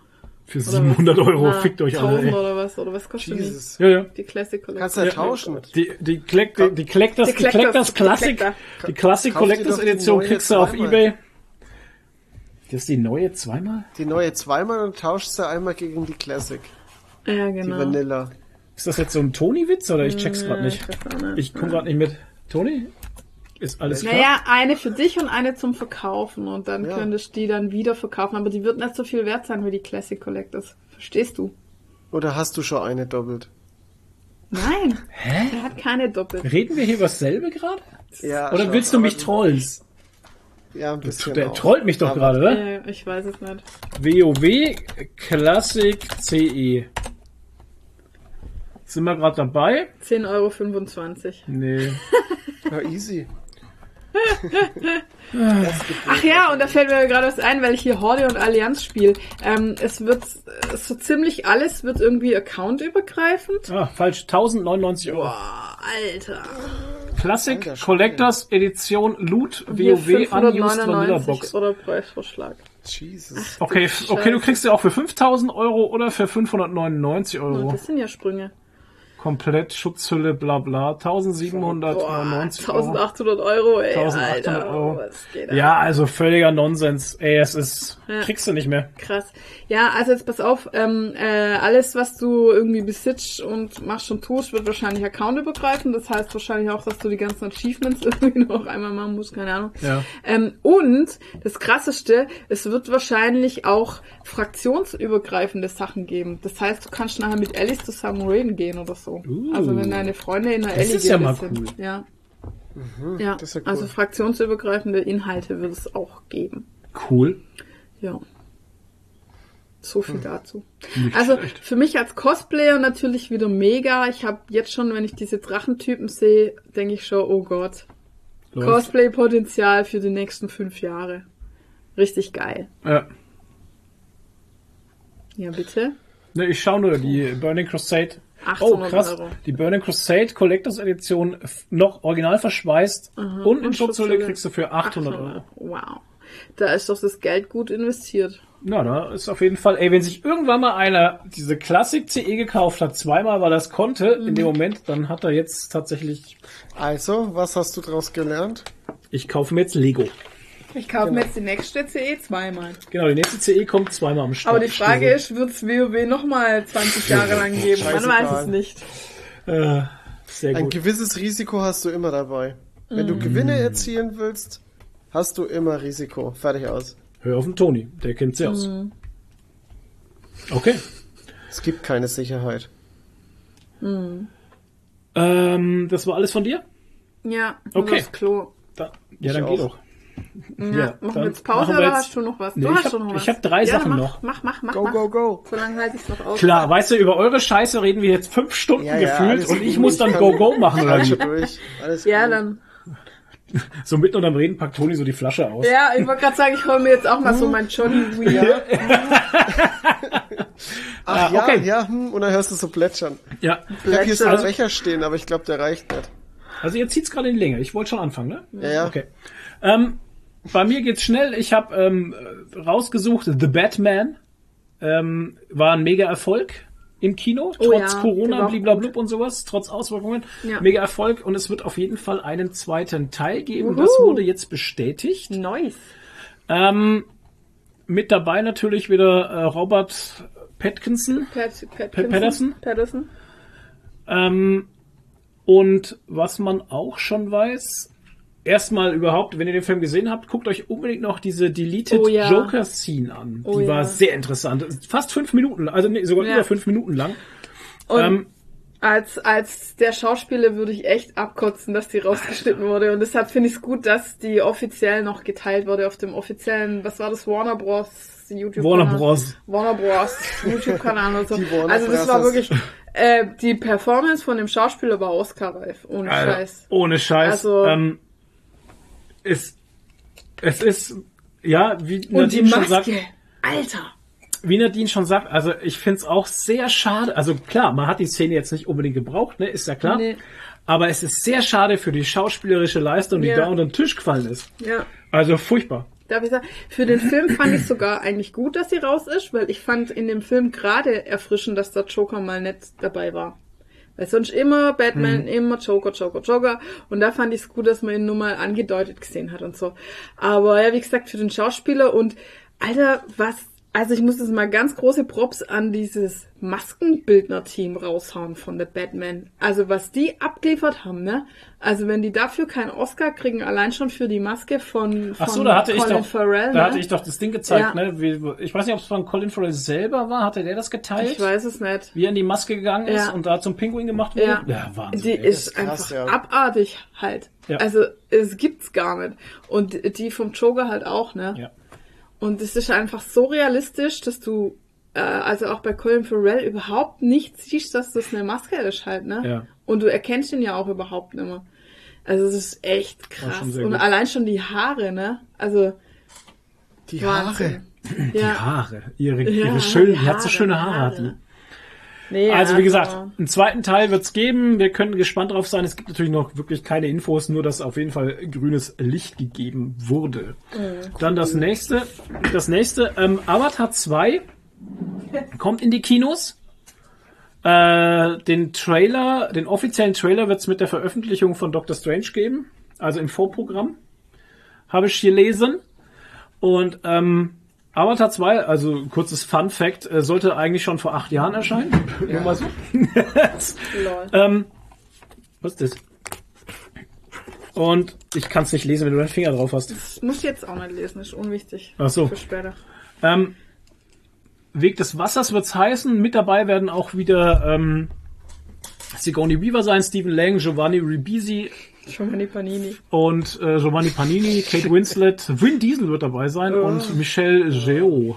Für Oder 700 was? Euro, Na, fickt euch alle. 1000 ey. oder was? Oder was kostet die? Jesus. Ja, ja. Die Classic Collection. Kannst du ja tauschen. Die, die, Collect, die, die Collectors, die Die Collectors- Classic, die Collector. die Classic Collectors die Edition kriegst du auf zweimal. Ebay. Das ist die neue zweimal? Die neue zweimal und tauschst du einmal gegen die Classic. Ja, Die genau. Vanilla. Ist das jetzt so ein Tony-Witz oder ich check's gerade nicht? Ich komme gerade nicht mit. Tony? Ist alles klar? Naja, eine für dich und eine zum Verkaufen und dann Ja. könntest du die dann wieder verkaufen, aber die wird nicht so viel wert sein wie die Classic Collectors. Verstehst du? Oder hast du schon eine doppelt? Nein. Hä? Der hat keine doppelt. Reden wir hier über dasselbe gerade? Ja, Oder schon, willst du mich trollen? Ja, ein bisschen. Der auch. trollt mich doch Aber- gerade, oder? Äh, ich weiß es nicht. WoW Classic CE. Sind wir gerade dabei? 10,25 Euro. Nee. Ja, easy. Ach ja, und da fällt mir gerade was ein, weil ich hier Horde und Allianz spiele. Ähm, es wird so ziemlich alles wird irgendwie accountübergreifend. Ah, falsch. 1099 Euro. Boah, Alter. Classic Alter. Collectors Edition Loot WoW Unused Vanilla 599 Box. oder Preisvorschlag. Jesus. Okay, f- okay, du kriegst ja auch für 5000 Euro oder für 599 Oh, Euro. das sind ja Sprünge. Komplett Schutzhülle, bla bla. Boah, 1799 Euro. 1800 Euro, ey. 1800 Alter, Euro. Ja, also völliger Nonsens. Ey, es ist, Ja. kriegst du nicht mehr. Krass. Ja, also jetzt pass auf, ähm, äh, alles, was du irgendwie besitzt und machst und tust, wird wahrscheinlich accountübergreifend. Das heißt wahrscheinlich auch, dass du die ganzen Achievements irgendwie noch einmal machen musst, keine Ahnung. Ja. Ähm, und das Krasseste, es wird wahrscheinlich auch fraktionsübergreifende Sachen geben. Das heißt, du kannst nachher mit Alice zusammen raiden gehen oder so. Uh. also wenn deine Freunde in der Das Ellie ist ja mal sind. cool. Ja. ja. das ist ja cool. Also fraktionsübergreifende Inhalte wird es auch geben. Cool. Ja. So viel dazu. Also für mich als Cosplayer natürlich wieder mega. Ich habe jetzt schon, wenn ich diese Drachentypen sehe, denke ich schon, oh Gott. Cosplay-Potenzial für die nächsten fünf Jahre. Richtig geil. Ja. Ja, bitte. Ne, ich schau nur die Burning Crusade. 800 oh, krass. Euro. Die Burning Crusade Collectors Edition noch original verschweißt und in Schutzhülle kriegst du für 800 Euro. Wow. Da ist doch das Geld gut investiert. Na, da ist auf jeden Fall, ey, wenn sich irgendwann mal einer diese Classic CE gekauft hat, zweimal, weil es konnte, in Mhm. dem Moment, dann hat er jetzt tatsächlich, Also, was hast du daraus gelernt? ich kaufe mir jetzt Lego. Ich kaufe mir jetzt die nächste CE zweimal. Genau, die nächste CE kommt zweimal am Start. Aber die Frage ist, wird es WoW nochmal 20 Jahre lang geben? Man weiß es nicht. Äh, sehr Ein gut. gewisses Risiko hast du immer dabei. Wenn du Gewinne erzielen willst, hast du immer Risiko. Fertig aus. Hör auf den Toni, der kennt sie aus. Okay. Es gibt keine Sicherheit. Ähm, das war alles von dir? Ja, Okay. das Klo. Da, ja, Ich dann geht auch. doch. Ja, Ja, machen wir jetzt Pause wir oder jetzt- hast du noch was? Nee, du ich hast hab- schon noch was. ich hab drei ja, Sachen mach, noch. Mach, mach, mach, Go, go, go. So lange halte ich es noch aus. Klar, weißt du, über eure Scheiße reden wir jetzt fünf Stunden Ja, gefühlt und ich muss dann kann- Go-Go machen oder Alles wie? schon durch. Alles Ja, gut. dann. So mitten unterm Reden packt Toni so die Flasche aus. Ja, ich wollte gerade sagen, ich hole mir jetzt auch mal so mein Johnny Weir. Ach Ah, ja, okay. ja, hm, und dann hörst du so plätschern. Ja. Ich hab hier so Becher stehen, aber ich glaube, der reicht nicht. Also ihr zieht's gerade in die Länge. Ich wollte schon anfangen, ne? Ja, ja. Okay. Ähm, bei mir geht's schnell. Ich habe ähm, rausgesucht The Batman. Ähm, war ein mega Erfolg im Kino, Oh trotz ja, Corona, bliblablub und sowas, trotz Auswirkungen. Ja. Mega Erfolg und es wird auf jeden Fall einen zweiten Teil geben. Wuhu. Das wurde jetzt bestätigt. Nice. Ähm, mit dabei natürlich wieder äh, Robert Pattinson. Pat, Pat, Patterson? Patterson. Ähm, und was man auch schon weiß, erstmal überhaupt, wenn ihr den Film gesehen habt, guckt euch unbedingt noch diese Deleted Oh ja. Joker Scene an. Oh Die war ja. sehr interessant. Fast fünf Minuten, also nee, sogar Ja. über fünf Minuten lang. Und Ähm, als, als der Schauspieler würde ich echt abkotzen, dass die rausgeschnitten wurde. Und deshalb finde ich es gut, dass die offiziell noch geteilt wurde auf dem offiziellen, was war das, Warner Bros. YouTube Warner Bros. Warner Bros. YouTube-Kanal und so. Also das war wirklich, äh, die Performance von dem Schauspieler war Oscar-reif, ohne Alter, Scheiß. ohne Scheiß. Also- ähm, es, es ist, ja, wie Und Nadine schon sagt. Alter. wie Nadine schon sagt, also ich find's auch sehr schade. Also klar, man hat die Szene jetzt nicht unbedingt gebraucht, ne, ist ja klar. Nee. Aber es ist sehr schade für die schauspielerische Leistung, die Ja. da unter den Tisch gefallen ist. Ja. Also furchtbar. Darf ich sagen, für den Film fand ich sogar eigentlich gut, dass sie raus ist, weil ich fand in dem Film gerade erfrischend, dass der Joker mal nicht dabei war. Weil sonst immer Batman, immer Joker, Joker, Joker. Und da fand ich es gut, dass man ihn nur mal angedeutet gesehen hat und so. Aber ja, wie gesagt, für den Schauspieler und Alter, was, also ich muss jetzt mal ganz große Props an dieses Maskenbildner-Team raushauen von The Batman. Also was die abgeliefert haben, ne? Also wenn die dafür keinen Oscar kriegen, allein schon für die Maske von, von Ach so, da hatte ich Colin doch, Farrell, da ne? hatte ich doch das Ding gezeigt, Ja. ne? Wie, ich weiß nicht, ob es von Colin Farrell selber war. Hatte der das geteilt? Ich weiß es nicht. Wie er in die Maske gegangen ist Ja. und da zum Pinguin gemacht wurde? Ja, Wahnsinn. die ey. ist, krass, einfach ja. abartig halt. Ja. Also es gibt's gar nicht. Und die vom Joker halt auch, ne? Ja. Und es ist einfach so realistisch, dass du äh, also auch bei Colin Farrell überhaupt nicht siehst, dass das eine Maske ist halt, ne? Ja. Und du erkennst ihn ja auch überhaupt nicht mehr. Also es ist echt krass. Und gut. allein schon die Haare, ne? Also Die Wahnsinn. Haare. Die Ja. Haare. Ihre, Ja, ihre schönen, die Haare, hat so schöne Haare, hat die. Nee, Also wie gesagt, aber- einen zweiten Teil wird's geben. Wir können gespannt drauf sein. Es gibt natürlich noch wirklich keine Infos, nur dass auf jeden Fall grünes Licht gegeben wurde. Dann das nächste, das nächste, ähm, Avatar 2 kommt in die Kinos. Äh, den Trailer, den offiziellen Trailer wird's mit der Veröffentlichung von Doctor Strange geben, also im Vorprogramm. Habe ich gelesen. Und ähm, Avatar 2, also kurzes Fun Fact, äh, sollte eigentlich schon vor acht Jahren erscheinen. Nur mal so. Ähm, was ist das? Und ich kann es nicht lesen, wenn du deinen Finger drauf hast. Das muss ich jetzt auch nicht lesen, ist unwichtig. Ach so. Für später. Ähm, Weg des Wassers wird's heißen. Mit dabei werden auch wieder ähm, Sigourney Weaver sein, Stephen Lang, Giovanni Ribisi Die Panini. und äh, Giovanni Panini, Kate Winslet, Vin Diesel wird dabei sein und Michelle Yeoh.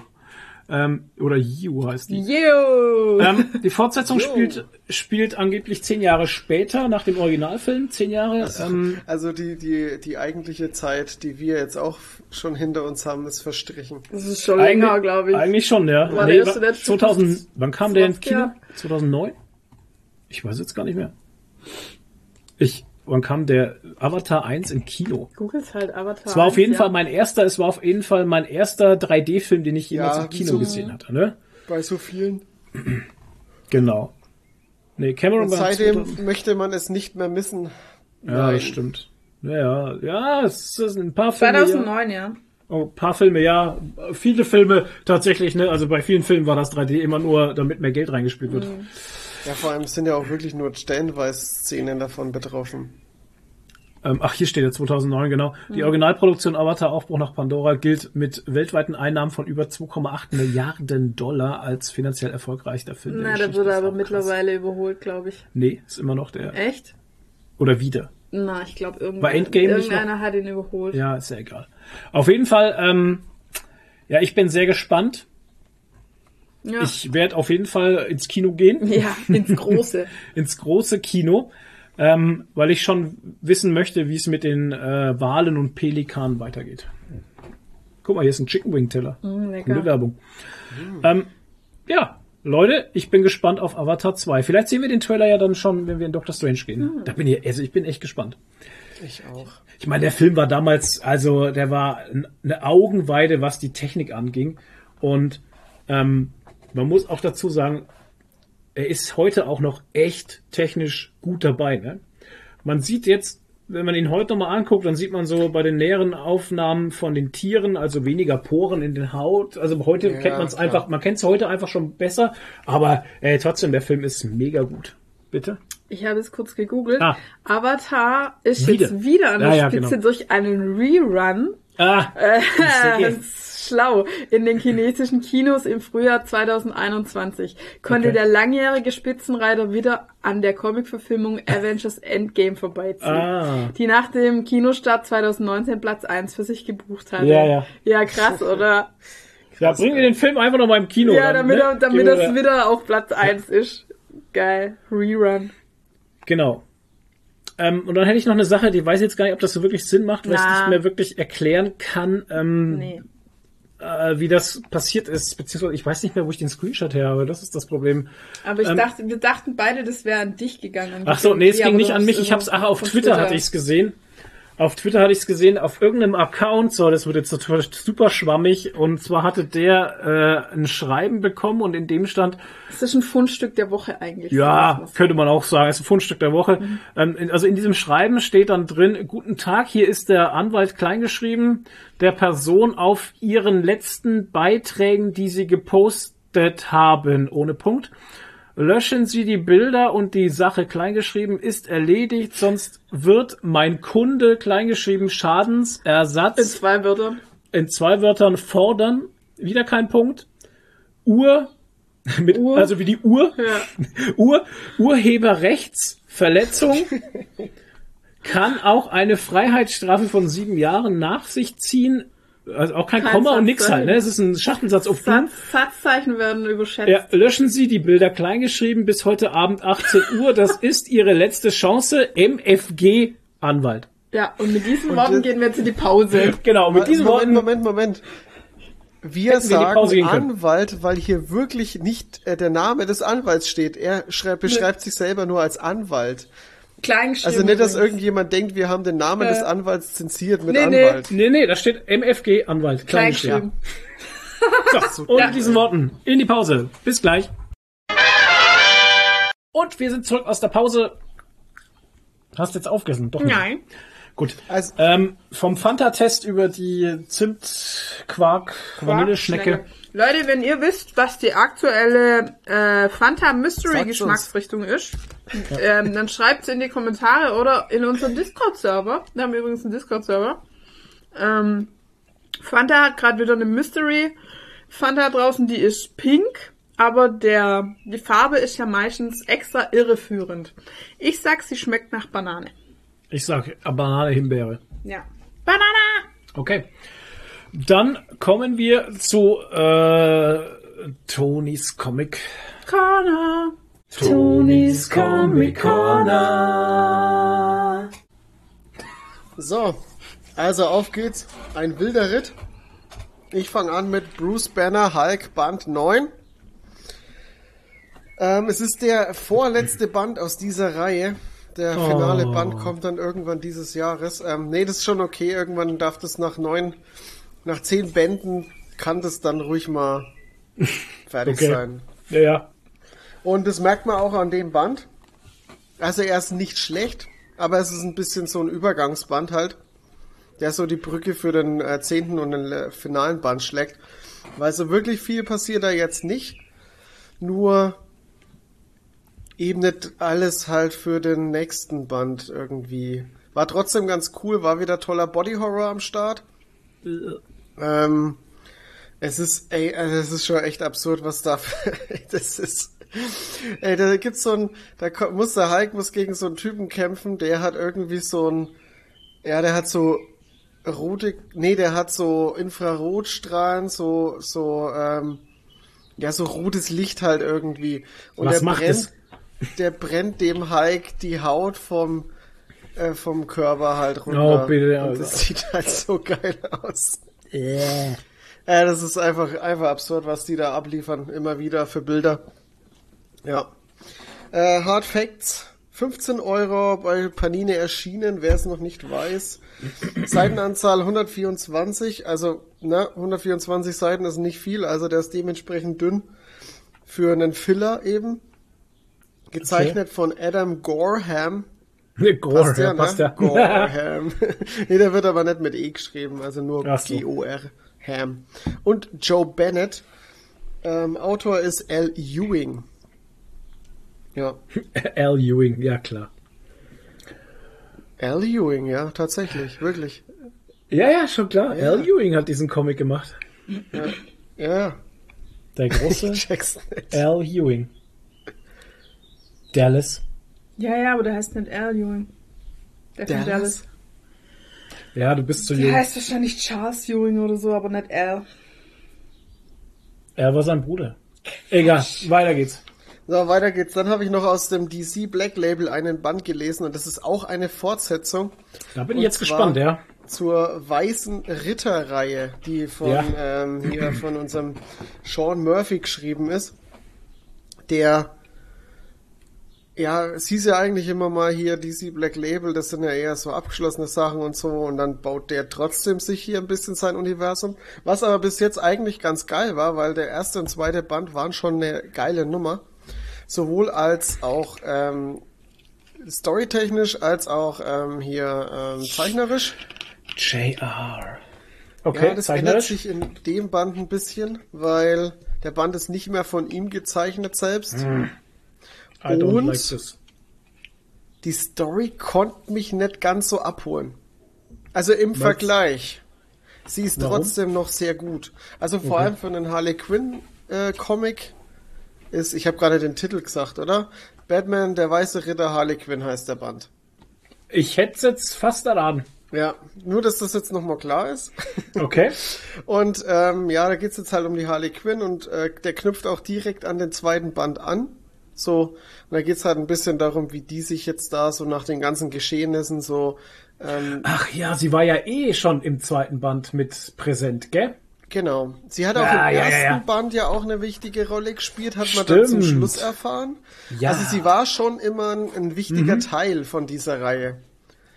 Ähm, oder Yeoh heißt die. Yo! Ähm, die Fortsetzung spielt, spielt angeblich zehn Jahre später nach dem Originalfilm. Zehn Jahre. Ähm, Also die, die, die eigentliche Zeit, die wir jetzt auch schon hinter uns haben, ist verstrichen. das ist schon länger, glaube ich. Eigentlich schon, ja. War der erste der 2000, wann kam der ins 20 Kino? Jahre? 2009? Ich weiß jetzt gar nicht mehr. Ich, wann kam der Avatar 1 im Kino? Googles halt Avatar. Es war auf 1, jeden ja. Fall mein erster, es war auf jeden Fall mein erster 3D-Film, den ich jemals Ja, im Kino so- gesehen hatte, ne? Bei so vielen. Genau. Nee, Cameron Und war seitdem 2000 möchte man es nicht mehr missen. Ja, Nein. das stimmt. Ja, ja, ja, es ist ein paar Filme. Ja. 2009, ja. Oh, ein paar Filme, ja. Viele Filme tatsächlich, ne? Also bei vielen Filmen war das 3D immer nur, damit mehr Geld reingespielt wird. Ja, vor allem sind ja auch wirklich nur stellenweise Szenen davon betroffen. Ähm, ach, hier steht ja 2009, genau. Die Originalproduktion Avatar Aufbruch nach Pandora gilt mit weltweiten Einnahmen von über 2,8 Milliarden Dollar als finanziell erfolgreichster Film. der Na, der wurde aber auch krass. mittlerweile überholt, glaube ich. Nee, ist immer noch der. Echt? Oder wieder. Na, ich glaube, nicht irgendeiner hat ihn überholt. Ja, ist ja egal. Auf jeden Fall, ähm, ja, ich bin sehr gespannt. Ja. Ich werde auf jeden Fall ins Kino gehen. ja, ins Große. ins große Kino, ähm, weil ich schon wissen möchte, wie es mit den äh, Walen und Pelikanen weitergeht. Guck mal, hier ist ein Chicken Wing Teller. Mm, lecker. Gute Werbung. Ähm, ja, Leute, ich bin gespannt auf Avatar 2. Vielleicht sehen wir den Trailer ja dann schon, wenn wir in Doctor Strange gehen. Da bin ich, also ich bin echt gespannt. Ich auch. Ich meine, der Film war damals, also der war eine Augenweide, was die Technik anging. Und ähm, man muss auch dazu sagen, er ist heute auch noch echt technisch gut dabei. Ne? Man sieht jetzt, wenn man ihn heute nochmal anguckt, dann sieht man so bei den näheren Aufnahmen von den Tieren, also weniger Poren in den Haut. Also heute Ja, kennt man es einfach, man kennt es heute einfach schon besser, aber ey, trotzdem, der Film ist mega gut. Bitte? Ich habe es kurz gegoogelt. Ah. Avatar ist Wieder. jetzt wieder an der Ja, ja, Spitze genau. durch einen Rerun. Ah, Äh, schlau. In den chinesischen Kinos im Frühjahr 2021 konnte Okay. der langjährige Spitzenreiter wieder an der Comicverfilmung Avengers Endgame vorbeiziehen. Ah. Die nach dem Kinostart 2019 Platz 1 für sich gebucht hatte. Ja, ja. Ja, krass, oder? Ja, bringen wir den Film einfach noch mal im Kino. ja, dann, damit, ne? er, damit das da- wieder auf Platz 1 ist. Geil. Rerun. Genau. Ähm, und dann hätte ich noch eine Sache, die weiß jetzt gar nicht, ob das so wirklich Sinn macht, weil ich es nicht mehr wirklich erklären kann, ähm, Nee. Äh, wie das passiert ist. Beziehungsweise ich weiß nicht mehr, wo ich den Screenshot her habe. Das ist das Problem. Aber ich Ähm, dachte, wir dachten beide, das wäre an dich gegangen. Ach so, nee, es ging nicht an mich. Ich hab's, ach, auf von Twitter, hatte ich es gesehen. Auf Twitter hatte ich es gesehen, auf irgendeinem Account, so, das wird jetzt super schwammig, und zwar hatte der äh, ein Schreiben bekommen und in dem stand, Das ist ein Fundstück der Woche eigentlich. ja, könnte man auch sagen, ist ein Fundstück der Woche. Ähm, in, also in diesem Schreiben steht dann drin, guten Tag, hier ist der Anwalt kleingeschrieben, der Person auf ihren letzten Beiträgen, die sie gepostet haben, ohne Punkt. Löschen Sie die Bilder und die Sache kleingeschrieben ist erledigt, sonst wird mein Kunde kleingeschrieben In Schadensersatz zwei Wörtern. in zwei Wörtern fordern. Wieder kein Punkt. Uhr, mit, Uhr. also wie die Uhr. Ja. Ur, Urheberrechtsverletzung kann auch eine Freiheitsstrafe von sieben Jahren nach sich ziehen. Also auch kein Kein Komma und nix halt, ne? Es ist ein Schachtelsatz auf. Satz, Satzzeichen werden überschätzt. Ja, löschen Sie die Bilder kleingeschrieben bis heute Abend 18 Uhr. Das ist Ihre letzte Chance. MFG Anwalt. Ja, und mit diesen Und Worten gehen wir jetzt in die Pause. Genau, mit diesen Moment, Worten. Moment, Moment. Wir Hätten wir in die Pause sagen können. Anwalt, weil hier wirklich nicht äh, der Name des Anwalts steht. Er schreibt, beschreibt sich selber nur als Anwalt. Kleingeschrieben. Also nicht, dass irgendjemand denkt, wir haben den Namen Äh. des Anwalts zensiert mit Nee, nee. Anwalt. Nee, nee, da steht MFG Anwalt. Kleingeschrieben. So, und mit diesen Worten in die Pause. Bis gleich. Und wir sind zurück aus der Pause. Hast jetzt aufgegessen? Doch nicht. Nein. Gut. Also- ähm, vom Fanta-Test über die Zimt, Quark, Vanilleschnecke. Leute, wenn ihr wisst, was die aktuelle äh, Fanta Mystery Geschmacksrichtung ist, ähm, dann schreibt's in die Kommentare oder in unserem Discord-Server. Wir haben übrigens einen Discord-Server. Ähm, Fanta hat gerade wieder eine Mystery Fanta draußen, die ist pink, aber der die Farbe ist ja meistens extra irreführend. Ich sag, sie schmeckt nach Banane. Ich sag Banane, Himbeere. Ja. Banana! Okay. Dann kommen wir zu äh, Tonys Comic. Corner. Tonys Comic Corner. So, also auf geht's. Ein wilder Ritt. Ich fange an mit Bruce Banner Hulk Band 9. Ähm, es ist der vorletzte Band aus dieser Reihe. Der finale Oh. Band kommt dann irgendwann dieses Jahres. Ähm, nee, das ist schon okay. Irgendwann darf das nach neun, nach zehn Bänden kann das dann ruhig mal fertig Okay. sein. Ja, ja. Und das merkt man auch an dem Band. Also er ist nicht schlecht, aber es ist ein bisschen so ein Übergangsband halt, der so die Brücke für den äh, zehnten und den äh, finalen Band schlägt. Weil so wirklich viel passiert da jetzt nicht. Nur ebnet alles halt für den nächsten Band irgendwie. War trotzdem ganz cool, war wieder toller Body Horror am Start. Ähm, es ist, ey, also es ist schon echt absurd, was da, das ist, ey, da gibt's so ein, da muss der Hulk muss gegen so einen Typen kämpfen, der hat irgendwie so ein, ja, der hat so rote, nee, der hat so Infrarotstrahlen, so, so, ähm, ja, so rotes Licht halt irgendwie. Und Was der macht brennt, es? Der brennt dem Hulk die Haut vom, äh, vom Körper halt runter. Oh, bitte, Und Alter. das sieht halt so geil aus. Ja, das ist einfach, einfach absurd, was die da abliefern, immer wieder für Bilder. Ja. Äh, Hard Facts, 15 Euro bei Panini erschienen, wer es noch nicht weiß. Seitenanzahl 124, also ne, 124 Seiten ist nicht viel, also der ist dementsprechend dünn für einen Filler eben. Gezeichnet von Adam Gorham. Gore, Passt ja, ja, passt ja. ne? Gorham. nee, der wird aber nicht mit E geschrieben, also nur Ach so. G-O-R. Ham. Und Joe Bennett. Ähm, Autor ist Al Ewing. Ja. Al Ewing, ja klar. Al Ewing, ja, tatsächlich, wirklich. Ja, ja, schon klar. Ja. Al Ewing hat diesen Comic gemacht. Ja, Der große. Al Ewing. Dallas. Ja, ja, aber der heißt nicht Al Ewing. Der Dallas? Dallas. Ja, du bist zu Der jung. heißt wahrscheinlich Charles Ewing oder so, aber nicht Al. Er war sein Bruder. Egal, weiter geht's. So, weiter geht's. Dann habe ich noch aus dem DC Black Label einen Band gelesen und das ist auch eine Fortsetzung. Da bin ich jetzt gespannt, ja. Zur Weißen Ritterreihe, die von, Ja. ähm, hier von unserem Sean Murphy geschrieben ist. Der, ja, es hieß ja eigentlich immer mal hier DC Black Label, das sind ja eher so abgeschlossene Sachen und so und dann baut der trotzdem sich hier ein bisschen sein Universum. Was aber bis jetzt eigentlich ganz geil war, weil der erste und zweite Band waren schon eine geile Nummer. Sowohl als auch ähm, storytechnisch als auch ähm, hier ähm, zeichnerisch. JR. Okay, ja, das ändert sich in dem Band ein bisschen, weil der Band ist nicht mehr von ihm gezeichnet selbst. I Und- like. Die Story konnte mich nicht ganz so abholen. Also im Vergleich. Sie ist Warum? trotzdem noch sehr gut. Also vor allem für einen Harley Quinn äh, Comic ist, ich habe gerade den Titel gesagt, oder? Batman, der weiße Ritter, Harley Quinn heißt der Band. Ich hätte es jetzt fast erraten. Ja, nur dass das jetzt nochmal klar ist. Okay. Und ähm, ja, da geht's jetzt halt um die Harley Quinn und äh, der knüpft auch direkt an den zweiten Band an. So, und da geht's halt ein bisschen darum, wie die sich jetzt da so nach den ganzen Geschehnissen so ähm, Ach ja, sie war ja eh schon im zweiten Band mit präsent, gell? Genau. Sie hat auch Ja, im ja, ersten ja. Band ja auch eine wichtige Rolle gespielt, hat man dann zum Stimmt. Schluss erfahren. Ja. Also sie war schon immer ein, ein wichtiger Teil von dieser Reihe.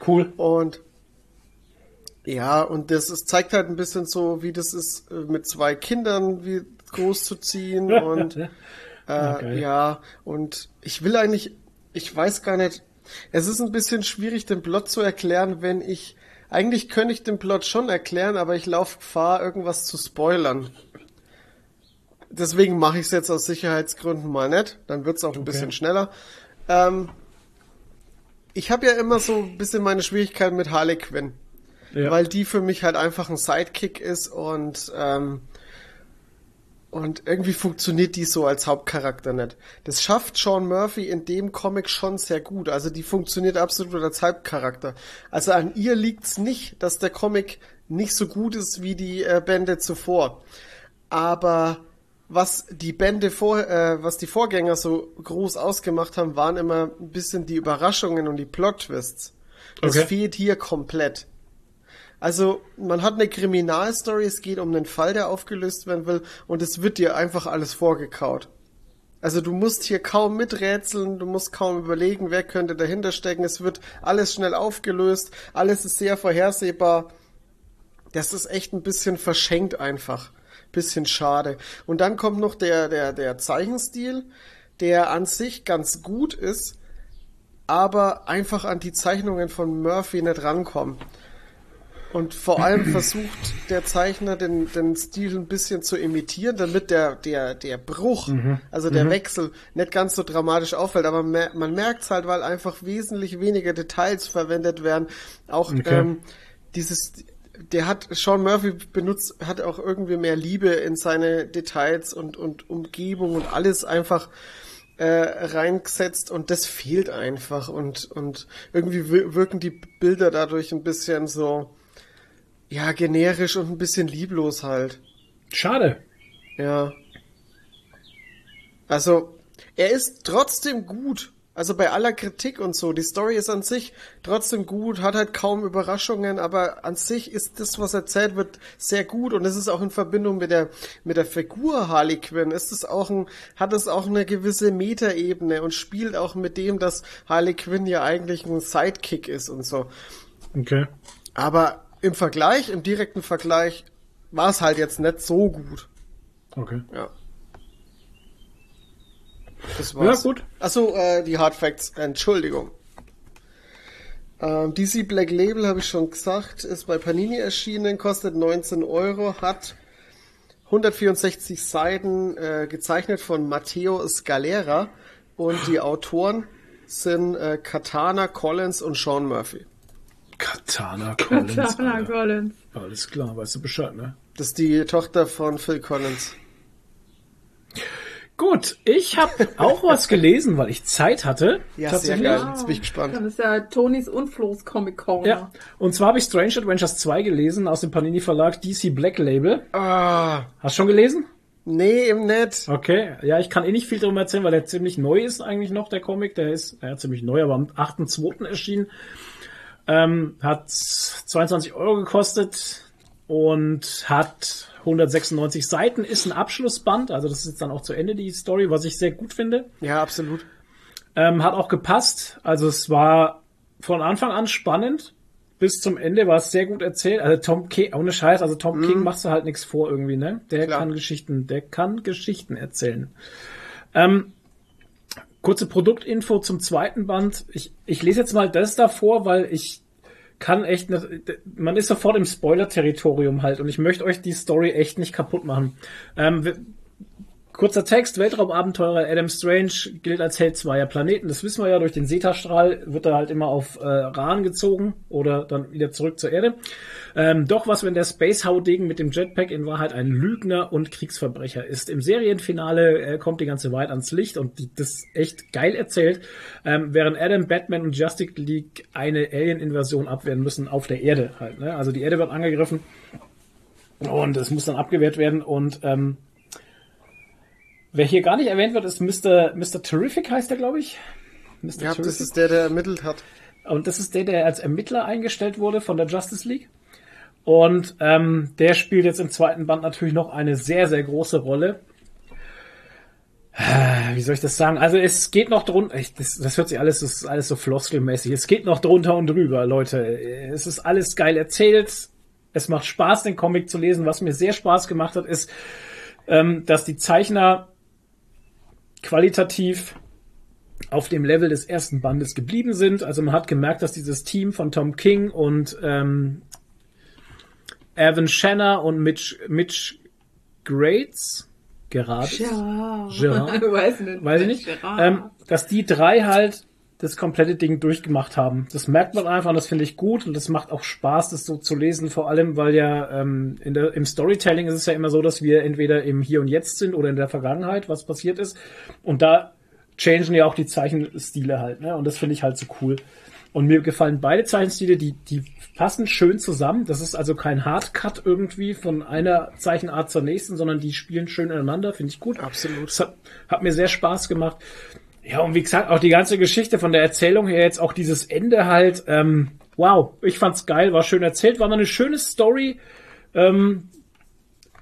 Cool. Und ja, und das ist, zeigt halt ein bisschen so, wie das ist, äh, mit zwei Kindern wie groß zu ziehen und äh, geil. ja, und ich will eigentlich, ich weiß gar nicht, es ist ein bisschen schwierig, den Plot zu erklären, wenn ich, eigentlich könnte ich den Plot schon erklären, aber ich laufe Gefahr, irgendwas zu spoilern. Deswegen mache ich es jetzt aus Sicherheitsgründen mal nicht, dann wird's auch ein bisschen schneller. Ähm, ich habe ja immer so ein bisschen meine Schwierigkeiten mit Harley Quinn Ja. weil die für mich halt einfach ein Sidekick ist und ähm, und irgendwie funktioniert die so als Hauptcharakter nicht. Das schafft Sean Murphy in dem Comic schon sehr gut. Also die funktioniert absolut als Hauptcharakter. Also an ihr liegt's nicht, dass der Comic nicht so gut ist wie die äh, Bände zuvor. Aber was die Bände vor, äh, was die Vorgänger so groß ausgemacht haben, waren immer ein bisschen die Überraschungen und die Plot-Twists. Das Okay. fehlt hier komplett. Also, man hat eine Kriminalstory, es geht um einen Fall, der aufgelöst werden will, und es wird dir einfach alles vorgekaut. Also du musst hier kaum miträtseln, du musst kaum überlegen, wer könnte dahinter stecken. Es wird alles schnell aufgelöst, alles ist sehr vorhersehbar. Das ist echt ein bisschen verschenkt einfach. Bisschen schade. Und dann kommt noch der, der, der Zeichenstil, der an sich ganz gut ist, aber einfach an die Zeichnungen von Murphy nicht rankommt. Und vor allem versucht der Zeichner den, den Stil ein bisschen zu imitieren, damit der, der, der Bruch, also der Wechsel, nicht ganz so dramatisch auffällt. Aber mer man merkt es halt, weil einfach wesentlich weniger Details verwendet werden. Auch Okay. ähm, dieses, der hat, Sean Murphy benutzt, hat auch irgendwie mehr Liebe in seine Details und, und Umgebung und alles einfach äh, reingesetzt und das fehlt einfach und, und irgendwie wir- wirken die Bilder dadurch ein bisschen so, ja, generisch und ein bisschen lieblos halt. Schade. Ja. Also, er ist trotzdem gut. Also bei aller Kritik und so, die Story ist an sich trotzdem gut, hat halt kaum Überraschungen, aber an sich ist das, was erzählt wird, sehr gut und es ist auch in Verbindung mit der mit der Figur Harley Quinn, ist es auch ein, hat es auch eine gewisse Metaebene und spielt auch mit dem, dass Harley Quinn ja eigentlich ein Sidekick ist und so. Okay. Aber im Vergleich, im direkten Vergleich, war es halt jetzt nicht so gut. Okay. Ja. Das Ja, war's. gut. Achso, äh, die Hard Facts, Entschuldigung. Ähm, DC Black Label, habe ich schon gesagt, ist bei Panini erschienen, kostet 19 Euro, hat 164 Seiten, äh, gezeichnet von Matteo Scalera und die Autoren sind äh, Katana Collins und Sean Murphy. Katana Collins. Katana Alter. Collins. Alles klar, weißt du Bescheid, ne? Das ist die Tochter von Phil Collins. Gut, ich habe auch was gelesen, weil ich Zeit hatte. Ja, sehr Tatsächlich. geil. Jetzt bin ich gespannt. Dann ist ja Tonys und Flo's Comic Corner. Ja, und zwar habe ich Strange Adventures 2 gelesen aus dem Panini Verlag DC Black Label. Ah, Hast du schon gelesen? Nee, eben nicht. Okay, ja, ich kann eh nicht viel darüber erzählen, weil der ziemlich neu ist eigentlich noch, der Comic. Der ist ja, ziemlich neu, aber am 8.2. erschienen. Ähm, hat 22 Euro gekostet und hat 196 Seiten, ist ein Abschlussband, also das ist jetzt dann auch zu Ende die Story, was ich sehr gut finde. Ja, absolut. Ähm, hat auch gepasst, also es war von Anfang an spannend. Bis zum Ende war es sehr gut erzählt. Also Tom King, ohne Scheiß, also Tom King machst du halt nichts vor irgendwie, ne? Der Klar. kann Geschichten, der kann Geschichten erzählen. Ähm, kurze Produktinfo zum zweiten Band. Ich, ich lese jetzt mal das davor, weil ich kann echt, man ist sofort im Spoiler-Territorium halt und ich möchte euch die Story echt nicht kaputt machen. Ähm, Kurzer Text, Weltraumabenteurer Adam Strange gilt als Held zweier Planeten. Das wissen wir ja, durch den Zeta-Strahl wird er halt immer auf äh, Rahn gezogen oder dann wieder zurück zur Erde. Ähm, doch was, wenn der Space-Haudegen mit dem Jetpack in Wahrheit ein Lügner und Kriegsverbrecher ist. Im Serienfinale äh, kommt die ganze Wahrheit ans Licht und die, das echt geil erzählt, ähm, während Adam, Batman und Justice League eine Alien-Invasion abwehren müssen auf der Erde halt. Ne? Also die Erde wird angegriffen und es muss dann abgewehrt werden und ähm, Wer hier gar nicht erwähnt wird, ist Mr. Mr. Terrific heißt er, glaube ich. Mr. Ja, das ist der, der ermittelt hat. Und das ist der, der als Ermittler eingestellt wurde von der Justice League. Und ähm, der spielt jetzt im zweiten Band natürlich noch eine sehr, sehr große Rolle. Äh, Wie soll ich das sagen? Also es geht noch drunter, das, das hört sich alles, das ist alles so floskelmäßig. Es geht noch drunter und drüber, Leute. Es ist alles geil erzählt. Es macht Spaß, den Comic zu lesen. Was mir sehr Spaß gemacht hat, ist, ähm, dass die Zeichner qualitativ auf dem Level des ersten Bandes geblieben sind. Also man hat gemerkt, dass dieses Team von Tom King und ähm, Evan Shanner und Mitch, Mitch Grates gerade, Ja. Gerard? Weiß nicht. weiß ich nicht, Gerard. ähm, dass die drei halt das komplette Ding durchgemacht haben. Das merkt man einfach und das finde ich gut und das macht auch Spaß, das so zu lesen, vor allem, weil ja ähm, in der, im Storytelling ist es ja immer so, dass wir entweder im Hier und Jetzt sind oder in der Vergangenheit, was passiert ist. Und da changen ja auch die Zeichenstile halt, ne? Und das finde ich halt so cool. Und mir gefallen beide Zeichenstile, die, die passen schön zusammen. Das ist also kein Hardcut irgendwie von einer Zeichenart zur nächsten, sondern die spielen schön ineinander, finde ich gut. Absolut. Das hat, hat mir sehr Spaß gemacht. Ja, und wie gesagt, auch die ganze Geschichte von der Erzählung her jetzt auch dieses Ende halt, ähm, wow, ich fand's geil, war schön erzählt, war noch eine schöne Story. Ähm,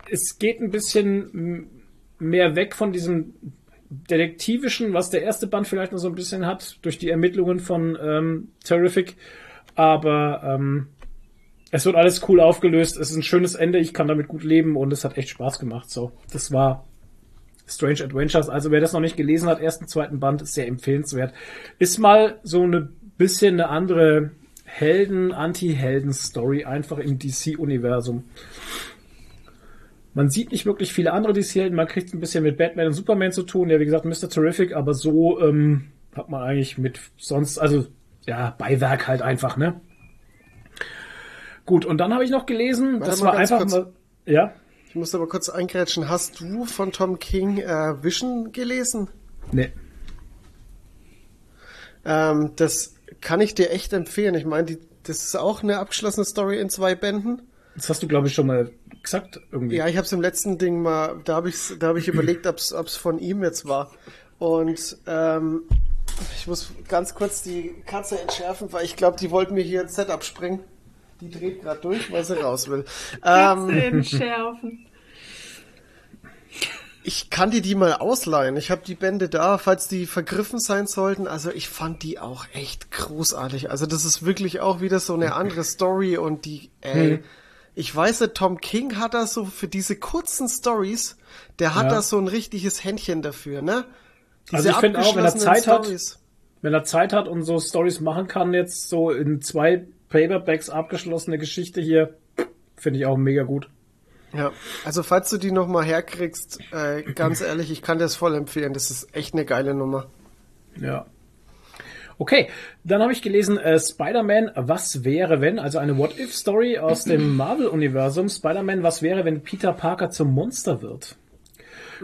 es geht ein bisschen mehr weg von diesem detektivischen, was der erste Band vielleicht noch so ein bisschen hat, durch die Ermittlungen von ähm, Terrific. Aber ähm, es wird alles cool aufgelöst. Es ist ein schönes Ende. Ich kann damit gut leben und es hat echt Spaß gemacht. So, das war Strange Adventures. Also wer das noch nicht gelesen hat, ersten, zweiten Band, ist sehr empfehlenswert. Ist mal so eine bisschen eine andere Helden, Anti-Helden-Story einfach im DC-Universum. Man sieht nicht wirklich viele andere DC-Helden, man kriegt ein bisschen mit Batman und Superman zu tun, ja wie gesagt Mr. Terrific, aber so ähm, hat man eigentlich mit sonst, also ja, Beiwerk halt einfach, ne? Gut, und dann habe ich noch gelesen, Warte das war einfach kurz. mal, ja, muss aber kurz eingrätschen. Hast du von Tom King äh, Vision gelesen? ne, Ähm, das kann ich dir echt empfehlen. Ich meine, die, das ist auch eine abgeschlossene Story in zwei Bänden. das hast du glaube ich schon mal gesagt irgendwie. Ja, ich habe es im letzten Ding mal, da habe ich, da habe ich überlegt, ob es von ihm jetzt war. Und ähm, ich muss ganz kurz die Katze entschärfen, weil ich glaube, die wollten mir hier ein Setup springen. Die dreht gerade durch, weil sie raus will. Katze Ähm, entschärfen. Ich kann dir die mal ausleihen. Ich habe die Bände da, falls die vergriffen sein sollten. Also ich fand die auch echt großartig. Also das ist wirklich auch wieder so eine andere Story und die, ey, ich weiß nicht, Tom King hat da so für diese kurzen Stories, der hat Ja. da so ein richtiges Händchen dafür, ne? Also ich finde auch, wenn er Zeit hat, Storys. wenn er Zeit hat und so Stories machen kann, jetzt so in zwei Paperbacks abgeschlossene Geschichte hier, finde ich auch mega gut. Ja, also falls du die noch mal herkriegst, äh, ganz ehrlich, ich kann dir das voll empfehlen. Das ist echt eine geile Nummer. Ja. Okay, dann habe ich gelesen äh, Spider-Man, was wäre wenn, also eine What-If-Story aus dem Marvel-Universum. Spider-Man, was wäre, wenn Peter Parker zum Monster wird?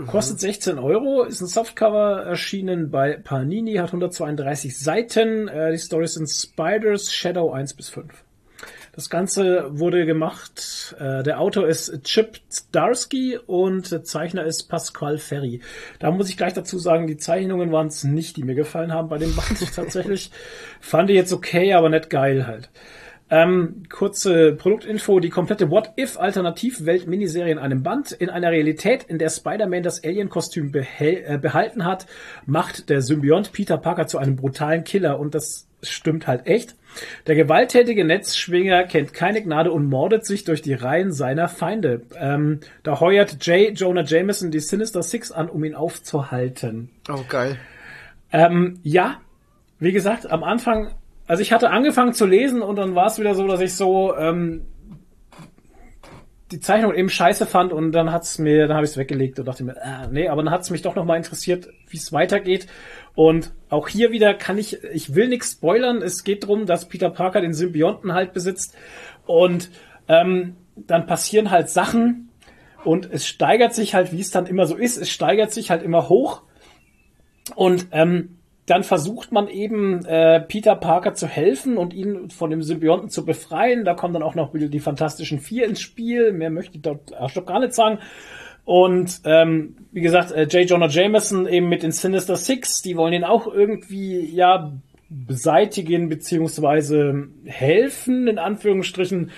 Kostet 16 Euro, ist ein Softcover erschienen bei Panini, hat 132 Seiten. Äh, die Stories sind Spiders, Shadow 1 bis 5. Das Ganze wurde gemacht, äh, der Autor ist Chip Zdarsky und der Zeichner ist Pascal Ferry. Da muss ich gleich dazu sagen, die Zeichnungen waren es nicht, die mir gefallen haben bei dem Band tatsächlich. Fand ich jetzt okay, aber nicht geil halt. Ähm, kurze Produktinfo, die komplette What-If-Alternativwelt-Miniserie in einem Band. In einer Realität, in der Spider-Man das Alien-Kostüm behäl- äh, behalten hat, macht der Symbiont Peter Parker zu einem brutalen Killer und das stimmt halt echt. Der gewalttätige Netzschwinger kennt keine Gnade und mordet sich durch die Reihen seiner Feinde. Ähm, da heuert J. Jonah Jameson die Sinister Six an, um ihn aufzuhalten. Oh, geil. Ähm, ja, wie gesagt, am Anfang, also ich hatte angefangen zu lesen und dann war es wieder so, dass ich so ähm, die Zeichnung eben scheiße fand und dann hat's mir, dann habe ich es weggelegt und dachte mir, äh, nee, aber dann hat's mich doch nochmal interessiert, wie es weitergeht. Und auch hier wieder kann ich, ich will nichts spoilern. Es geht darum, dass Peter Parker den Symbionten halt besitzt und ähm, dann passieren halt Sachen und es steigert sich halt, wie es dann immer so ist, es steigert sich halt immer hoch und ähm, dann versucht man eben äh, Peter Parker zu helfen und ihn von dem Symbionten zu befreien. Da kommen dann auch noch wieder die Fantastischen Vier ins Spiel. Mehr möchte ich dort auch gar nicht sagen. Und ähm, wie gesagt, äh, J. Jonah Jameson eben mit den Sinister Six, die wollen ihn auch irgendwie ja beseitigen beziehungsweise helfen in Anführungsstrichen.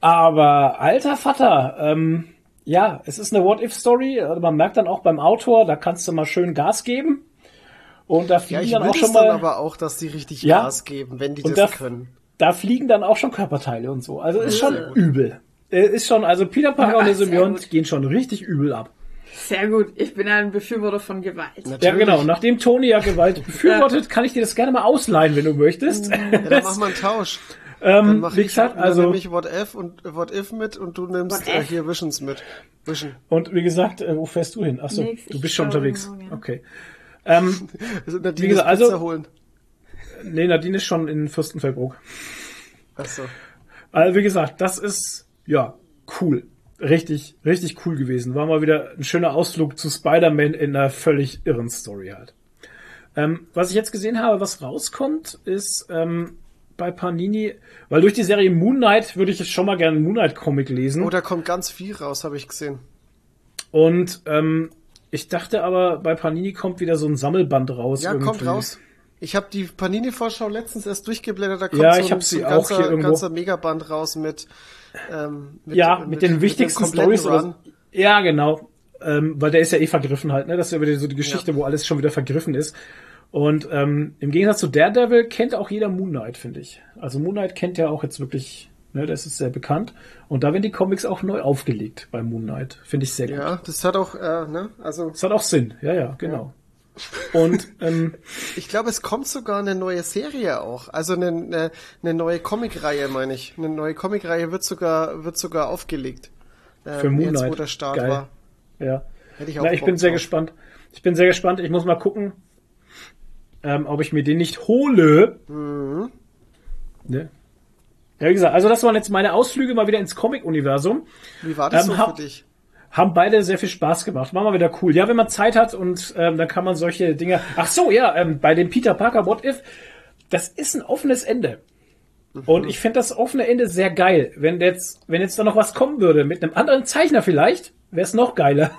Aber alter Vater, ähm, ja, es ist eine What-If-Story. Man merkt dann auch beim Autor, da kannst du mal schön Gas geben. Und da Ja, fliegen ich dann auch schon dann mal. aber auch, dass die richtig Ja. Gas geben, wenn die das da- können. da fliegen dann auch schon Körperteile und so. Also ist schon übel. Äh, Ist schon, also Peter Parker Ja, und der Symbiont gehen schon richtig übel ab. Sehr gut. Ich bin ein Befürworter von Gewalt. Natürlich. Ja, genau. Nachdem Tony ja Gewalt befürwortet, kann ich dir das gerne mal ausleihen, wenn du möchtest. Ja, dann machen wir einen Tausch. ähm, Dann mach wie ich, gesagt, dann also, nehme ich What If und What If mit und du nimmst What äh, hier Visions mit. Vision. und wie gesagt, äh, wo fährst du hin? Achso, Nix, du ich bist schon unterwegs. ja. Okay. Ähm, Nadine Wie gesagt, Pizza also- holen. nee, Nadine ist schon in Fürstenfeldbruck. Achso. Also wie gesagt, das ist ja cool. Richtig, richtig cool gewesen. War mal wieder ein schöner Ausflug zu Spider-Man in einer völlig irren Story halt. Ähm, was ich jetzt gesehen habe, was rauskommt, ist ähm, bei Panini, weil durch die Serie Moon Knight würde ich jetzt schon mal gerne einen Moon Knight Comic lesen. Oh, da kommt ganz viel raus, habe ich gesehen. Und ähm, ich dachte aber, bei Panini kommt wieder so ein Sammelband raus. Ja, irgendwie. kommt raus. Ich habe die Panini-Vorschau letztens erst durchgeblättert, da kommt Ja, so ich sie so auch ganzer, hier irgendwo. ganzer Megaband raus mit, ähm, mit ja, mit, den wichtigsten dem kompletten Stories. Ja, genau. Ähm, weil der ist ja eh vergriffen halt, ne? Das ist ja wieder so die Geschichte, Ja. wo alles schon wieder vergriffen ist. Und ähm, im Gegensatz zu Daredevil kennt auch jeder Moon Knight, finde ich. Also Moon Knight kennt ja auch jetzt wirklich, ne, das ist sehr bekannt. Und da werden die Comics auch neu aufgelegt bei Moon Knight. Finde ich sehr gut. Ja, das hat auch, äh, ne, also Das hat auch Sinn, ja, ja, genau. Und ähm, ich glaube, es kommt sogar eine neue Serie auch. Also eine, eine, eine neue Comicreihe, meine ich. Eine neue Comicreihe wird sogar, wird sogar aufgelegt. Ähm, Für Moon Jetzt, wo der Start Geil. war. ja. Hätte ich auch Na, ich bin sehr drauf. gespannt. Ich bin sehr gespannt. Ich muss mal gucken, ähm, ob ich mir den nicht hole. Mhm. Ne? Ja, wie gesagt, also das waren jetzt meine Ausflüge mal wieder ins Comic-Universum. Wie war das Ähm, so für dich? Haben beide sehr viel Spaß gemacht. War mal wieder cool. Ja, wenn man Zeit hat und ähm, dann kann man solche Dinge. Ach so, ja, ähm, bei dem Peter Parker What If, das ist ein offenes Ende. Und ich finde das offene Ende sehr geil. Wenn jetzt, wenn jetzt da noch was kommen würde, mit einem anderen Zeichner vielleicht, wäre es noch geiler.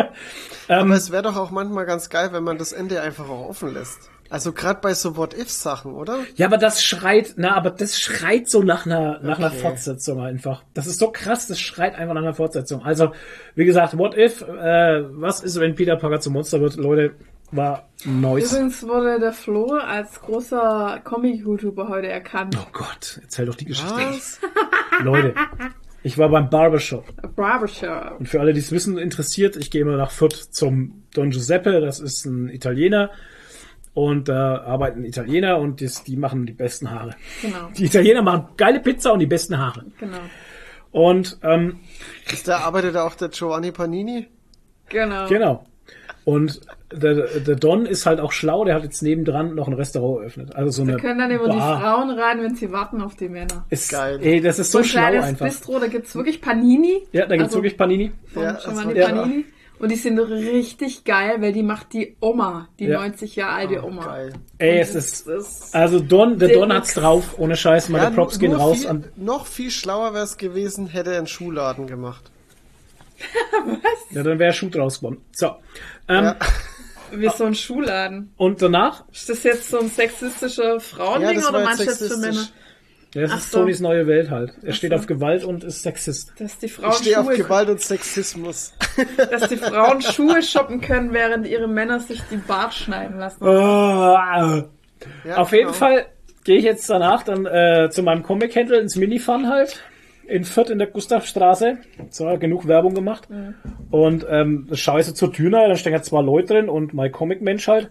Aber es wäre doch auch manchmal ganz geil, wenn man das Ende einfach auch offen lässt. Also gerade bei so What-If-Sachen, oder? Ja, aber das schreit, na, aber das schreit so nach einer, nach einer Okay. Fortsetzung einfach. Das ist so krass, das schreit einfach nach einer Fortsetzung. Also, wie gesagt, what if, äh, was ist, wenn Peter Parker zum Monster wird? Leute, war nice. Übrigens wurde der Flo als großer Comic-YouTuber heute erkannt. Oh Gott, erzähl doch die Geschichte. Was? Leute, ich war beim Barbershop. Barbershop. Und für alle, die es wissen, interessiert, ich gehe immer nach Fürth zum Don Giuseppe, das ist ein Italiener. Und da arbeiten Italiener und das, die machen die besten Haare. Genau. Die Italiener machen geile Pizza und die besten Haare. Genau. Und ähm, Ist da arbeitet auch der Giovanni Panini? Genau. Genau. Und der, der Don ist halt auch schlau, der hat jetzt nebendran noch ein Restaurant eröffnet. Also so eine Können dann immer die. Frauen rein, wenn sie warten auf die Männer. Ist, Geil. Ey, das ist so ein schlau kleines einfach. Bistro, da gibt's wirklich Panini. Ja, da gibt's Also wirklich Panini. Von Ja, ja, Giovanni Panini. Und die sind richtig geil, weil die macht die Oma, die Ja. 90 Jahre alte Oh, Oma. geil. Ey, es ist, ist- also Don, der Don hat's drauf, ohne Scheiß, meine Ja, Props gehen raus viel, an, Noch viel schlauer wäre es gewesen, hätte er einen Schuhladen gemacht. ja, dann wäre Schuh draus geworden. So. Ähm, Ja. Wie so ein Schuhladen. und danach, Ist das jetzt so ein sexistischer Ja, Frauending war oder meinst du jetzt für sexistisch. Männer? das Ach ist so. Tonys neue Welt halt. Er steht so. auf Gewalt und ist Sexist. Dass die Ich Frauen stehe auf Schuhe, Gewalt und Sexismus. dass die Frauen Schuhe shoppen können, während ihre Männer sich die Bart schneiden lassen. Ah. Ja, Auf jeden genau. Fall gehe ich jetzt danach dann äh, zu meinem Comic-Händler ins Minifun halt. In Fürth in der Gustavstraße. So, genug Werbung gemacht. Und ähm, ich so zur Tür rein, da stehen ja zwei Leute drin und mein Comic-Mensch halt.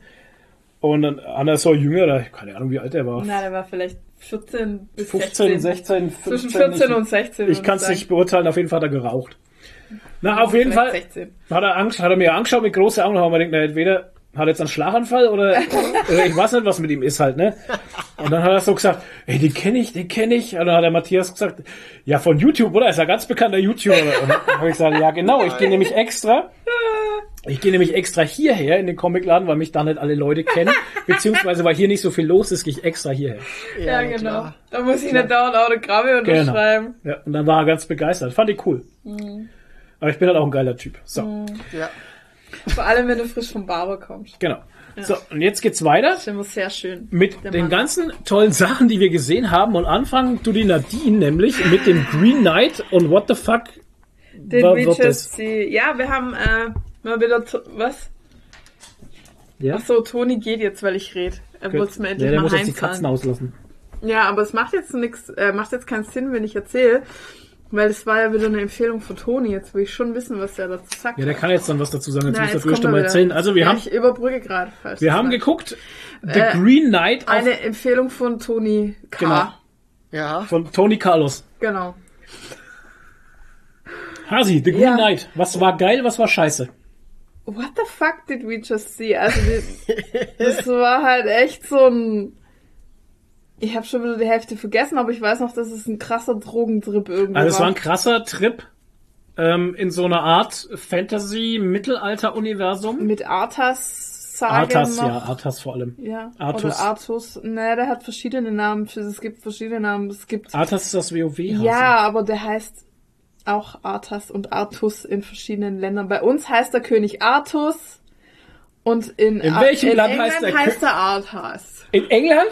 Und dann einer so jüngerer, keine Ahnung wie alt er war. Na, der war vielleicht 14 bis 15, 16. 16, 15. Zwischen 14 ich, und 16. Ich kann es nicht beurteilen, auf jeden Fall hat er geraucht. Na, auf jeden Fall Vielleicht 16. hat er, Angst, hat er mir angeschaut mit großen Augen haben wir gedacht, na, entweder hat er jetzt einen Schlaganfall oder, oder ich weiß nicht, was mit ihm ist halt, ne? Und dann hat er so gesagt, ey, den kenne ich, den kenne ich. Und dann hat der Matthias gesagt, ja, von YouTube, oder? Ist ja ganz bekannter YouTuber. Und dann habe ich gesagt, ja, genau, ich gehe nämlich extra, ich gehe nämlich extra hierher in den Comicladen, weil mich da nicht alle Leute kennen, beziehungsweise weil hier nicht so viel los ist, gehe ich extra hierher. Ja, na genau. klar. Da muss ich nicht dauernd Autogramme Genau. unterschreiben. Ja, und dann war er ganz begeistert. Fand ich cool. Aber ich bin halt auch ein geiler Typ. So, Ja. Vor allem, wenn du frisch vom Barber kommst. genau. So, und jetzt geht's weiter. Das ist immer sehr schön. mit den ganzen tollen Sachen, die wir gesehen haben. Und anfangen du die Nadine nämlich mit dem Green Knight und what the fuck Den wa- wird Witches, das? die, ja, wir haben äh, mal wieder, to- was? Ja, Ach so, Toni geht jetzt, weil ich rede. Er es mir ja endlich der mal muss jetzt die Katzen auslassen. Ja, aber es macht jetzt nichts, äh, macht jetzt keinen Sinn, wenn ich erzähle, weil es war ja wieder eine Empfehlung von Toni. Jetzt will ich schon wissen, was der dazu sagt. Ja, der kann jetzt dann was dazu sagen. Jetzt Na, muss der jetzt kommt Fürster er mal erzählen. Also wir ja, haben, ich überbrücke gerade falsch. wir haben geguckt, The Äh, Green Knight auf, eine Empfehlung von Toni K. Genau. Ja. von Tony Carlos. Genau. Hasi, The Green Ja. Knight. Was war geil, was war scheiße? What the fuck did we just see? Also das war halt echt so ein. Ich habe schon wieder die Hälfte vergessen, aber ich weiß noch, dass es ein krasser Drogentrip irgendwie Also es war war. ein krasser Trip ähm, in so einer Art Fantasy-Mittelalter-Universum. Mit Arthas Sage Arthas, noch. ja, Arthas vor allem. Ja, Artus. oder Artus. Ne, der hat verschiedene Namen. für- Es gibt verschiedene Namen. Es gibt. Arthas ist das WoW. -Hase. Ja, aber der heißt auch Arthas und Artus in verschiedenen Ländern. Bei uns heißt der König Artus und in, In Ar- welchem in Land England heißt der heißt der Arthas. In England?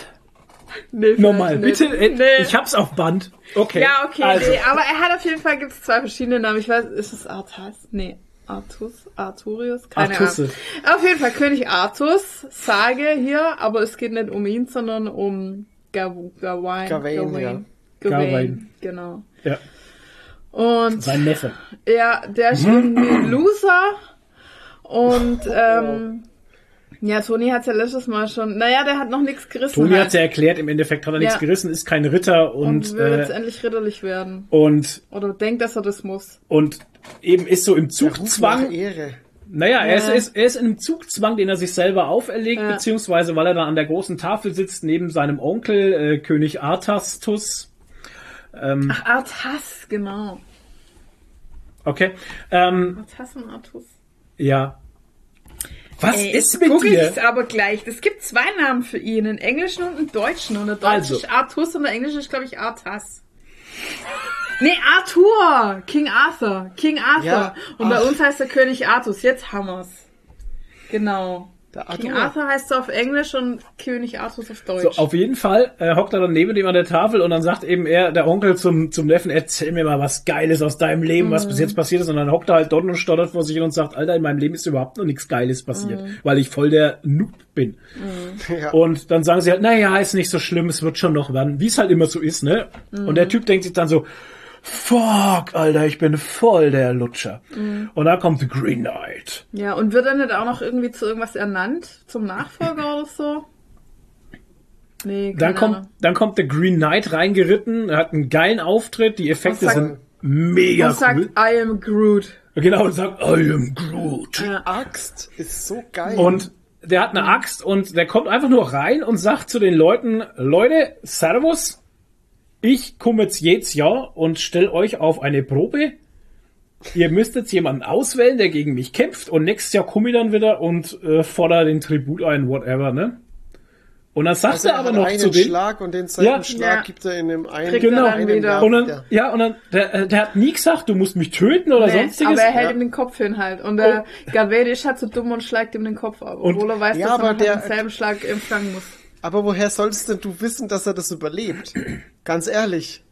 Nee, Nochmal, bitte. äh, Nee. Ich hab's auf Band. Okay. Ja, okay, Also, nee, aber er hat auf jeden Fall gibt's zwei verschiedene Namen. Ich weiß, ist es Arthas? Nee, Artus, Arturius, keine Artusse. Ahnung. Auf jeden Fall König Artus, sage hier, aber es geht nicht um ihn, sondern um Gaw Gawain. Gawain, ja. Gawain, Gawain. genau. Ja, Und sein Neffe. ja, der ist irgendwie ein Loser und ähm, ja, Toni hat's ja letztes Mal schon. Naja, der hat noch nichts gerissen. Toni halt. hat's ja erklärt, im Endeffekt hat er nichts Ja. gerissen, ist kein Ritter und und, will jetzt äh, endlich ritterlich werden. und, Oder denkt, dass er das muss. und eben ist so im Zugzwang. Ehre. Naja, er, ist, Ja. er, ist, er ist in einem Zugzwang, den er sich selber auferlegt, Ja. beziehungsweise weil er dann an der großen Tafel sitzt, neben seinem Onkel, äh, König Arthastus. Ähm, Ach, Arthas, genau. okay. Ähm, Arthas und Artus. ja. Was Ey, ist mit google dir? ich's aber gleich. Es gibt zwei Namen für ihn, einen englischen und einen deutschen. Und der deutsche Also. ist Artus und der englische ist, glaube ich, Arthas. Nee, Arthur! King Arthur. King Arthur. Ja, und bei ach. uns heißt der König Artus. Jetzt haben wir's. Genau. Der King Arthur. Arthur heißt so auf Englisch und König Artus auf Deutsch. So, auf jeden Fall äh, hockt er dann neben dem an der Tafel und dann sagt eben er, der Onkel zum, zum Neffen, erzähl mir mal was Geiles aus deinem Leben, was bis jetzt passiert ist. Und dann hockt er halt dort und stottert vor sich hin und sagt, Alter, in meinem Leben ist überhaupt noch nichts Geiles passiert, weil ich voll der Noob bin. Ja. Und dann sagen sie halt, naja, ist nicht so schlimm, es wird schon noch werden, wie es halt immer so ist, ne? Und der Typ denkt sich dann so, fuck, Alter, ich bin voll der Lutscher. Und dann kommt The Green Knight. ja, und wird er nicht auch noch irgendwie zu irgendwas ernannt? Zum Nachfolger oder so? Nee, Dann kommt, Ahnung. dann kommt der Green Knight reingeritten, er hat einen geilen Auftritt, die Effekte sagt- sind mega Und sagt, cool. I am Groot. Genau, und sagt, I am Groot. Ja. Axt ist so geil. Und der hat eine Axt und der kommt einfach nur rein und sagt zu den Leuten, Leute, Servus, ich komme jetzt jedes Jahr und stell euch auf eine Probe ihr müsst jetzt jemanden auswählen, der gegen mich kämpft und nächstes Jahr komme ich dann wieder und äh, fordere den Tribut ein, whatever, ne? Und dann sagt Also er er aber hat noch einen zu denen, Schlag und den zweiten Ja. Schlag Ja. gibt er in dem einen. Genau. dann wieder. und dann, Ja. ja, und dann, der, äh, der hat nie gesagt, du musst mich töten oder Nee, sonstiges. aber er hält Ja. ihm den Kopf hin halt. Und der Galvedi ist halt so dumm und schlägt ihm den Kopf ab. Und- Obwohl er weiß, Ja, dass er der- denselben Schlag empfangen muss. Aber woher sollst denn du wissen, dass er das überlebt? Ganz ehrlich.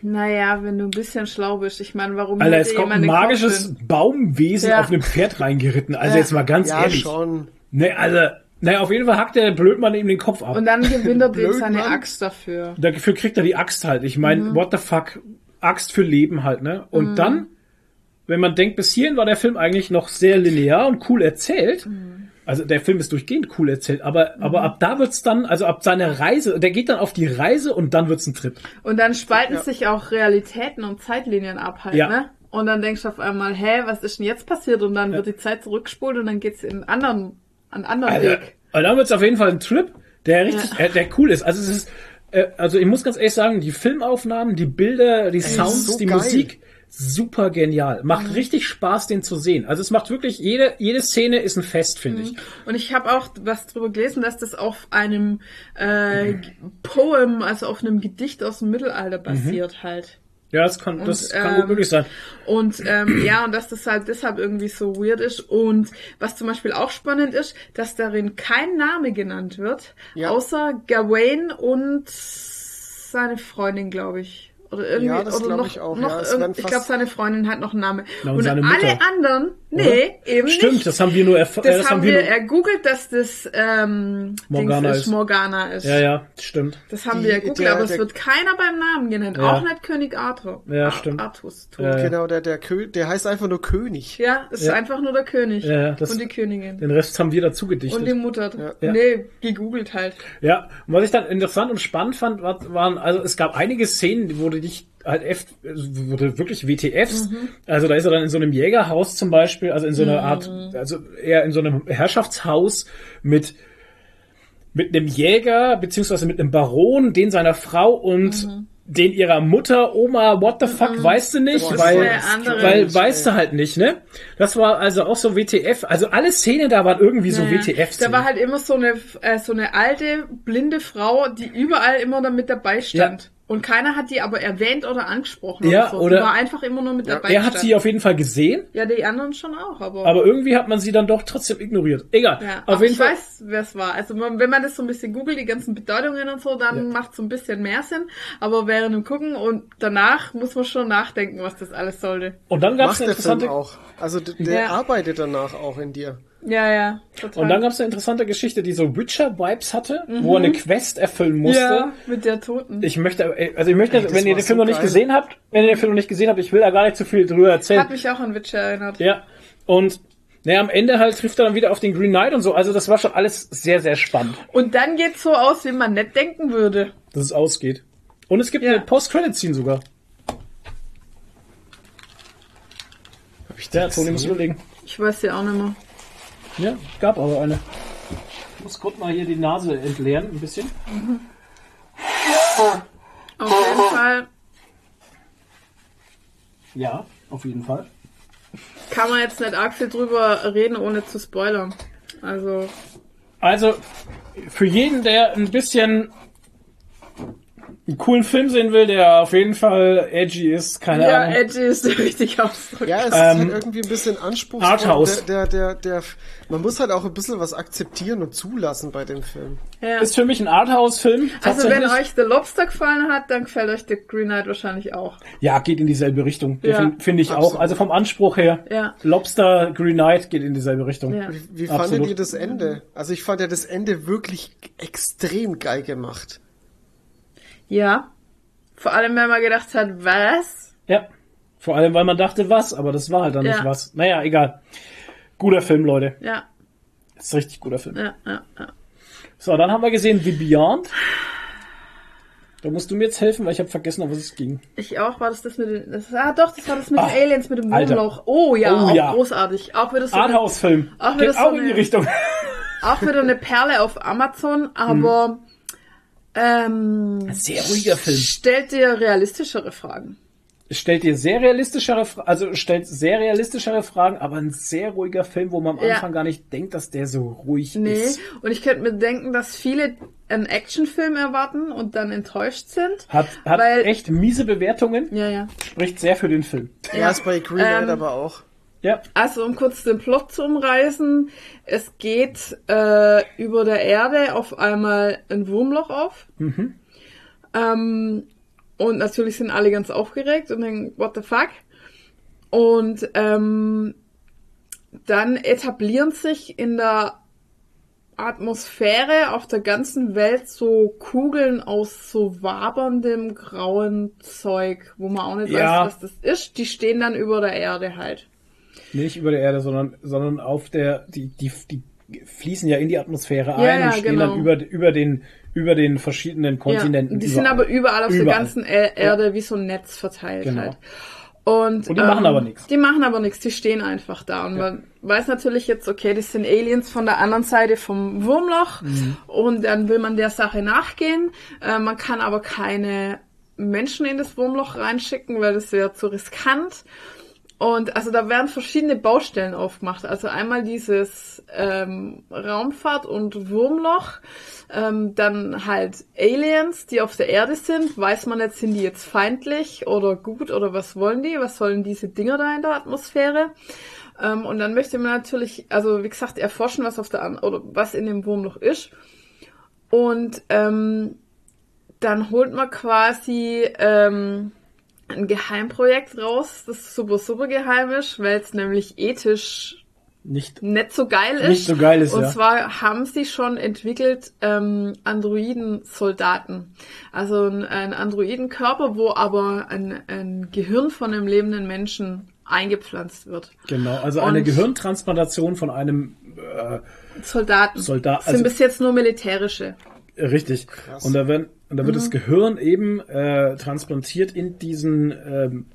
Naja, wenn du ein bisschen schlau bist. Ich meine, warum Alter, es kommt ein magisches? Baumwesen Ja. auf einem Pferd reingeritten. Also Ja. jetzt mal ganz ja, ehrlich. schon. Ne, also, naja, auf jeden Fall hackt der Blödmann ihm den Kopf ab. Und dann gewinnt er dem seine. Axt dafür. Dafür kriegt er die Axt halt. Ich meine, Mhm. what the fuck? Axt für Leben halt, ne? Und dann, wenn man denkt, bis hierhin war der Film eigentlich noch sehr linear und cool erzählt. Mhm. Also der Film ist durchgehend cool erzählt, aber, aber ab da wird's dann, also ab seiner Reise, der geht dann auf die Reise und dann wird's ein Trip. Und dann spalten Ja. sich auch Realitäten und Zeitlinien ab halt, Ja. ne? Und dann denkst du auf einmal, hä, was ist denn jetzt passiert? Und dann wird die Zeit zurückgespult und dann geht's in einen anderen, einen anderen Also, Weg. und dann wird's auf jeden Fall ein Trip, der richtig, äh, der cool ist. Also es ist, äh, also ich muss ganz ehrlich sagen, die Filmaufnahmen, die Bilder, die Sounds, so die geil. Musik, super genial. Macht richtig Spaß, den zu sehen. Also es macht wirklich, jede, jede Szene ist ein Fest, finde ich. Und ich habe auch was drüber gelesen, dass das auf einem äh, Poem, also auf einem Gedicht aus dem Mittelalter basiert halt. Ja, das kann, das Und, kann ähm, gut möglich sein. Und ähm, ja, und dass das halt deshalb irgendwie so weird ist. Und was zum Beispiel auch spannend ist, dass darin kein Name genannt wird, Ja. außer Gawain und seine Freundin, glaube ich. Oder irgendwie, Ja, das oder noch, ich auch, noch ja, ich glaube, seine Freundin hat noch einen Namen. Na, und und alle Mutter. anderen, nee, eben Stimmt, nicht. das haben wir nur erfahren. Das, das haben wir nur, ergoogelt, dass das ähm, Morgana ist. ist, Morgana ist. Ja, ja, stimmt. Das haben Die- wir ergoogelt, der- aber es wird keiner beim Namen genannt. Ja. Auch nicht König Arthur. Ja, Ar- stimmt. Artus. Ja, ja. Genau, der, der, Kö der heißt einfach nur König. Ja, es ist Ja. einfach nur der König Ja, ja, das- und die Königin. Den Rest haben wir dazu gedichtet. Und die Mutter. Ja. Nee, gegoogelt halt. Ja, und was ich dann interessant und spannend fand, war- waren, also es gab einige Szenen, wo du dich halt F, wo du wirklich WTFs, Mhm. also da ist er dann in so einem Jägerhaus zum Beispiel, also in so einer Mhm. Art, also eher in so einem Herrschaftshaus mit mit einem Jäger, beziehungsweise mit einem Baron, den seiner Frau und Mhm. den ihrer Mutter, Oma, what the fuck, weißt du nicht, weil, weil weißt du halt nicht, ne? Das war also auch so WTF, also alle Szenen da waren irgendwie so Ja. WTF. Da war halt immer so eine, äh, so eine alte, blinde Frau, die überall immer damit dabei stand. Und keiner hat die aber erwähnt oder angesprochen. Ja, oder, so. oder- Die war einfach immer nur mit dabei. er hat sie auf jeden Fall gesehen, Ja, die anderen schon auch, aber. aber irgendwie hat man sie dann doch trotzdem ignoriert. Egal. ja, auf aber jeden ich Fall. weiß, wer es war. Also man, wenn man das so ein bisschen googelt, die ganzen Bedeutungen und so, dann macht so ein bisschen mehr Sinn. Aber während dem Gucken und danach muss man schon nachdenken, was das alles sollte. Und dann gab es der Film interessante auch. Also der Ja. arbeitet danach auch in dir. Ja, ja, total. und dann gab es eine interessante Geschichte, die so Witcher-Vibes hatte, wo er eine Quest erfüllen musste. Mhm. ja, mit der Toten. Ich möchte, äh, also ich möchte, Ey, wenn ihr den Film so noch nicht gesehen habt, wenn ihr den Film noch nicht gesehen habt, ich will da gar nicht zu viel drüber erzählen. Hat mich auch an Witcher erinnert. Ja. Und naja, am Ende halt trifft er dann wieder auf den Green Knight und so. Also das war schon alles sehr, sehr spannend, Und dann geht's so aus, wie man nicht denken würde. dass es ausgeht. Und es gibt Ja. eine Post-Credit-Scene sogar. Hab ich Ja, das Toni muss überlegen. Ich weiß ja auch nicht mehr. Ja, gab aber eine. Ich muss kurz mal hier die Nase entleeren, ein bisschen. Auf jeden Fall Ja, auf jeden Fall. kann man jetzt nicht arg viel drüber reden, ohne zu spoilern. Also, Also, für jeden, der ein bisschen einen coolen Film sehen will, der auf jeden Fall edgy ist, keine ja, Ahnung. edgy ist der richtige Ausdruck. Ja, es ist Ähm, halt irgendwie ein bisschen anspruchsvoll. Arthouse. Der, der, der, der, man muss halt auch ein bisschen was akzeptieren und zulassen bei dem Film. Ja. Ist für mich ein Arthouse-Film. Also wenn euch The Lobster gefallen hat, dann gefällt euch The Green Knight wahrscheinlich auch. Ja, geht in dieselbe Richtung. Ja, Finde find ich auch. absolut. Also vom Anspruch her. Ja. Lobster, Green Knight geht in dieselbe Richtung. Ja. Wie, wie fandet ihr das Ende? Also ich fand ja das Ende wirklich extrem geil gemacht. Ja. Vor allem, wenn man gedacht hat, was? Ja. Vor allem, weil man dachte, was, aber das war halt dann Ja. nicht was. Naja, egal. Guter Film, Leute. Ja, ist ein richtig guter Film. ja, ja, ja. So, dann haben wir gesehen The Beyond. Da musst du mir jetzt helfen, weil ich habe vergessen, um was es ging. Ich auch, war das das mit den, das, ah doch, das war das mit Ah, den Aliens, mit dem. Wurmloch. Oh ja, Oh auch ja. großartig. Auch wieder so eine, Arthouse-Film. Auch wieder Geht so auch in die eine- Richtung. auch wieder eine Perle auf Amazon, aber ähm, Sehr ruhiger Film. stellt dir realistischere Fragen. stellt dir sehr realistischere, Fra- also stellt sehr realistischere Fragen, aber ein sehr ruhiger Film, wo man am Ja. Anfang gar nicht denkt, dass der so ruhig Nee, ist. und ich könnte mir denken, dass viele einen Actionfilm erwarten und dann enttäuscht sind. Hat, hat Weil- echt miese Bewertungen, Ja, ja. spricht sehr für den Film. Ja, ist bei Greenlight Ähm, aber auch. Ja, Also um kurz den Plot zu umreißen, es geht äh, über der Erde auf einmal ein Wurmloch auf. Ähm, und natürlich sind alle ganz aufgeregt und denken, what the fuck? Und ähm, dann etablieren sich in der Atmosphäre auf der ganzen Welt so Kugeln aus so waberndem grauen Zeug, wo man auch nicht Ja. weiß, was das ist. Die stehen dann über der Erde halt. Nicht über der Erde, sondern, sondern auf der, die, die, die fließen ja in die Atmosphäre Ja, ein ja, und stehen genau. dann über, über den, über den verschiedenen Kontinenten. Ja, die sind überall. aber überall auf der Überall. ganzen Er- Erde wie so ein Netz verteilt Genau. halt. Und, Und die machen aber nichts. Die machen aber nichts, die stehen einfach da. Und man weiß natürlich jetzt, okay, das sind Aliens von der anderen Seite vom Wurmloch. Mhm. Und dann will man der Sache nachgehen. Äh, man kann aber keine Menschen in das Wurmloch reinschicken, weil das wäre zu riskant. Und also da werden verschiedene Baustellen aufgemacht. Also einmal dieses ähm, Raumfahrt und Wurmloch, ähm, dann halt Aliens, die auf der Erde sind. Weiß man jetzt, sind die jetzt feindlich oder gut oder was wollen die? Was sollen diese Dinger da in der Atmosphäre? Ähm, und dann möchte man natürlich, also wie gesagt, erforschen, was auf der An oder was in dem Wurmloch ist. Und ähm, dann holt man quasi ähm, ein Geheimprojekt raus, das super, super geheim ist, weil es nämlich ethisch nicht, nicht so geil ist. Nicht so geil ist, Und ja. zwar haben sie schon entwickelt ähm, Androiden-Soldaten. Also ein, ein Androidenkörper, wo aber ein, ein Gehirn von einem lebenden Menschen eingepflanzt wird. genau, also eine Und- Gehirntransplantation von einem, äh, Soldaten. Soldat- sind also- bis jetzt nur militärische. Richtig. Und da werden, und da wird Mhm. das Gehirn eben äh, transplantiert in diesen ähm,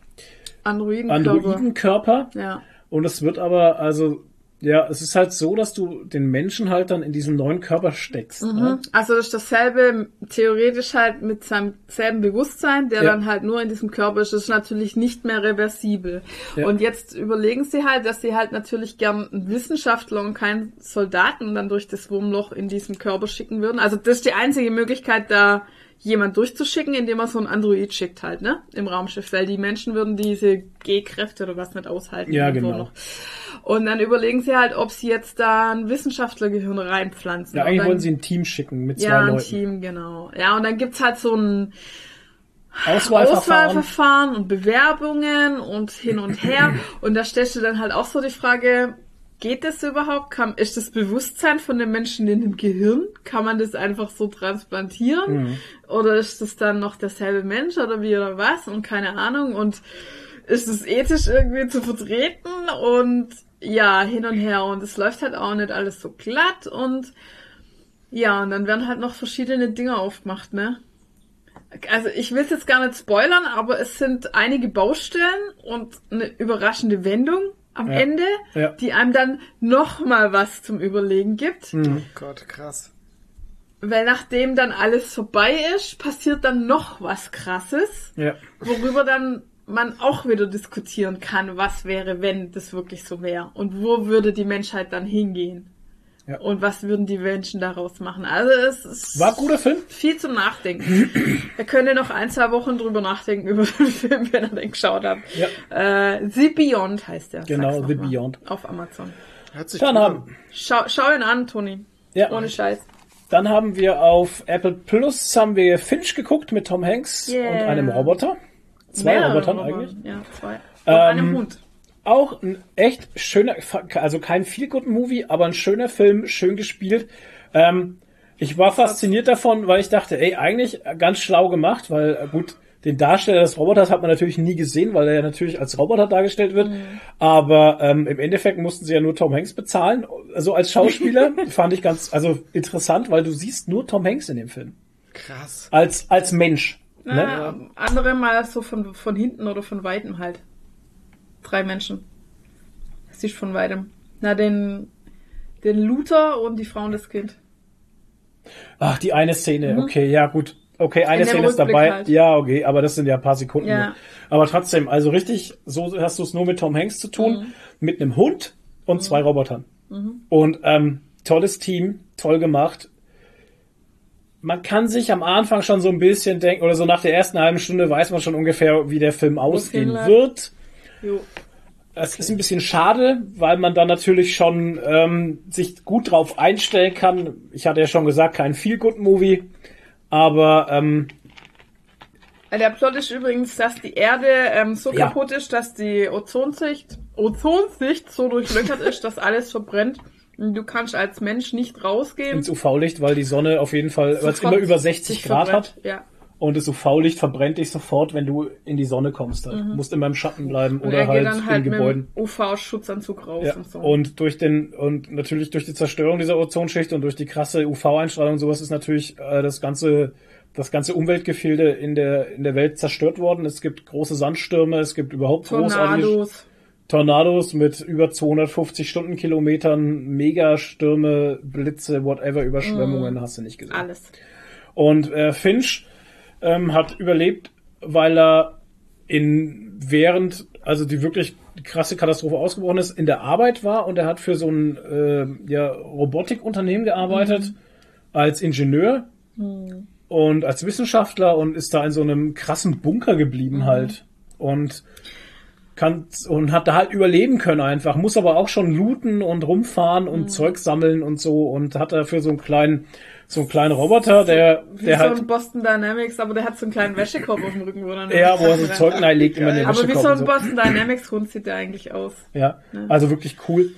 Androidenkörper. Androidenkörper. Ja. Und es wird aber, also, ja, es ist halt so, dass du den Menschen halt dann in diesen neuen Körper steckst. Ne? Also das ist dasselbe, theoretisch halt mit seinem selben Bewusstsein, der Ja. dann halt nur in diesem Körper ist, das ist natürlich nicht mehr reversibel. Ja. Und jetzt überlegen sie halt, dass sie halt natürlich gern einen Wissenschaftler und keinen Soldaten dann durch das Wurmloch in diesem Körper schicken würden. Also das ist die einzige Möglichkeit, da jemand durchzuschicken, indem er so ein Android schickt halt, ne? Im Raumschiff, weil die Menschen würden diese G-Kräfte oder was nicht aushalten. Ja, im genau. Wurmloch. Und dann überlegen sie halt, ob sie jetzt da ein Wissenschaftlergehirn reinpflanzen. Ja, Und eigentlich dann- wollen sie ein Team schicken mit zwei ja, ein Leuten. Team, genau. Ja, und dann gibt's halt so ein Auswahlverfahren. Auswahlverfahren und Bewerbungen und hin und her. und da stellst du dann halt auch so die Frage, geht das überhaupt? Kann, ist das Bewusstsein von den Menschen in dem Gehirn? Kann man das einfach so transplantieren? Mhm. Oder ist das dann noch derselbe Mensch oder wie oder was? Und keine Ahnung. Und ist es ethisch irgendwie zu vertreten? Und ja, hin und her. Und es läuft halt auch nicht alles so glatt und ja, und dann werden halt noch verschiedene Dinge aufgemacht, ne? Also ich will es jetzt gar nicht spoilern, aber es sind einige Baustellen und eine überraschende Wendung am Ja. Ende, Ja. die einem dann noch mal was zum Überlegen gibt. Mhm. Gott, krass. Weil nachdem dann alles vorbei ist, passiert dann noch was Krasses, Ja. worüber dann man auch wieder diskutieren kann, was wäre, wenn das wirklich so wäre und wo würde die Menschheit dann hingehen. Ja. Und was würden die Menschen daraus machen? Also es ist War ein guter Film? viel zum Nachdenken. er könnte noch ein, zwei Wochen drüber nachdenken über den Film, wenn er den geschaut hat. Ja. Äh, The Beyond heißt der. Genau, The mal. Beyond. Auf Amazon. Haben, an. Schau, schau ihn an, Toni. ja, Ohne Scheiß. dann haben wir auf Apple Plus haben wir Finch geguckt mit Tom Hanks Yeah. und einem Roboter. Zwei Mehrere Robotern Roboter. eigentlich. Ja, zwei. Und Ähm, einem Hund. Auch ein echt schöner, also kein viel good Movie, aber ein schöner Film, schön gespielt. Ähm, ich war fasziniert davon, weil ich dachte, ey, eigentlich ganz schlau gemacht, weil äh, gut, den Darsteller des Roboters hat man natürlich nie gesehen, weil er ja natürlich als Roboter dargestellt wird. Aber ähm, im Endeffekt mussten sie ja nur Tom Hanks bezahlen. Also als Schauspieler fand ich ganz, also interessant, weil du siehst nur Tom Hanks in dem Film. Krass. Als, als Mensch. Ne? Ja, andere mal so von, von hinten oder von weitem halt. Drei Menschen. Siehst von weitem. Na, den, den Luther und die Frau und das Kind. Ach, die eine Szene, okay, ja gut. Okay, eine Szene ist Rückblick dabei. halt. Ja, okay, aber das sind ja ein paar Sekunden. Ja. nur. Aber trotzdem, also richtig, so hast du es nur mit Tom Hanks zu tun, Mhm. mit einem Hund und zwei Robotern. Und ähm, tolles Team, toll gemacht. Man kann sich am Anfang schon so ein bisschen denken, oder so nach der ersten halben Stunde weiß man schon ungefähr, wie der Film ausgehen wird. Jo. Es ist ein bisschen schade, weil man dann natürlich schon ähm, sich gut drauf einstellen kann. Ich hatte ja schon gesagt, kein Feel-Good-Movie, aber ähm, Der Plot ist übrigens, dass die Erde ähm, so Ja. kaputt ist, dass die Ozonsicht, Ozonsicht so durchlöchert ist, dass alles verbrennt. Du kannst als Mensch nicht rausgehen. ins UV-Licht, weil die Sonne auf jeden Fall, weil es Sofort immer über 60 sich Grad verbrennt. hat Ja. Und das UV-Licht verbrennt dich sofort, wenn du in die Sonne kommst. Halt. Musst immer im Schatten bleiben Mhm. Und oder er halt, halt in Gebäuden. UV-Schutzanzug raus Ja. und so. Und durch den und natürlich durch die Zerstörung dieser Ozonschicht und durch die krasse UV-Einstrahlung und sowas ist natürlich äh, das ganze das ganze Umweltgefilde in der in der Welt zerstört worden. Es gibt große Sandstürme, es gibt überhaupt großartige Tornados. Tornados mit über 250 Stundenkilometern, Megastürme, Blitze, whatever, Überschwemmungen, hast du nicht gesehen. Alles. Und äh, Finch ähm, hat überlebt, weil er in während, also die wirklich krasse Katastrophe ausgebrochen ist, in der Arbeit war und er hat für so ein äh, ja, Robotikunternehmen gearbeitet als Ingenieur und als Wissenschaftler und ist da in so einem krassen Bunker geblieben halt und kann und hat da halt überleben können einfach, muss aber auch schon looten und rumfahren und Zeug sammeln und so und hat dafür so einen kleinen so einen kleinen Roboter, der Wie der so halt ein Boston Dynamics, aber der hat so einen kleinen Wäschekorb auf dem Rücken, wo dann ja, wo er so Zeug reinlegt immer in den Aber wie Wäschekorb so ein so. Boston Dynamics Hund sieht der eigentlich aus. Ja, also wirklich cool.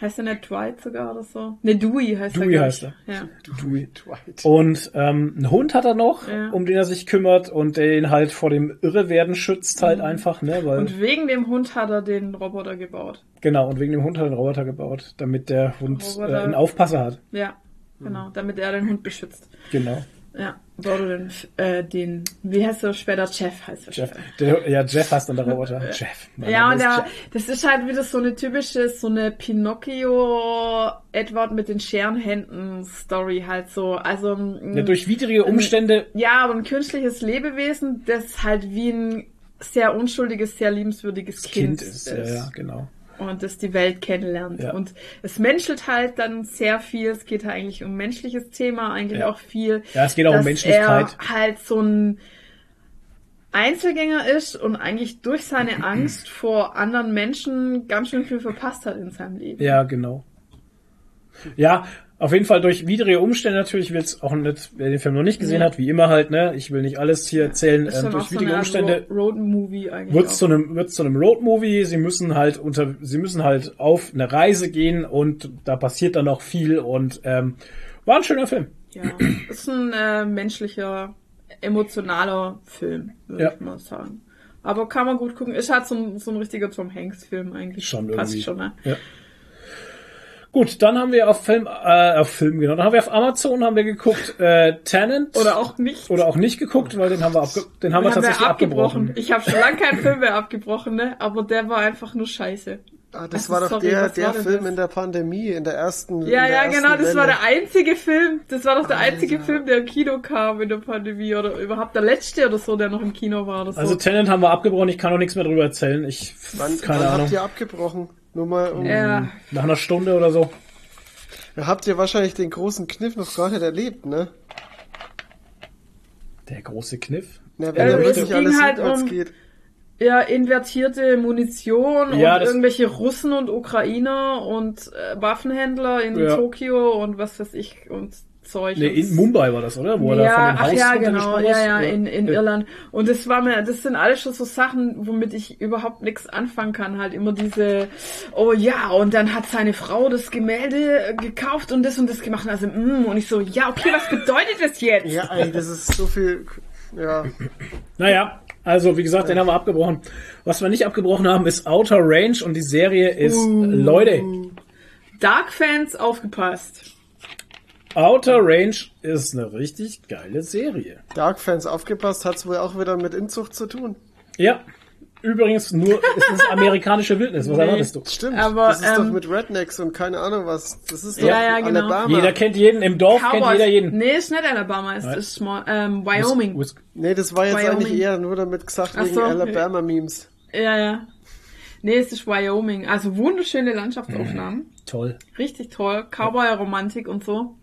Heißt der nicht Dwight sogar oder so? Ne, Dewey heißt Dewey er. heißt ich. Ja. Dewey. Dwight. Und ähm, einen Hund hat er noch, Ja. um den er sich kümmert und der ihn halt vor dem Irrewerden schützt halt einfach, ne? Weil, Mhm. Und wegen dem Hund hat er den Roboter gebaut. genau, und wegen dem Hund hat er einen Roboter gebaut, damit der Hund äh, einen Aufpasser hat. Ja, genau, damit er den Hund beschützt. Genau. Ja, oder den, äh, den, wie heißt er später? Jeff heißt er. Jeff. Der, ja, Jeff heißt dann der Roboter. Jeff. Ja, und ist der, Jeff. das ist halt wieder so eine typische, so eine Pinocchio-Edward mit den Scherenhänden-Story halt so. Also, mm, Ja, durch widrige Umstände ja, aber ein künstliches Lebewesen, das halt wie ein sehr unschuldiges, sehr liebenswürdiges Kind, Kind ist. Ja, ja, genau. Und das die Welt kennenlernt. Ja. Und es menschelt halt dann sehr viel. Es geht halt eigentlich um menschliches Thema, eigentlich Ja. auch viel. Ja, es geht auch um dass Menschlichkeit. Er halt so ein Einzelgänger ist und eigentlich durch seine Angst vor anderen Menschen ganz schön viel verpasst hat in seinem Leben. Ja, genau. Ja, auf jeden Fall durch widrige Umstände natürlich wird es auch nicht, wer den Film noch nicht gesehen Ja. hat, wie immer halt, ne, ich will nicht alles hier erzählen, Ist ähm, durch so widrige eine Umstände Art Ro- Road-Movie eigentlich. wird's auch. zu einem wird's zu einem Roadmovie. Sie müssen halt unter, sie müssen halt auf eine Reise gehen und da passiert dann auch viel und ähm, war ein schöner Film. Ja, ist ein äh, menschlicher, emotionaler Film, würde Ja. ich mal sagen. Aber kann man gut gucken. Ist halt so ein, so ein richtiger Tom Hanks-Film eigentlich. Schon Passt irgendwie. schon, ne? Ja. Gut, dann haben wir auf Film, äh, auf Film genau, dann haben wir auf Amazon haben wir geguckt äh, Tenant Oder auch nicht. oder auch nicht geguckt, weil den haben wir abge den haben wir Den haben tatsächlich abgebrochen. Ich habe schon lange keinen Film mehr abgebrochen, ne? Aber der war einfach nur scheiße. Ah, das Also, war doch sorry, der, der war Film das? in der Pandemie, in der ersten. Ja, der ja, ersten genau, das war Welle. der einzige Film. Das war doch der Alter. einzige Film, der im Kino kam in der Pandemie oder überhaupt der letzte oder so, der noch im Kino war oder so. Also Tenant haben wir abgebrochen, ich kann noch nichts mehr drüber erzählen. Ich Wann, keine wann Ahnung. habt ihr abgebrochen? Nur mal um, ja, Nach einer Stunde oder so. Habt ihr wahrscheinlich den großen Kniff noch gar nicht erlebt, ne? Der große Kniff. Na, wenn ja es wirklich ging alles halt um- geht. ja, invertierte Munition Ja, und irgendwelche Russen und Ukrainer und äh, Waffenhändler in Ja. Tokio und was weiß ich und Zeug. Nee, in Mumbai war das, oder? Wo er da ja, von dem ach Haus ja, genau, ja, ja, Oder? in, in Ja. Irland. Und das war mir, das sind alles schon so Sachen, womit ich überhaupt nichts anfangen kann. Halt immer diese, oh ja, und dann hat seine Frau das Gemälde äh, gekauft und das und das gemacht. Also, mm, und ich so, ja, okay, was bedeutet das jetzt? Ja, ey, das ist so viel. Ja, Naja, also wie gesagt, den haben wir abgebrochen. Was wir nicht abgebrochen haben, ist Outer Range und die Serie ist, Uh. Leute, Dark-Fans aufgepasst. Outer Range ist eine richtig geile Serie. Dark Fans aufgepasst, hat's wohl auch wieder mit Inzucht zu tun. Ja, Übrigens nur, es ist amerikanische Wildnis. Was Nee. erwartest du? Stimmt, Aber, das ist doch ähm, mit Rednecks und keine Ahnung was. Das ist doch Ja, ja, genau. Alabama. Jeder kennt jeden, im Dorf kennt Cowboys. jeder jeden. Nee, ist nicht Alabama, ist, ist small, ähm, Wyoming. Wis- Nee, das war jetzt Wyoming. eigentlich eher nur damit gesagt Ach wegen so. Alabama-Memes. Ja, ja. Nee, es ist Wyoming. Also wunderschöne Landschaftsaufnahmen. Toll. Richtig toll. Cowboy-Romantik und so.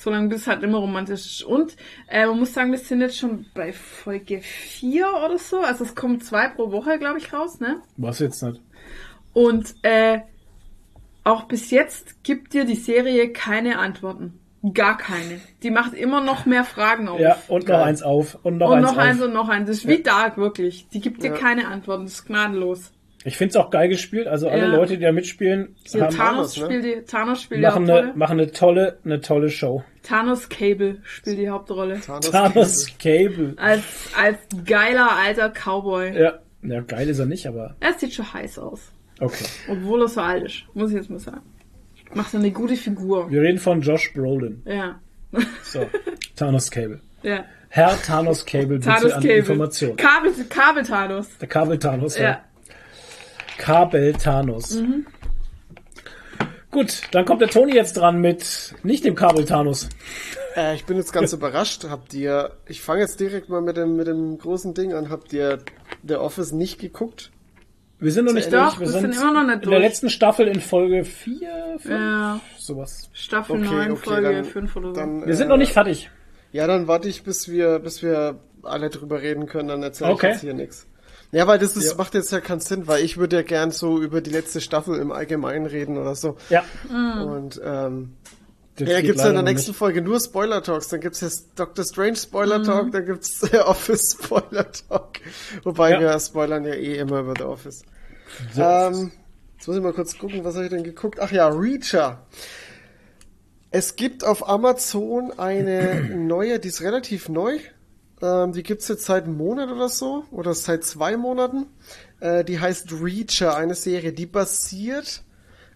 Solange bis halt immer romantisch ist. Und äh, man muss sagen, wir sind jetzt schon bei Folge 4 oder so. Also es kommen zwei pro Woche, glaube ich, raus, ne? Was jetzt nicht? Und äh, auch bis jetzt gibt dir die Serie keine Antworten. Gar keine. Die macht immer noch mehr Fragen auf. Ja, und noch Geil. eins auf. Und noch und eins noch auf. eins und noch eins. Das ist wie Dark, wirklich. Die gibt dir Ja. keine Antworten. Das ist gnadenlos. Ich find's auch geil gespielt. Also alle Ja. Leute, die da mitspielen, Hier, haben, Thanos, Thanos, ne? spielt die, Thanos spielt machen, die eine, Hauptrolle. machen eine tolle, eine tolle Show. Thanos Cable spielt die Hauptrolle. Thanos Thanos Cable. Als, als geiler alter Cowboy. Ja. ja, geil ist er nicht, aber Er sieht schon heiß aus. okay. Obwohl er so alt ist. Muss ich jetzt mal sagen. Macht eine gute Figur. Wir reden von Josh Brolin. Ja. So, Thanos Cable. ja. Herr Thanos Cable, bitte Thanos an Cable. Information. Kabel, Kabel Thanos. Der Kabel Thanos, ja. Ja. Kabel Thanos. Mhm. Gut, dann kommt der Toni jetzt dran mit nicht dem Kabel Thanos. Äh, ich bin jetzt ganz überrascht. Habt ihr, ich fange jetzt direkt mal mit dem, mit dem großen Ding an. Habt ihr The Office nicht geguckt? Wir sind noch nicht Doch, durch. wir sind immer noch nicht in der durch. letzten Staffel in Folge 4, 5, Ja. sowas. Staffel Okay, 9, okay, Folge dann- 5 oder so. Dann, Wir sind äh, noch nicht fertig. Ja, dann warte ich, bis wir, bis wir alle drüber reden können, dann erzähle Okay. ich jetzt hier nichts. Ja, weil das ist, Ja. macht jetzt ja keinen Sinn, weil ich würde ja gern so über die letzte Staffel im Allgemeinen reden oder so. Ja. Und ähm, Das ja, gibt's ja in der nächsten nicht. Folge nur Spoiler Talks. Dann gibt's jetzt Doctor Strange Spoiler Talk, dann gibt's The Office Spoiler Talk. Wobei Ja. wir spoilern ja eh immer über The Office. So. Ähm, jetzt muss ich mal kurz gucken, was habe ich denn geguckt? Ach ja, Reacher. Es gibt auf Amazon eine neue, die ist relativ neu. Ähm, die gibt's jetzt seit einem Monat oder so, oder seit zwei Monaten. Äh, die heißt Reacher, eine Serie, die basiert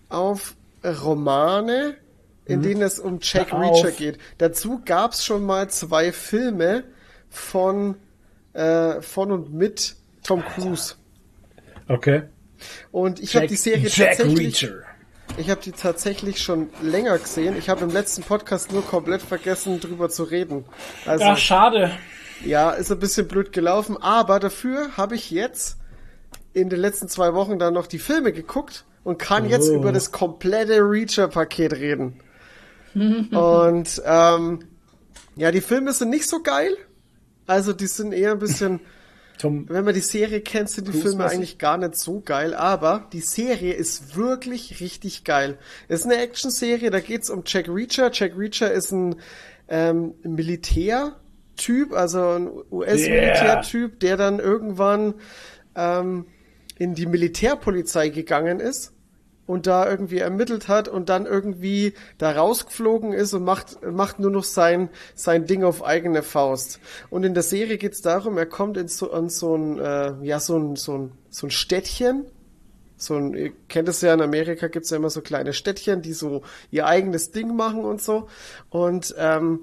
auf Romane, in denen es um Jack Reacher geht. Dazu gab's schon mal zwei Filme von, äh, von und mit Tom Cruise. Okay. Und ich habe die Serie Jack tatsächlich, Reacher. ich habe die tatsächlich schon länger gesehen. Ich habe im letzten Podcast nur komplett vergessen, drüber zu reden. Also Ach, schade. Ja, ist ein bisschen blöd gelaufen, aber dafür habe ich jetzt in den letzten zwei Wochen dann noch die Filme geguckt und kann jetzt Oh. über das komplette Reacher-Paket reden. und ähm, ja, die Filme sind nicht so geil. Also die sind eher ein bisschen Tom, wenn man die Serie kennt, sind die Filme eigentlich gar nicht so geil, aber die Serie ist wirklich richtig geil. Es ist eine Action-Serie, da geht's um Jack Reacher. Jack Reacher ist ein ähm, Militärtyp, also ein US-Militärtyp, der dann irgendwann ähm, in die Militärpolizei gegangen ist und da irgendwie ermittelt hat und dann irgendwie da rausgeflogen ist und macht, macht nur noch sein, sein Ding auf eigene Faust. Und in der Serie geht's darum, er kommt in so, an so ein, äh, ja, so ein, so ein, so ein Städtchen. So ein, ihr kennt es ja, in Amerika gibt's ja immer so kleine Städtchen, die so ihr eigenes Ding machen und so. Und, ähm,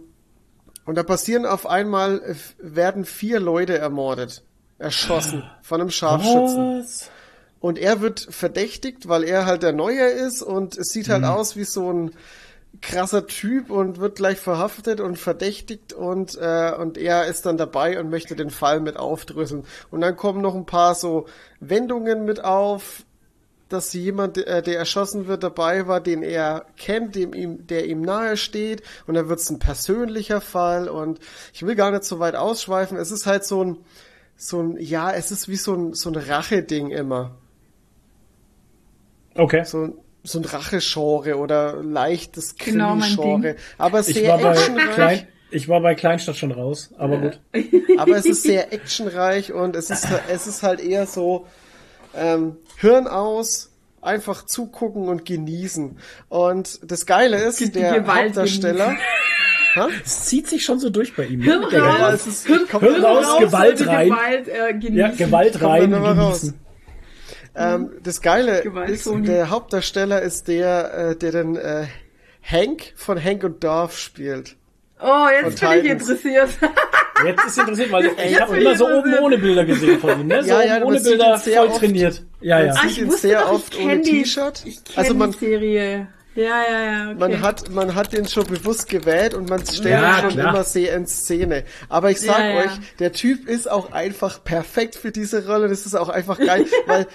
und da passieren auf einmal, äh, werden vier Leute ermordet. Erschossen von einem Scharfschützen. was? Und er wird verdächtigt, weil er halt der Neue ist und es sieht halt aus wie so ein krasser Typ und wird gleich verhaftet und verdächtigt und, äh, und er ist dann dabei und möchte den Fall mit aufdrüsseln. Und dann kommen noch ein paar so Wendungen mit auf, dass jemand, äh, der erschossen wird, dabei war, den er kennt, dem ihm, der ihm nahe steht, und dann wird es ein persönlicher Fall und ich will gar nicht so weit ausschweifen. Es ist halt so ein, so ein, ja, es ist wie so ein, so ein Rache-Ding immer. Okay. So, so ein Rache-Genre oder leichtes Genau mein Krimi-Genre. Ding. Aber Ich sehr war bei. Klein, ich war bei Kleinstadt schon raus, aber gut. aber es ist sehr actionreich und es ist, es ist halt eher so ähm, Hirn aus, einfach zugucken und genießen. Und das Geile ist, der Gewalt Hauptdarsteller. Ha? Es zieht sich schon so durch bei ihm. Hirn ne? Der raus. Gewalt- es ist, Hirn- Hirn dann raus, raus. Gewalt rein. Gewalt, äh, genießen. Ja, Gewalt rein, aber raus. genießen. Ähm, das Geile Gewalt, ist, Toni. der Hauptdarsteller ist der, äh, der den äh, Hank von Hank und Dorf spielt. Oh, jetzt bin ich interessiert. Jetzt ist interessiert, weil ich jetzt habe immer ich so oben ohne Bilder gesehen von ihm, ne? So Ja, ja, ohne Bilder voll oft. trainiert. Ja, Man ja. Ah, ich ihn wusste sehr doch, ich oft kenn ohne T-Shirt. Ich Also man, die Serie. Ja, ja, ja, okay. man hat, man hat den schon bewusst gewählt und man stellt Ja, ihn schon klar. immer sehr in Szene. Aber ich sag Ja, ja. euch, der Typ ist auch einfach perfekt für diese Rolle. Das ist auch einfach geil, weil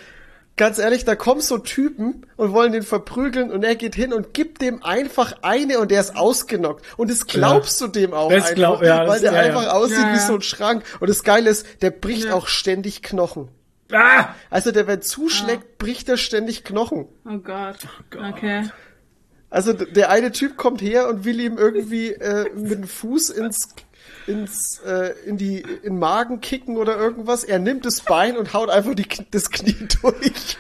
ganz ehrlich, da kommen so Typen und wollen den verprügeln und er geht hin und gibt dem einfach eine und der ist ausgenockt. Und das glaubst du dem auch Das einfach, glaub- ja, weil das- der ja, ja. einfach aussieht Ja, wie ja. so ein Schrank. Und das Geile ist, der bricht auch ständig Knochen. Ah! Also der, wenn zuschlägt, bricht er ständig Knochen. oh Gott. Okay. Also der eine Typ kommt her und will ihm irgendwie äh, mit dem Fuß ins ins äh, in die in den Magen kicken oder irgendwas. Er nimmt das Bein und haut einfach die, das Knie durch.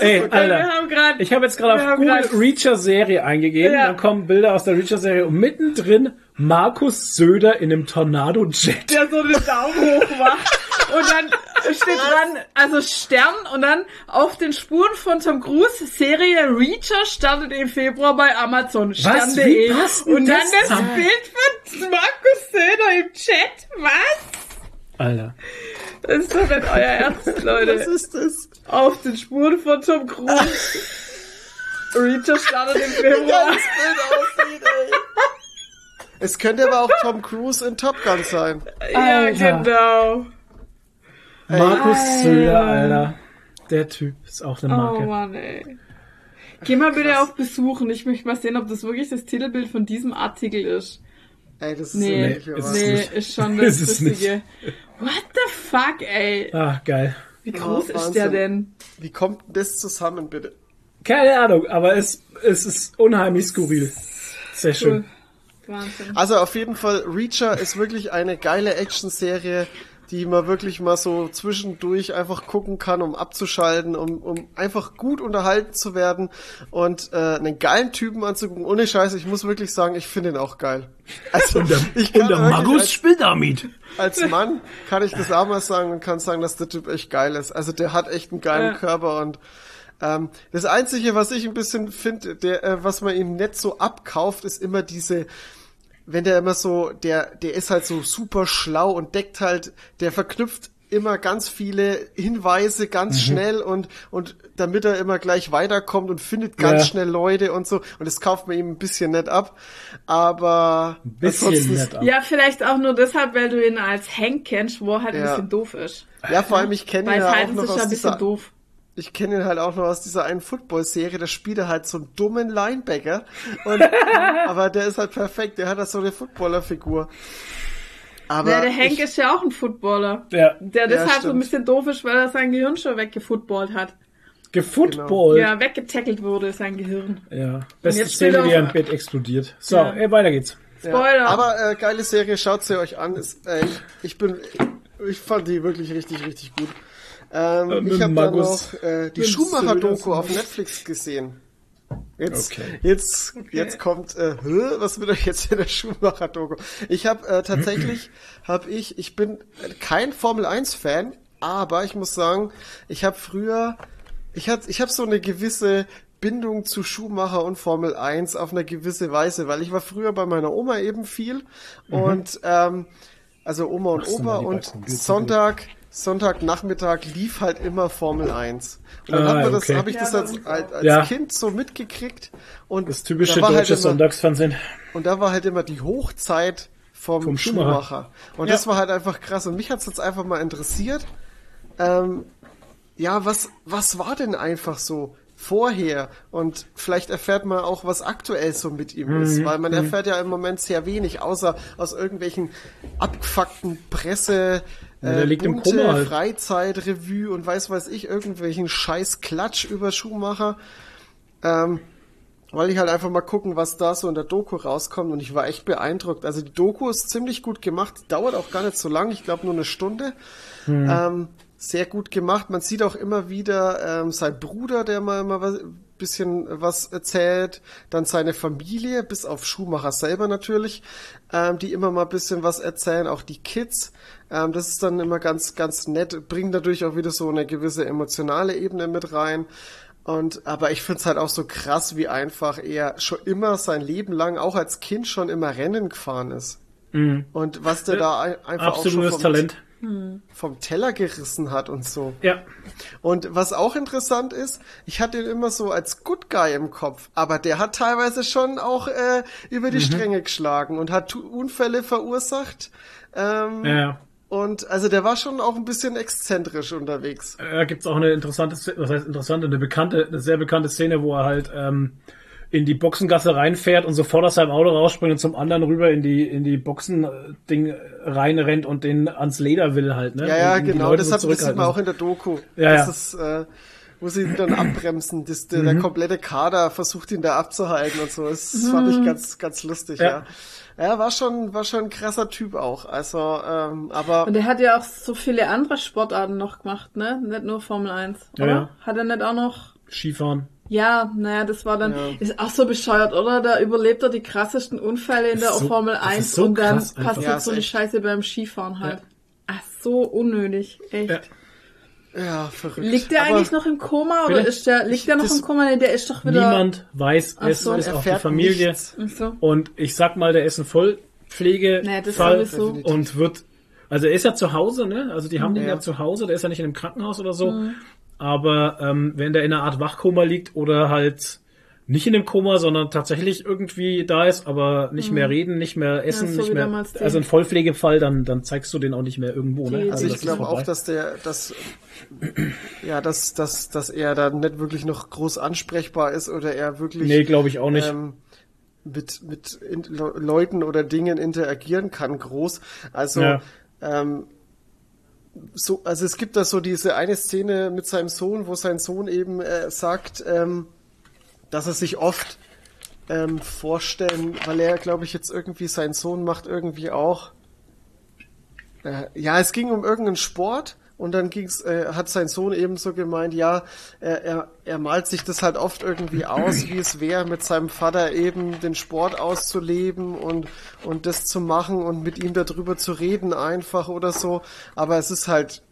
Ey, Wir Alter. haben grad, Ich habe jetzt gerade auf Google Reacher-Serie eingegeben. Ja. Dann kommen Bilder aus der Reacher-Serie und mittendrin Markus Söder in einem Tornado-Jet. der so den Daumen hoch macht. Und dann steht dran, also Stern und dann auf den Spuren von Tom Cruise, Serie Reacher startet im Februar bei Amazon. Stern.de. Wie passt denn Und dann das das? Bild von Markus Söder im Chat. Was? Alter. Das ist doch nicht euer Ernst, Was Leute. ist das? Auf den Spuren von Tom Cruise. Reacher startet im Februar. Geiles Bild aussieht, ey. Es könnte aber auch Tom Cruise in Top Gun sein. Ja, Alter. genau. Markus. Söder, Alter. Der Typ ist auch eine Oh Marke. Mann, ey. Geh mal bitte auf Besuch und ich möchte mal sehen, ob das wirklich das Titelbild von diesem Artikel ist. Ey, das ist Nee, Nee, wirklich ist nee, nicht. ist schon Ist das nicht. Lustige. What the fuck, ey? Ah, geil. Wie groß Oh, ist der denn? Wie kommt das zusammen, bitte? Keine Ahnung, aber es, es ist unheimlich skurril. Sehr schön. Wahnsinn. Also auf jeden Fall, Reacher ist wirklich eine geile Actionserie, die man wirklich mal so zwischendurch einfach gucken kann, um abzuschalten, um, um einfach gut unterhalten zu werden und äh, einen geilen Typen anzugucken. Ohne Scheiße, ich muss wirklich sagen, ich finde ihn auch geil. Also ich kann wirklich als, spielt damit. als Mann kann ich das auch mal sagen und kann sagen, dass der Typ echt geil ist. Also der hat echt einen geilen Ja. Körper und ähm, das Einzige, was ich ein bisschen finde, der, äh, was man ihm nicht so abkauft, ist immer diese, wenn der immer so, der, der ist halt so super schlau und deckt halt, der verknüpft immer ganz viele Hinweise ganz schnell und, und damit er immer gleich weiterkommt und findet ganz Ja. schnell Leute und so. Und das kauft man ihm ein bisschen nett ab. Aber Ein bisschen nett ab. Ja, vielleicht auch nur deshalb, weil du ihn als Hank kennst, wo er halt ein Ja. bisschen doof ist. Ja, vor allem ich kenne ihn ja auch noch aus ein bisschen dieser, doof. Ich kenne ihn halt auch noch aus dieser einen Football-Serie, da spielt er halt so einen dummen Linebacker. Und, aber der ist halt perfekt, der hat halt so eine Footballer-Figur. Aber Ja, der Hank ich, ist ja auch ein Footballer. Ja. Der deshalb so ein bisschen doof ist, weil er sein Gehirn schon weggefootballt hat. Gefootballt. Ja, weggetackelt wurde sein Gehirn. Ja. Beste Szene, wie er im Bett explodiert. So, Ja. ey, weiter geht's. Spoiler. Ja, aber äh, geile Serie, schaut sie euch an. Ist, äh, ich, ich bin, ich fand die wirklich richtig, richtig gut. Ähm, Äh, ich habe dann Markus. noch äh, die Schumacher-Doku auf Netflix gesehen. Jetzt, Okay. jetzt, jetzt kommt, äh, was wird euch jetzt in der Schumacher-Doku? Ich habe äh, tatsächlich, habe ich, ich bin kein Formel 1-Fan, aber ich muss sagen, ich habe früher, ich hab, ich habe so eine gewisse Bindung zu Schumacher und Formel 1 auf eine gewisse Weise, weil ich war früher bei meiner Oma eben viel und ähm, also Oma und Machst Opa und Sonntag Sonntagnachmittag lief halt immer Formel 1. Und dann Ah, hat man das, okay. habe ich das Ja, als, als, als Ja. Kind so mitgekriegt und Das typische da war deutsche halt immer, Sonntagsfernsehen. und da war halt immer die Hochzeit vom, Vom Schumacher. Schumacher. Und Ja. das war halt einfach krass. Und mich hat's jetzt einfach mal interessiert. Ähm, ja, was, was war denn einfach so vorher? Und vielleicht erfährt man auch, was aktuell so mit ihm Mhm. ist. Weil man erfährt ja im Moment sehr wenig, außer aus irgendwelchen abgefuckten Presse, Ja, der äh, liegt im bunte Koma halt. Freizeitrevue und weiß weiß ich, irgendwelchen scheiß Klatsch über Schumacher. Ähm, weil ich halt einfach mal gucken, was da so in der Doku rauskommt und ich war echt beeindruckt. Also die Doku ist ziemlich gut gemacht, dauert auch gar nicht so lang, ich glaube nur eine Stunde. Ähm, sehr gut gemacht. Man sieht auch immer wieder ähm, sein Bruder, der mal was, bisschen was erzählt, dann seine Familie, bis auf Schumacher selber natürlich, ähm, die immer mal bisschen was erzählen, auch die Kids. Ähm, das ist dann immer ganz, ganz nett, bringt dadurch auch wieder so eine gewisse emotionale Ebene mit rein. Und aber ich find's halt auch so krass, wie einfach er schon immer sein Leben lang, auch als Kind schon immer Rennen gefahren ist. Und was der da ein- einfach auch schon Absolutes vom, Talent. Vom Teller gerissen hat und so. Ja. Und was auch interessant ist, ich hatte ihn immer so als Good Guy im Kopf, aber der hat teilweise schon auch äh, über Mhm. die Stränge geschlagen und hat Unfälle verursacht. Ähm, Ja. Und also der war schon auch ein bisschen exzentrisch unterwegs. Da gibt's auch eine interessante, was heißt interessante, eine bekannte, eine sehr bekannte Szene, wo er halt ähm, in die Boxengasse reinfährt und sofort aus seinem Auto rausspringt und zum anderen rüber in die in die Boxen-Ding reinrennt und den ans Leder will halt, ne? Ja, ja, Und genau, das, so hat, das sieht man auch in der Doku. Ja, das ja. ist, äh, wo sie ihn dann abbremsen, das, der, Mhm. der komplette Kader versucht ihn da abzuhalten und so. Das fand ich ganz, ganz lustig, ja. Ja. ja. war schon, war schon ein krasser Typ auch. Also, ähm, aber Und er hat ja auch so viele andere Sportarten noch gemacht, ne? Nicht nur Formel 1, Ja, oder? ja. Hat er nicht auch noch... Skifahren. Ja, naja, das war dann... Ja. Ist auch so bescheuert, oder? Da überlebt er die krassesten Unfälle in der ist so- Formel das ist 1 so und dann krass passiert Ja, so ist eine echt. Scheiße beim Skifahren halt. Ach, so unnötig, echt. Ja. ja, verrückt. Liegt der aber, eigentlich noch im Koma oder ist der, liegt der noch im Koma? Nee, der ist doch wieder... Niemand weiß Ach es, so. Er auf die erfährt Familie. so. Und ich sag mal, der ist ein Vollpflegefall Naja, das Fall sowieso. und wird, also er ist ja zu Hause, ne? Also die haben den Ja. ja zu Hause, der ist ja nicht in einem Krankenhaus oder so. Aber ähm, wenn der in einer Art Wachkoma liegt oder halt nicht in einem Koma, sondern tatsächlich irgendwie da ist, aber nicht mehr reden, nicht mehr essen, so nicht mehr. Also ein Vollpflegefall, dann, dann zeigst du den auch nicht mehr irgendwo, Die- ne? die- Also ich glaube auch, dass der, dass, ja, dass, dass, dass er da nicht wirklich noch groß ansprechbar ist oder er wirklich Nee, glaube ich auch nicht. ähm, mit, mit in, Le Leuten oder Dingen interagieren kann, groß. Also, Ja. ähm, so, also es gibt da so diese eine Szene mit seinem Sohn, wo sein Sohn eben äh, sagt, ähm, dass er sich oft ähm, vorstellen, weil er, glaube ich, jetzt irgendwie sein Sohn macht irgendwie auch. Äh, ja, es ging um irgendeinen Sport und dann ging's, äh, hat sein Sohn eben so gemeint, ja, er, er, er malt sich das halt oft irgendwie aus, wie es wäre, mit seinem Vater eben den Sport auszuleben und, und das zu machen und mit ihm darüber zu reden einfach oder so. Aber es ist halt,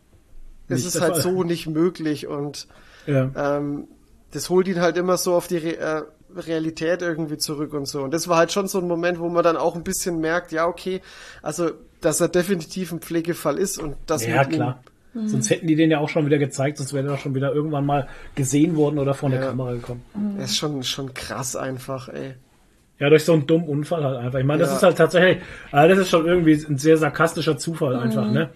es Nicht ist halt Fall. so nicht möglich und ja. ähm, das holt ihn halt immer so auf die Re äh, Realität irgendwie zurück und so. Und das war halt schon so ein Moment, wo man dann auch ein bisschen merkt, ja, okay, also, dass er definitiv ein Pflegefall ist und das Ja, mit ihm klar. Sonst hätten die den ja auch schon wieder gezeigt, sonst wäre er schon wieder irgendwann mal gesehen worden oder vor eine Ja. Kamera gekommen. Das ist schon, schon krass einfach, ey. Ja, durch so einen dummen Unfall halt einfach. Ich meine, das Ja. ist halt tatsächlich, äh, das ist schon irgendwie ein sehr sarkastischer Zufall einfach, ne?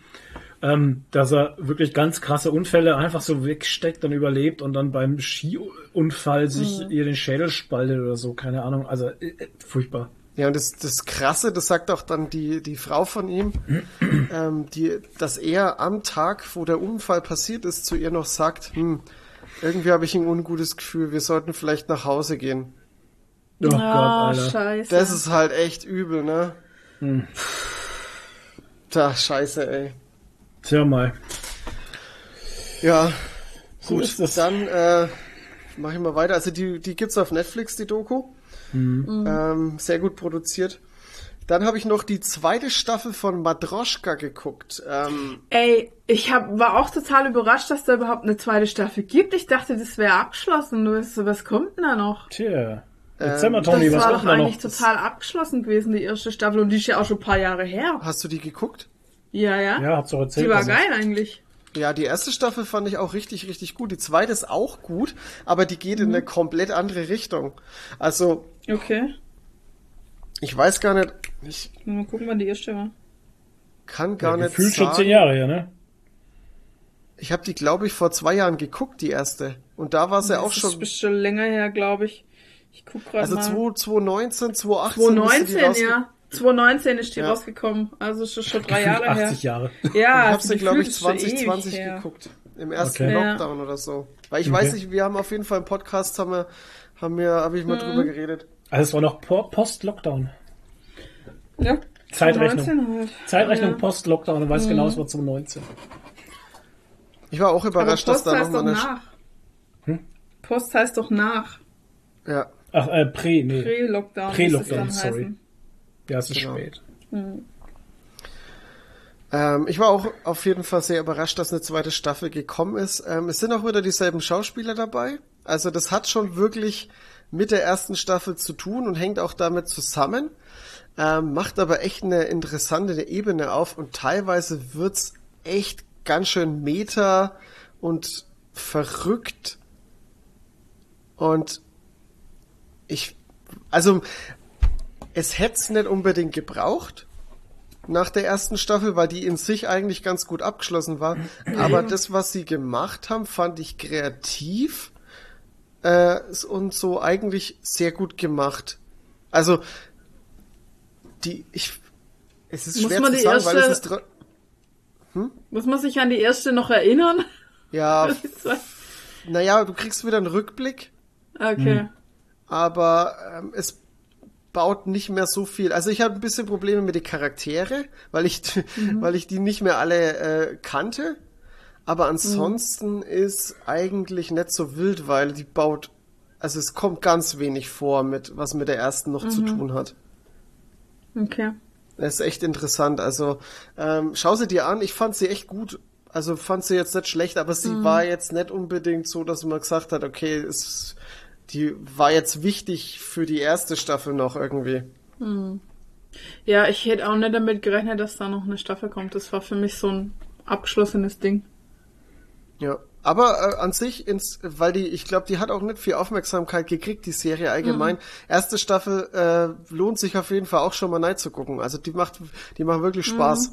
Ähm, dass er wirklich ganz krasse Unfälle einfach so wegsteckt und überlebt und dann beim Skiunfall sich ihr den Schädel spaltet oder so, keine Ahnung. Also äh, äh, furchtbar. Ja, und das, das Krasse, das sagt auch dann die, die Frau von ihm, ähm, die, dass er am Tag, wo der Unfall passiert ist, zu ihr noch sagt, hm, irgendwie habe ich ein ungutes Gefühl, wir sollten vielleicht nach Hause gehen. Oh Gott, Ah, Alter. scheiße. Das ist halt echt übel, ne? Da, scheiße, ey. Tja mal. Ja, So gut, ist das. dann äh, mache ich mal weiter. Also die, die gibt's auf Netflix, die Doku. Mhm. Ähm, sehr gut produziert. Dann habe ich noch die zweite Staffel von Madroschka geguckt. Ähm, Ey, ich hab, war auch total überrascht, dass da überhaupt eine zweite Staffel gibt. Ich dachte, das wäre abgeschlossen. Du weißt, was kommt denn da noch? Tja. Erzähl mal, Ähm, Tommy, das was war doch eigentlich noch? total abgeschlossen gewesen, die erste Staffel. Und die ist ja auch schon ein paar Jahre her. hast du die geguckt? Ja, ja. Ja, hab's doch erzählt. die war also. geil eigentlich. Ja, die erste Staffel fand ich auch richtig, richtig gut. Die zweite ist auch gut, aber die geht in Mhm. eine komplett andere Richtung. Also, Okay. ich weiß gar nicht, ich Mal gucken, wann die erste war. kann gar Ja, nicht sagen. schon zehn Jahre her, ne? Ich habe die, glaube ich, vor zwei Jahren geguckt, die erste. Und da war sie auch das schon. ist schon länger her, glaube ich. Ich guck gerade Also mal. 2, 2019, 2018. müsste die 2019, rausge- ja. 2019 ist die Ja. rausgekommen. Also ist das schon drei Jahre her. 80 Jahre. Ja, Ich habe also sie, glaube ich, gefühlt ist schon 2020 ewig her. geguckt. Im ersten Okay. Ja. Lockdown oder so. Weil ich Okay. weiß nicht, wir haben auf jeden Fall im Podcast, haben wir, haben wir, habe ich mal drüber geredet. Also es war noch po- Post-Lockdown. Ja. Zeitrechnung. 2019 halt. Zeitrechnung Ja. Post-Lockdown und weiß genau, es war zum 19. Ich war auch überrascht, dass Post da heißt noch doch mal eine, nach. Post heißt doch nach. ja, Ach, äh, Prä, nee. Pre-Lockdown. Pre-Lockdown, müsste es dann sorry. heißen. Ja, es ist Genau. spät. Ähm, ich war auch auf jeden Fall sehr überrascht, dass eine zweite Staffel gekommen ist. Ähm, es sind auch wieder dieselben Schauspieler dabei. Also das hat schon wirklich mit der ersten Staffel zu tun und hängt auch damit zusammen. ähm, macht aber echt eine interessante Ebene auf und teilweise wird's echt ganz schön meta und verrückt. Und ich, also, es hätte es nicht unbedingt gebraucht nach der ersten Staffel, weil die in sich eigentlich ganz gut abgeschlossen war. Aber das, was sie gemacht haben, fand ich kreativ äh, und so eigentlich sehr gut gemacht. Also die, ich, es ist Muss schwer zu sagen, weil es ist erste- dr- Muss man sich an die erste noch erinnern? ja, naja, du kriegst wieder einen Rückblick, okay. aber ähm, es baut nicht mehr so viel. Also ich habe ein bisschen Probleme mit den Charaktere, weil ich, weil ich die nicht mehr alle äh, kannte. Aber ansonsten ist eigentlich nicht so wild, weil die baut, also es kommt ganz wenig vor, mit was mit der ersten noch zu tun hat. Okay. Das ist echt interessant. Also ähm, schau sie dir an. Ich fand sie echt gut. Also fand sie jetzt nicht schlecht, aber sie war jetzt nicht unbedingt so, dass man gesagt hat, okay, es, die war jetzt wichtig für die erste Staffel noch irgendwie. Ja, ich hätte auch nicht damit gerechnet, dass da noch eine Staffel kommt. Das war für mich so ein abgeschlossenes Ding. Ja. Aber äh, an sich, ins, weil die, ich glaube, die hat auch nicht viel Aufmerksamkeit gekriegt, die Serie allgemein. Erste Staffel äh, lohnt sich auf jeden Fall auch schon mal nein zu gucken. Also die macht, die macht wirklich Spaß.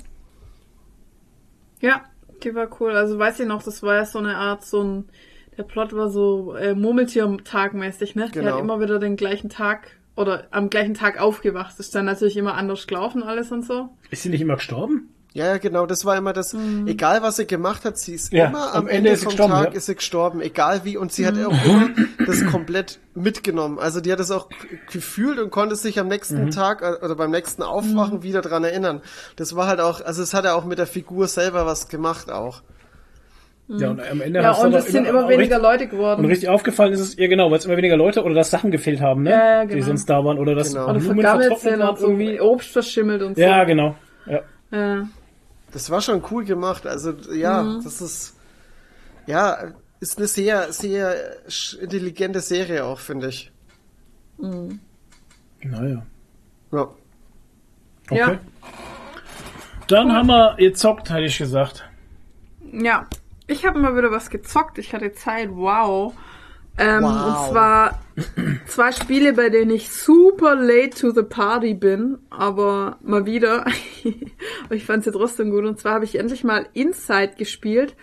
Ja, die war cool. Also weiß ich noch, das war ja so eine Art, so ein, der Plot war so äh, Murmeltier-Tagmäßig, ne? Die Genau. hat immer wieder den gleichen Tag oder am gleichen Tag aufgewacht. Das ist dann natürlich immer anders gelaufen alles und so. Ist sie nicht immer gestorben? Ja, ja, genau, das war immer das, egal was sie gemacht hat, sie ist Ja, immer am am Ende Ende vom Tag ja. ist sie gestorben, egal wie, und sie hat auch immer das komplett mitgenommen. Also die hat das auch gefühlt und konnte sich am nächsten Mhm. Tag äh, oder beim nächsten Aufwachen wieder dran erinnern. Das war halt auch, also es hat ja auch mit der Figur selber was gemacht auch. Ja, und am Ende Ja, und es sind immer immer weniger richtig, Leute Und geworden. richtig aufgefallen ist es ihr genau, weil es immer weniger Leute oder dass Sachen gefehlt haben, ne? Ja, ja, Die genau. sonst da waren oder dass Genau. Oder Blumen vergammelt sind und irgendwie irgendwie. Obst verschimmelt und so. Ja, genau. Ja. Ja. Das war schon cool gemacht. Also ja, Mhm. das ist ja ist eine sehr sehr intelligente Serie auch, finde ich. Naja. Ja. Okay. Ja. Dann haben wir gezockt, hätte ich gesagt. Ja, ich habe mal wieder was gezockt. Ich hatte Zeit, wow. Ähm, Wow. Und zwar zwei Spiele, bei denen ich super late to the party bin, aber mal wieder. aber ich fand sie trotzdem gut. Und zwar habe ich endlich mal Inside gespielt.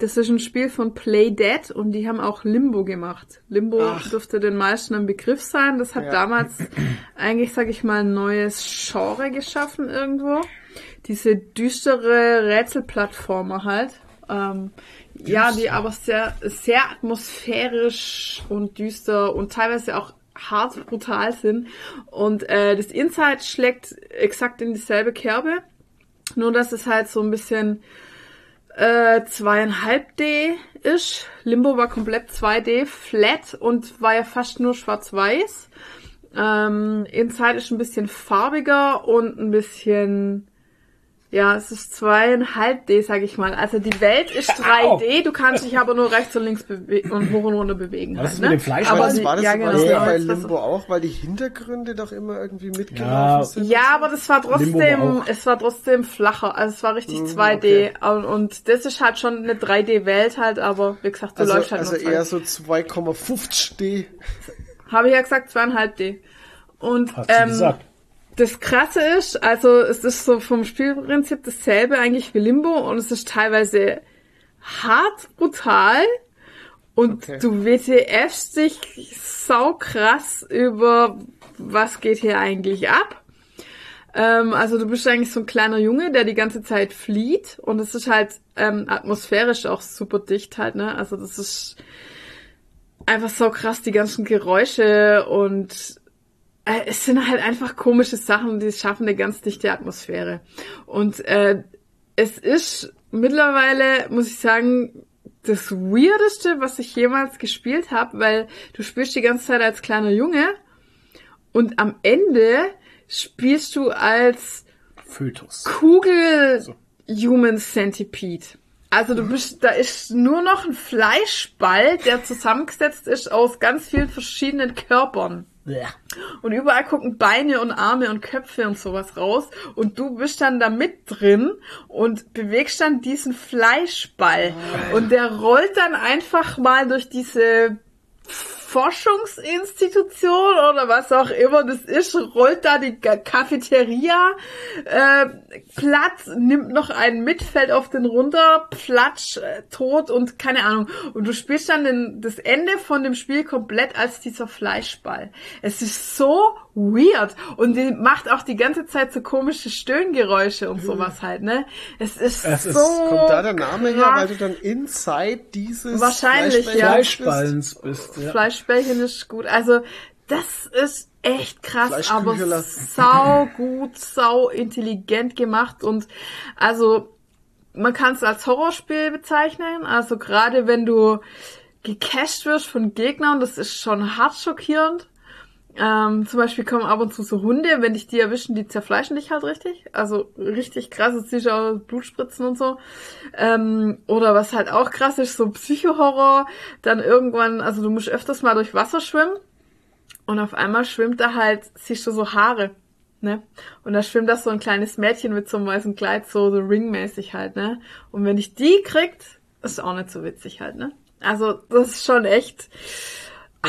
Das ist ein Spiel von Play Dead und die haben auch Limbo gemacht. Limbo Ach. dürfte den meisten ein Begriff sein. Das hat Ja. damals eigentlich, sag ich mal, ein neues Genre geschaffen irgendwo. Diese düstere Rätselplattformer halt. Ähm, ja, die aber sehr, sehr atmosphärisch und düster und teilweise auch hart brutal sind. Und äh, das Inside schlägt exakt in dieselbe Kerbe. Nur, dass es halt so ein bisschen äh, zweieinhalb D ist. Limbo war komplett 2D, flat und war ja fast nur schwarz-weiß. Ähm, Inside ist ein bisschen farbiger und ein bisschen, ja, es ist zweieinhalb D, sag ich mal. Also die Welt ist 3D, du kannst dich aber nur rechts und links bewegen und hoch und runter bewegen. Was halt, ist ne? mit dem Fleisch? Aber das war das, ja, war genau. das Ja. bei Limbo auch, weil die Hintergründe doch immer irgendwie mitgelaufen Ja. sind. Ja, aber das war trotzdem, es war trotzdem flacher. Also es war richtig Mhm, 2D. Und, und das ist halt schon eine 3D-Welt halt, aber wie gesagt, du Also, läufst halt also nur eher 2D. so 2,50 D. Habe ich ja gesagt, zweieinhalb D. Und Hast du ähm, gesagt. Das Krasse ist, also es ist so vom Spielprinzip dasselbe eigentlich wie Limbo und es ist teilweise hart brutal und Okay. du WTFst dich sau krass über was geht hier eigentlich ab. Ähm, also du bist eigentlich so ein kleiner Junge, der die ganze Zeit flieht und es ist halt ähm, atmosphärisch auch super dicht halt, ne? Also das ist einfach so krass, die ganzen Geräusche und es sind halt einfach komische Sachen, die schaffen eine ganz dichte Atmosphäre. Und äh, es ist mittlerweile, muss ich sagen, das Weirdeste, was ich jemals gespielt habe, weil du spielst die ganze Zeit als kleiner Junge und am Ende spielst du als Fötus. Kugel Human Centipede. Also du bist, da ist nur noch ein Fleischball, der zusammengesetzt ist aus ganz vielen verschiedenen Körpern. Und überall gucken Beine und Arme und Köpfe und sowas raus. Und du bist dann da mit drin und bewegst dann diesen Fleischball. Und der rollt dann einfach mal durch diese Forschungsinstitution oder was auch immer das ist, rollt da die Cafeteria äh, Platz, nimmt noch ein Mitfeld auf den runter, platsch, äh, tot und keine Ahnung. Und du spielst dann den, das Ende von dem Spiel komplett als dieser Fleischball. Es ist so weird und die macht auch die ganze Zeit so komische Stöhngeräusche und sowas halt, ne? Es ist Es so ist- Kommt da der Name her, krass. weil du dann inside dieses Wahrscheinlich, Fleischbällchens ja. bist? Fleischballens bist. Ja. Fleischbällchen ist gut. Also, das ist echt krass, aber sau gut, sau intelligent gemacht und also man kann es als Horrorspiel bezeichnen. Also gerade wenn du gecasht wirst von Gegnern, das ist schon hart schockierend. Ähm, zum Beispiel kommen ab und zu so Hunde, wenn dich die erwischen, die zerfleischen dich halt richtig. Also richtig krass, das siehst auch Blutspritzen und so. Ähm, oder was halt auch krass ist, so Psychohorror. Dann irgendwann, also du musst öfters mal durch Wasser schwimmen. Und auf einmal schwimmt da halt, siehst du so Haare, ne? Und da schwimmt da so ein kleines Mädchen mit so einem weißen Kleid, so, so ringmäßig halt, ne? Und wenn ich die kriegt, ist auch nicht so witzig halt, ne? Also, das ist schon echt,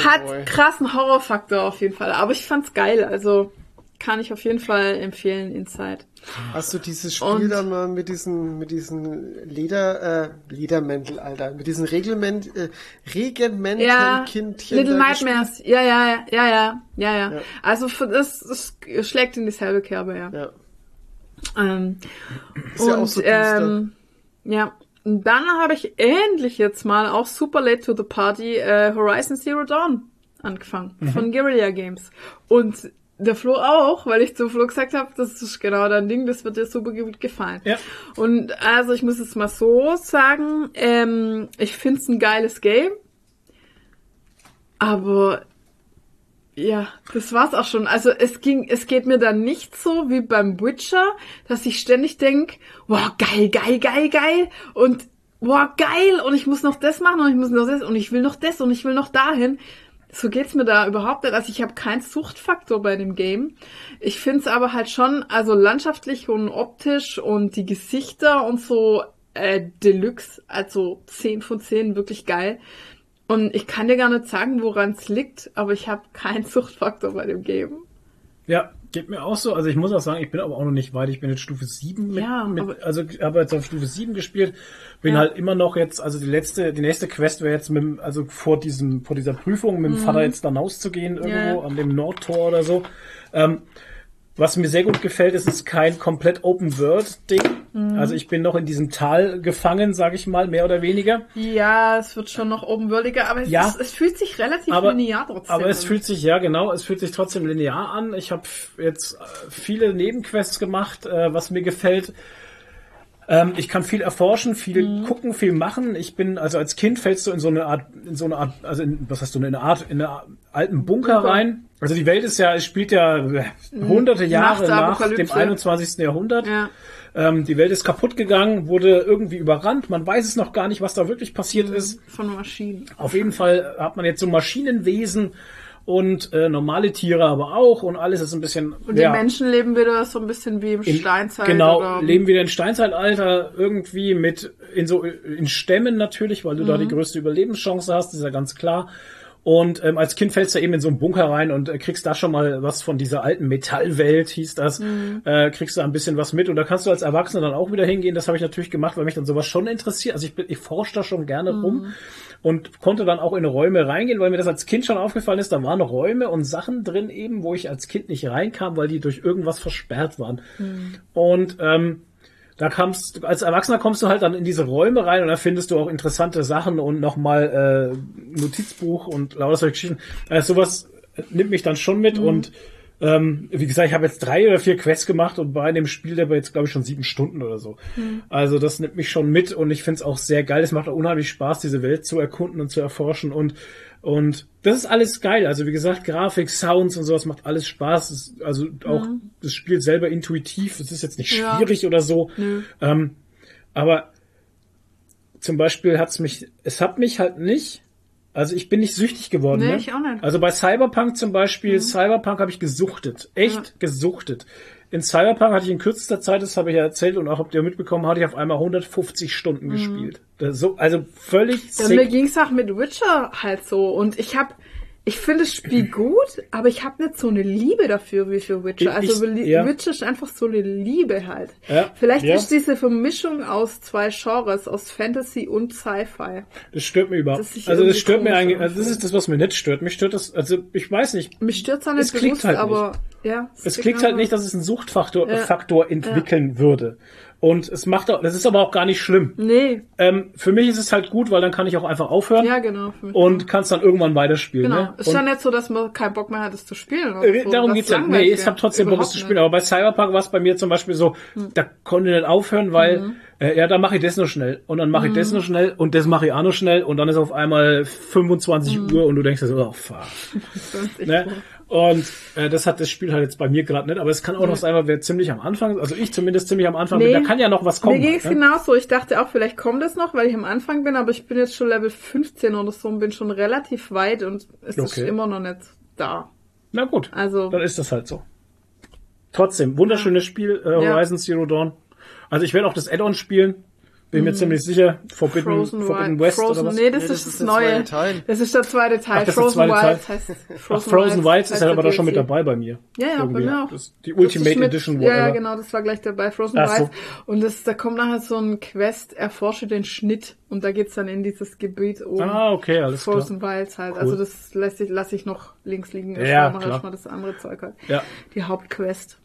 hat boy. krassen Horrorfaktor auf jeden Fall. Aber ich fand's geil, also kann ich auf jeden Fall empfehlen, Inside. Hast du dieses Spiel Und- dann mal mit diesen, mit diesen Leder, äh, Ledermäntel, Alter, mit diesen Reglement, äh, Regenmäntelkindchen Little da gespielt? Nightmares, ja, ja, ja, ja, ja, ja, ja. Ja. Also das, das schlägt in dieselbe Kerbe, ja. Ja. Ähm, Ist und ja auch so düster. ähm, ja, dann habe ich endlich jetzt mal auch super late to the party äh, Horizon Zero Dawn angefangen Mhm. von Guerrilla Games und der Flo auch, weil ich zu Flo gesagt habe, das ist genau dein Ding, das wird dir super gut gefallen. Ja. Und also ich muss es mal so sagen, ähm, ich find's ein geiles Game, aber ja, das war's auch schon. Also es ging, es geht mir dann nicht so wie beim Witcher, dass ich ständig denk, wow, geil, geil, geil, geil und wow, geil und ich muss noch das machen und ich muss noch das und ich will noch das und ich will noch dahin. So geht's mir da überhaupt nicht. Also ich habe keinen Suchtfaktor bei dem Game. Ich find's aber halt schon, also landschaftlich und optisch und die Gesichter und so äh, Deluxe, also 10 von 10, wirklich geil. Und ich kann dir gar nicht sagen, woran es liegt, aber ich habe keinen Suchtfaktor bei dem Game. Ja, geht mir auch so. Also ich muss auch sagen, ich bin aber auch noch nicht weit. Ich bin jetzt Stufe 7 mit, Ja, mit aber- also habe jetzt auf Stufe 7 gespielt. Bin Ja. halt immer noch jetzt, also die letzte, die nächste Quest wäre jetzt mit, also vor diesem, vor dieser Prüfung mit dem Vater jetzt dann auszugehen irgendwo Mhm. Ja. an dem Nordtor oder so. Ähm, was mir sehr gut gefällt, ist, es ist kein komplett Open World Ding. Mhm. Also ich bin noch in diesem Tal gefangen, sage ich mal, mehr oder weniger. Ja, es wird schon noch openworldiger, aber es, Ja. ist, es fühlt sich relativ aber, linear trotzdem aber es fühlt sich, ja genau, es fühlt sich trotzdem linear an. Ich habe jetzt äh, viele Nebenquests gemacht, äh, was mir gefällt. Ähm, ich kann viel erforschen, viel Mhm. gucken, viel machen. Ich bin, also als Kind fällst du in so eine Art, in so eine Art, also in, was hast du, in eine Art, in eine alten Bunker, Bunker. rein. Also die Welt ist ja, es spielt ja äh, hunderte Jahre Nach dem Apokalypse. 21. Jahrhundert. Ja. Ähm, die Welt ist kaputt gegangen, wurde irgendwie überrannt. Man weiß es noch gar nicht, was da wirklich passiert Mhm. ist. Von Maschinen. Auf jeden Fall hat man jetzt so Maschinenwesen und äh, normale Tiere aber auch und alles ist ein bisschen Und die Menschen leben wieder so ein bisschen wie im in- Steinzeit. Genau, oder, leben wieder in Steinzeitalter irgendwie mit in so in Stämmen natürlich, weil du da Mhm. die größte Überlebenschance hast, ist ja ganz klar. Und ähm, als Kind fällst du eben in so einen Bunker rein und äh, kriegst da schon mal was von dieser alten Metallwelt, hieß das, Mhm. äh, kriegst du ein bisschen was mit und da kannst du als Erwachsener dann auch wieder hingehen. Das habe ich natürlich gemacht, weil mich dann sowas schon interessiert. Also ich, bin- ich forsche da schon gerne Mhm. rum und konnte dann auch in Räume reingehen, weil mir das als Kind schon aufgefallen ist. Da waren Räume und Sachen drin eben, wo ich als Kind nicht reinkam, weil die durch irgendwas versperrt waren. Und ähm, da kamst als Erwachsener kommst du halt dann in diese Räume rein und da findest du auch interessante Sachen und nochmal äh, Notizbuch und lauter solche Geschichten. Also sowas nimmt mich dann schon mit und ähm, wie gesagt, ich habe jetzt drei oder vier Quests gemacht und bei dem Spiel war jetzt, glaube ich, schon sieben Stunden oder so. Also das nimmt mich schon mit und ich finde es auch sehr geil. Es macht auch unheimlich Spaß, diese Welt zu erkunden und zu erforschen und und das ist alles geil. Also wie gesagt, Grafik, Sounds und sowas macht alles Spaß. Es, also auch das Spiel selber intuitiv. Es ist jetzt nicht Ja. schwierig oder so. Ähm, aber zum Beispiel hat's mich, es hat mich halt nicht, also ich bin nicht süchtig geworden. Nee, ne? ich auch nicht. Mhm. Also bei Cyberpunk zum Beispiel, Cyberpunk habe ich gesuchtet, echt gesuchtet. In Cyberpunk hatte ich in kürzester Zeit, das habe ich ja erzählt und auch habt ihr mitbekommen, hatte ich auf einmal 150 Stunden gespielt. Das so, also völlig Mhm. Ja, mir sick. ging's auch mit Witcher halt so. Und ich hab, ich finde das Spiel gut, aber ich habe nicht so eine Liebe dafür wie für Witcher. Also ich- ja. Witcher ist einfach so eine Liebe halt. Ja, Vielleicht ja. ist diese Vermischung aus zwei Genres, aus Fantasy und Sci-Fi. Das stört mir überhaupt. Also das stört mir eigentlich, also das ist das, was mir nicht stört. Mich stört das, also ich weiß nicht. Mich stört's auch nicht Es bewusst, halt aber ja. Es klingt halt nicht, dass es einen Suchtfaktor. Faktor entwickeln würde. Und es macht auch, das ist aber auch gar nicht schlimm. Nee, Ähm, für mich ist es halt gut, weil dann kann ich auch einfach aufhören ja genau. Und kann es dann irgendwann weiterspielen. genau. Ne? Ist ja nicht so, dass man keinen Bock mehr hat, es zu spielen. oder äh, so, darum geht's ja. langweilig Nee, ich habe trotzdem Bock, es zu spielen. Aber bei Cyberpunk war es bei mir zum Beispiel so, da konnte ich nicht aufhören, weil Mhm. äh, ja, da mache ich das noch schnell und dann mache ich das noch schnell und das mache ich auch noch schnell und dann ist auf einmal 25 Mhm. Uhr und du denkst so, oh fuck. Das ist echt Ne? Und äh, das hat das Spiel halt jetzt bei mir gerade nicht, aber es kann auch noch sein, weil wir ziemlich am Anfang, also ich zumindest ziemlich am Anfang bin, Nee. da kann ja noch was kommen. Mir ging's ne? genauso. Ich dachte auch, vielleicht kommt es noch, weil ich am Anfang bin, aber ich bin jetzt schon Level 15 oder so und bin schon relativ weit und es ist Okay. immer noch nicht da. Na gut, Also- dann ist das halt so. Trotzdem, wunderschönes Spiel, äh, Ja. Horizon Zero Dawn. Also ich werde auch das Add-on spielen, bin mir ziemlich sicher. Forbidden. Frozen, Forbidden Wild. West Frozen, oder was? nee, das Nee, ist das, der Neue. Teil. Das ist der zweite Teil. Ach, das ist Frozen zweite Teil. Wilds heißt Ach, Frozen, Frozen Wilds ist heißt ja der aber da schon mit dabei bei mir. Ja, ja, bei Irgendwie. mir auch. Das, die Das Ultimate ist mit- Edition, Ja, ja, whatever. genau, das war gleich dabei, Frozen Ach so. Wilds. Und das, da kommt nachher so ein Quest, erforsche den Schnitt. Und da geht's dann in dieses Gebiet oben. Ah, okay, alles klar. Frozen Wilds halt. Also das lässt sich, lasse ich noch links liegen. Ich Ja, mache klar. erstmal das andere Zeug halt. Ja. Die Hauptquest.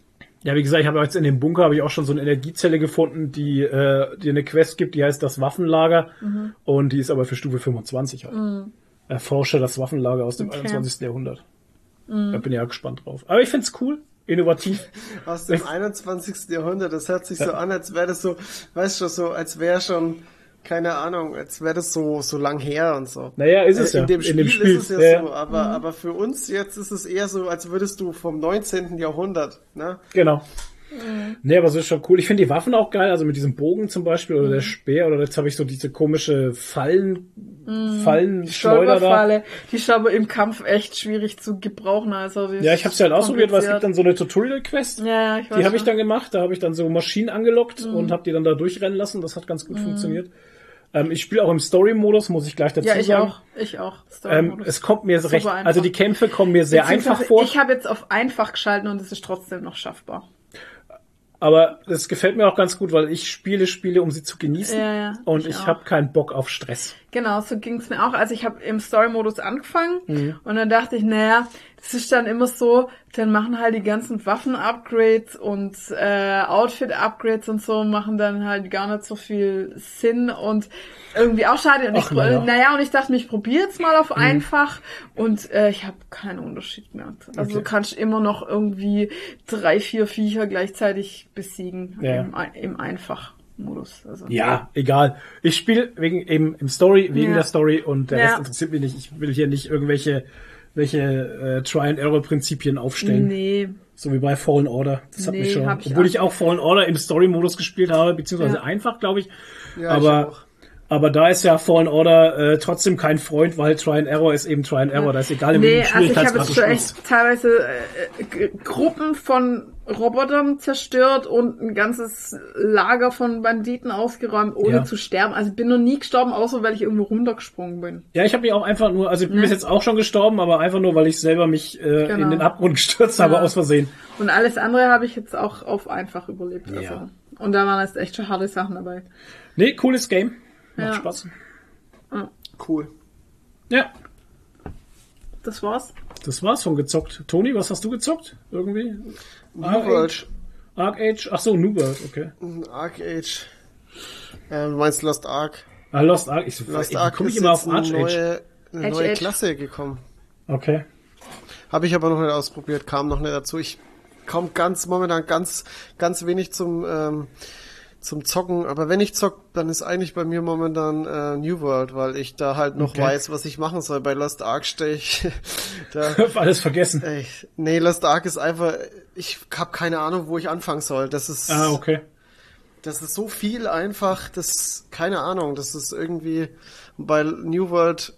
Ja, wie gesagt, ich habe jetzt in dem Bunker habe ich auch schon so eine Energiezelle gefunden, die äh, die eine Quest gibt, die heißt das Waffenlager Mhm. und die ist aber für Stufe 25 halt. Erforsche das Waffenlager aus dem Okay. Mhm. 21. Jahrhundert. Da bin ich ja gespannt drauf. Aber ich find's cool, innovativ. Aus dem 21. Jahrhundert, das hört sich so an, als wäre das so, weißt du, so, als wäre schon, keine Ahnung, als wäre das so, so lang her und so. Naja, ist es Äh, ja. in, dem Spiel ist es ja, ja. so, aber, aber für uns jetzt ist es eher so, als würdest du vom 19. Jahrhundert, ne? Genau. Mhm. Nee, aber so ist schon cool. Ich finde die Waffen auch geil, also mit diesem Bogen zum Beispiel oder Mhm. der Speer oder jetzt habe ich so diese komische Fallen, Fallenschleuder da. Stolperfalle. Die ist aber im Kampf echt schwierig zu gebrauchen. Also die Ja, ich habe es ja halt ausprobiert, weil es gibt dann so eine Tutorial-Quest. Ja, ja, ich weiß Die habe ich dann gemacht, da habe ich dann so Maschinen angelockt Mhm. und habe die dann da durchrennen lassen. Das hat ganz gut funktioniert. Ähm, ich spiele auch im Story-Modus, muss ich gleich dazu Ja, ich sagen. auch. Ich auch. Ähm, Story-Modus. es kommt mir Super recht, einfach. also die Kämpfe kommen mir sehr einfach vor, Ich habe jetzt auf einfach geschalten und es ist trotzdem noch schaffbar. aber es gefällt mir auch ganz gut, weil ich spiele Spiele, um sie zu genießen Ja, ja, und ich ich habe keinen Bock auf Stress. Genau, so ging's mir auch. Also ich habe im Story-Modus angefangen Mhm. und dann dachte ich, naja, das ist dann immer so, dann machen halt die ganzen Waffen-Upgrades und äh, Outfit-Upgrades und so, machen dann halt gar nicht so viel Sinn und irgendwie auch schade. Und Ach, ich, naja. naja, und ich dachte mir, ich probiere jetzt mal auf einfach und äh, ich habe keinen Unterschied gemerkt. Also Okay. du kannst immer noch irgendwie drei, vier Viecher gleichzeitig besiegen Ja. im, im Einfach-Modus. Also, Ja, egal. Ich spiele wegen eben im Story, wegen Ja. der Story und der Ja. Rest interessiert mich nicht. Ich will hier nicht irgendwelche welche äh, Try-and-Error-Prinzipien aufstellen. Nee, So wie bei Fallen Order. Das hat Nee, mich schon. ich obwohl auch ich auch Fallen Order im Story-Modus gespielt habe, beziehungsweise Ja. einfach, glaube ich. Ja, ich aber, auch. aber da ist ja Fallen Order äh, trotzdem kein Freund, weil Try and Error ist eben Try and Error. Da ist egal, in Nee, welchem also ich habe jetzt du schon echt teilweise äh, Gruppen von Robotern zerstört und ein ganzes Lager von Banditen ausgeräumt, ohne Ja. zu sterben. Also ich bin noch nie gestorben, außer weil ich irgendwo runtergesprungen bin. Ja, ich habe mich auch einfach nur, also ich bin Ne? bis jetzt auch schon gestorben, aber einfach nur, weil ich selber mich äh, Genau. in den Abgrund gestürzt habe Ja. aus Versehen. Und alles andere habe ich jetzt auch auf einfach überlebt. Also. Ja. Und da waren jetzt echt schon harte Sachen dabei. Nee, cooles Game. Macht Ja. Spaß. Cool. Ja, Das war's. das war's von gezockt. Toni, was hast du gezockt? Irgendwie? New Arc World, Arc Age? Ach so, New World, okay. Arc Age. Ähm, du meinst Lost Ark? Ah, Lost Ark. Ich, Lost ich Ark komme ich ist immer auf Arch eine Age. neue, eine Edge, neue Edge. Klasse gekommen. Okay. Habe ich aber noch nicht ausprobiert, kam noch nicht dazu. Ich komme ganz momentan ganz ganz wenig zum ähm, zum Zocken, aber wenn ich zock, dann ist eigentlich bei mir momentan äh, New World, weil ich da halt noch Okay. weiß, was ich machen soll. Bei Lost Ark stehe ich da. Hab alles vergessen. Ey, nee, Lost Ark ist einfach, ich habe keine Ahnung, wo ich anfangen soll. Das ist Ah, okay. Das ist so viel einfach, das, keine Ahnung, das ist irgendwie, bei New World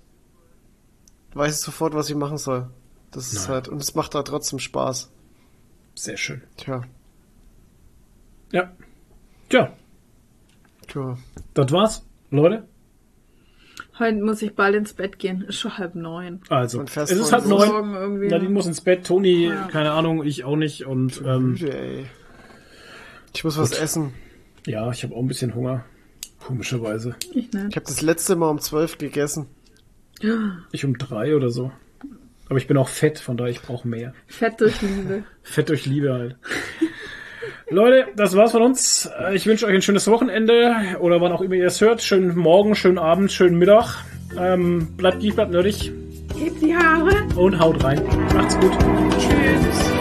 weiß ich sofort, was ich machen soll. Das ist Nein. halt, und es macht da trotzdem Spaß. Sehr schön. Tja, Ja. Tja, tja. das war's, Leute. Heute muss ich bald ins Bett gehen. Ist schon halb neun. Also, Und es ist halb neun. Morgen irgendwie. Nadine muss ins Bett, Toni, Ja. keine Ahnung, ich auch nicht. Und ähm. Ich muss was essen. ja, ich habe auch ein bisschen Hunger. Komischerweise. Ich Ich habe das letzte Mal um zwölf gegessen. Ich um drei oder so. Aber ich bin auch fett, von daher ich brauche mehr. Fett durch Liebe. Fett durch Liebe halt. Leute, das war's von uns. Äh, Ich wünsche euch ein schönes Wochenende oder wann auch immer ihr es hört. Schönen Morgen, schönen Abend, schönen Mittag. Ähm, bleibt lieb, bleibt nerdig Hebt die Haare. und haut rein. Macht's gut. Tschüss.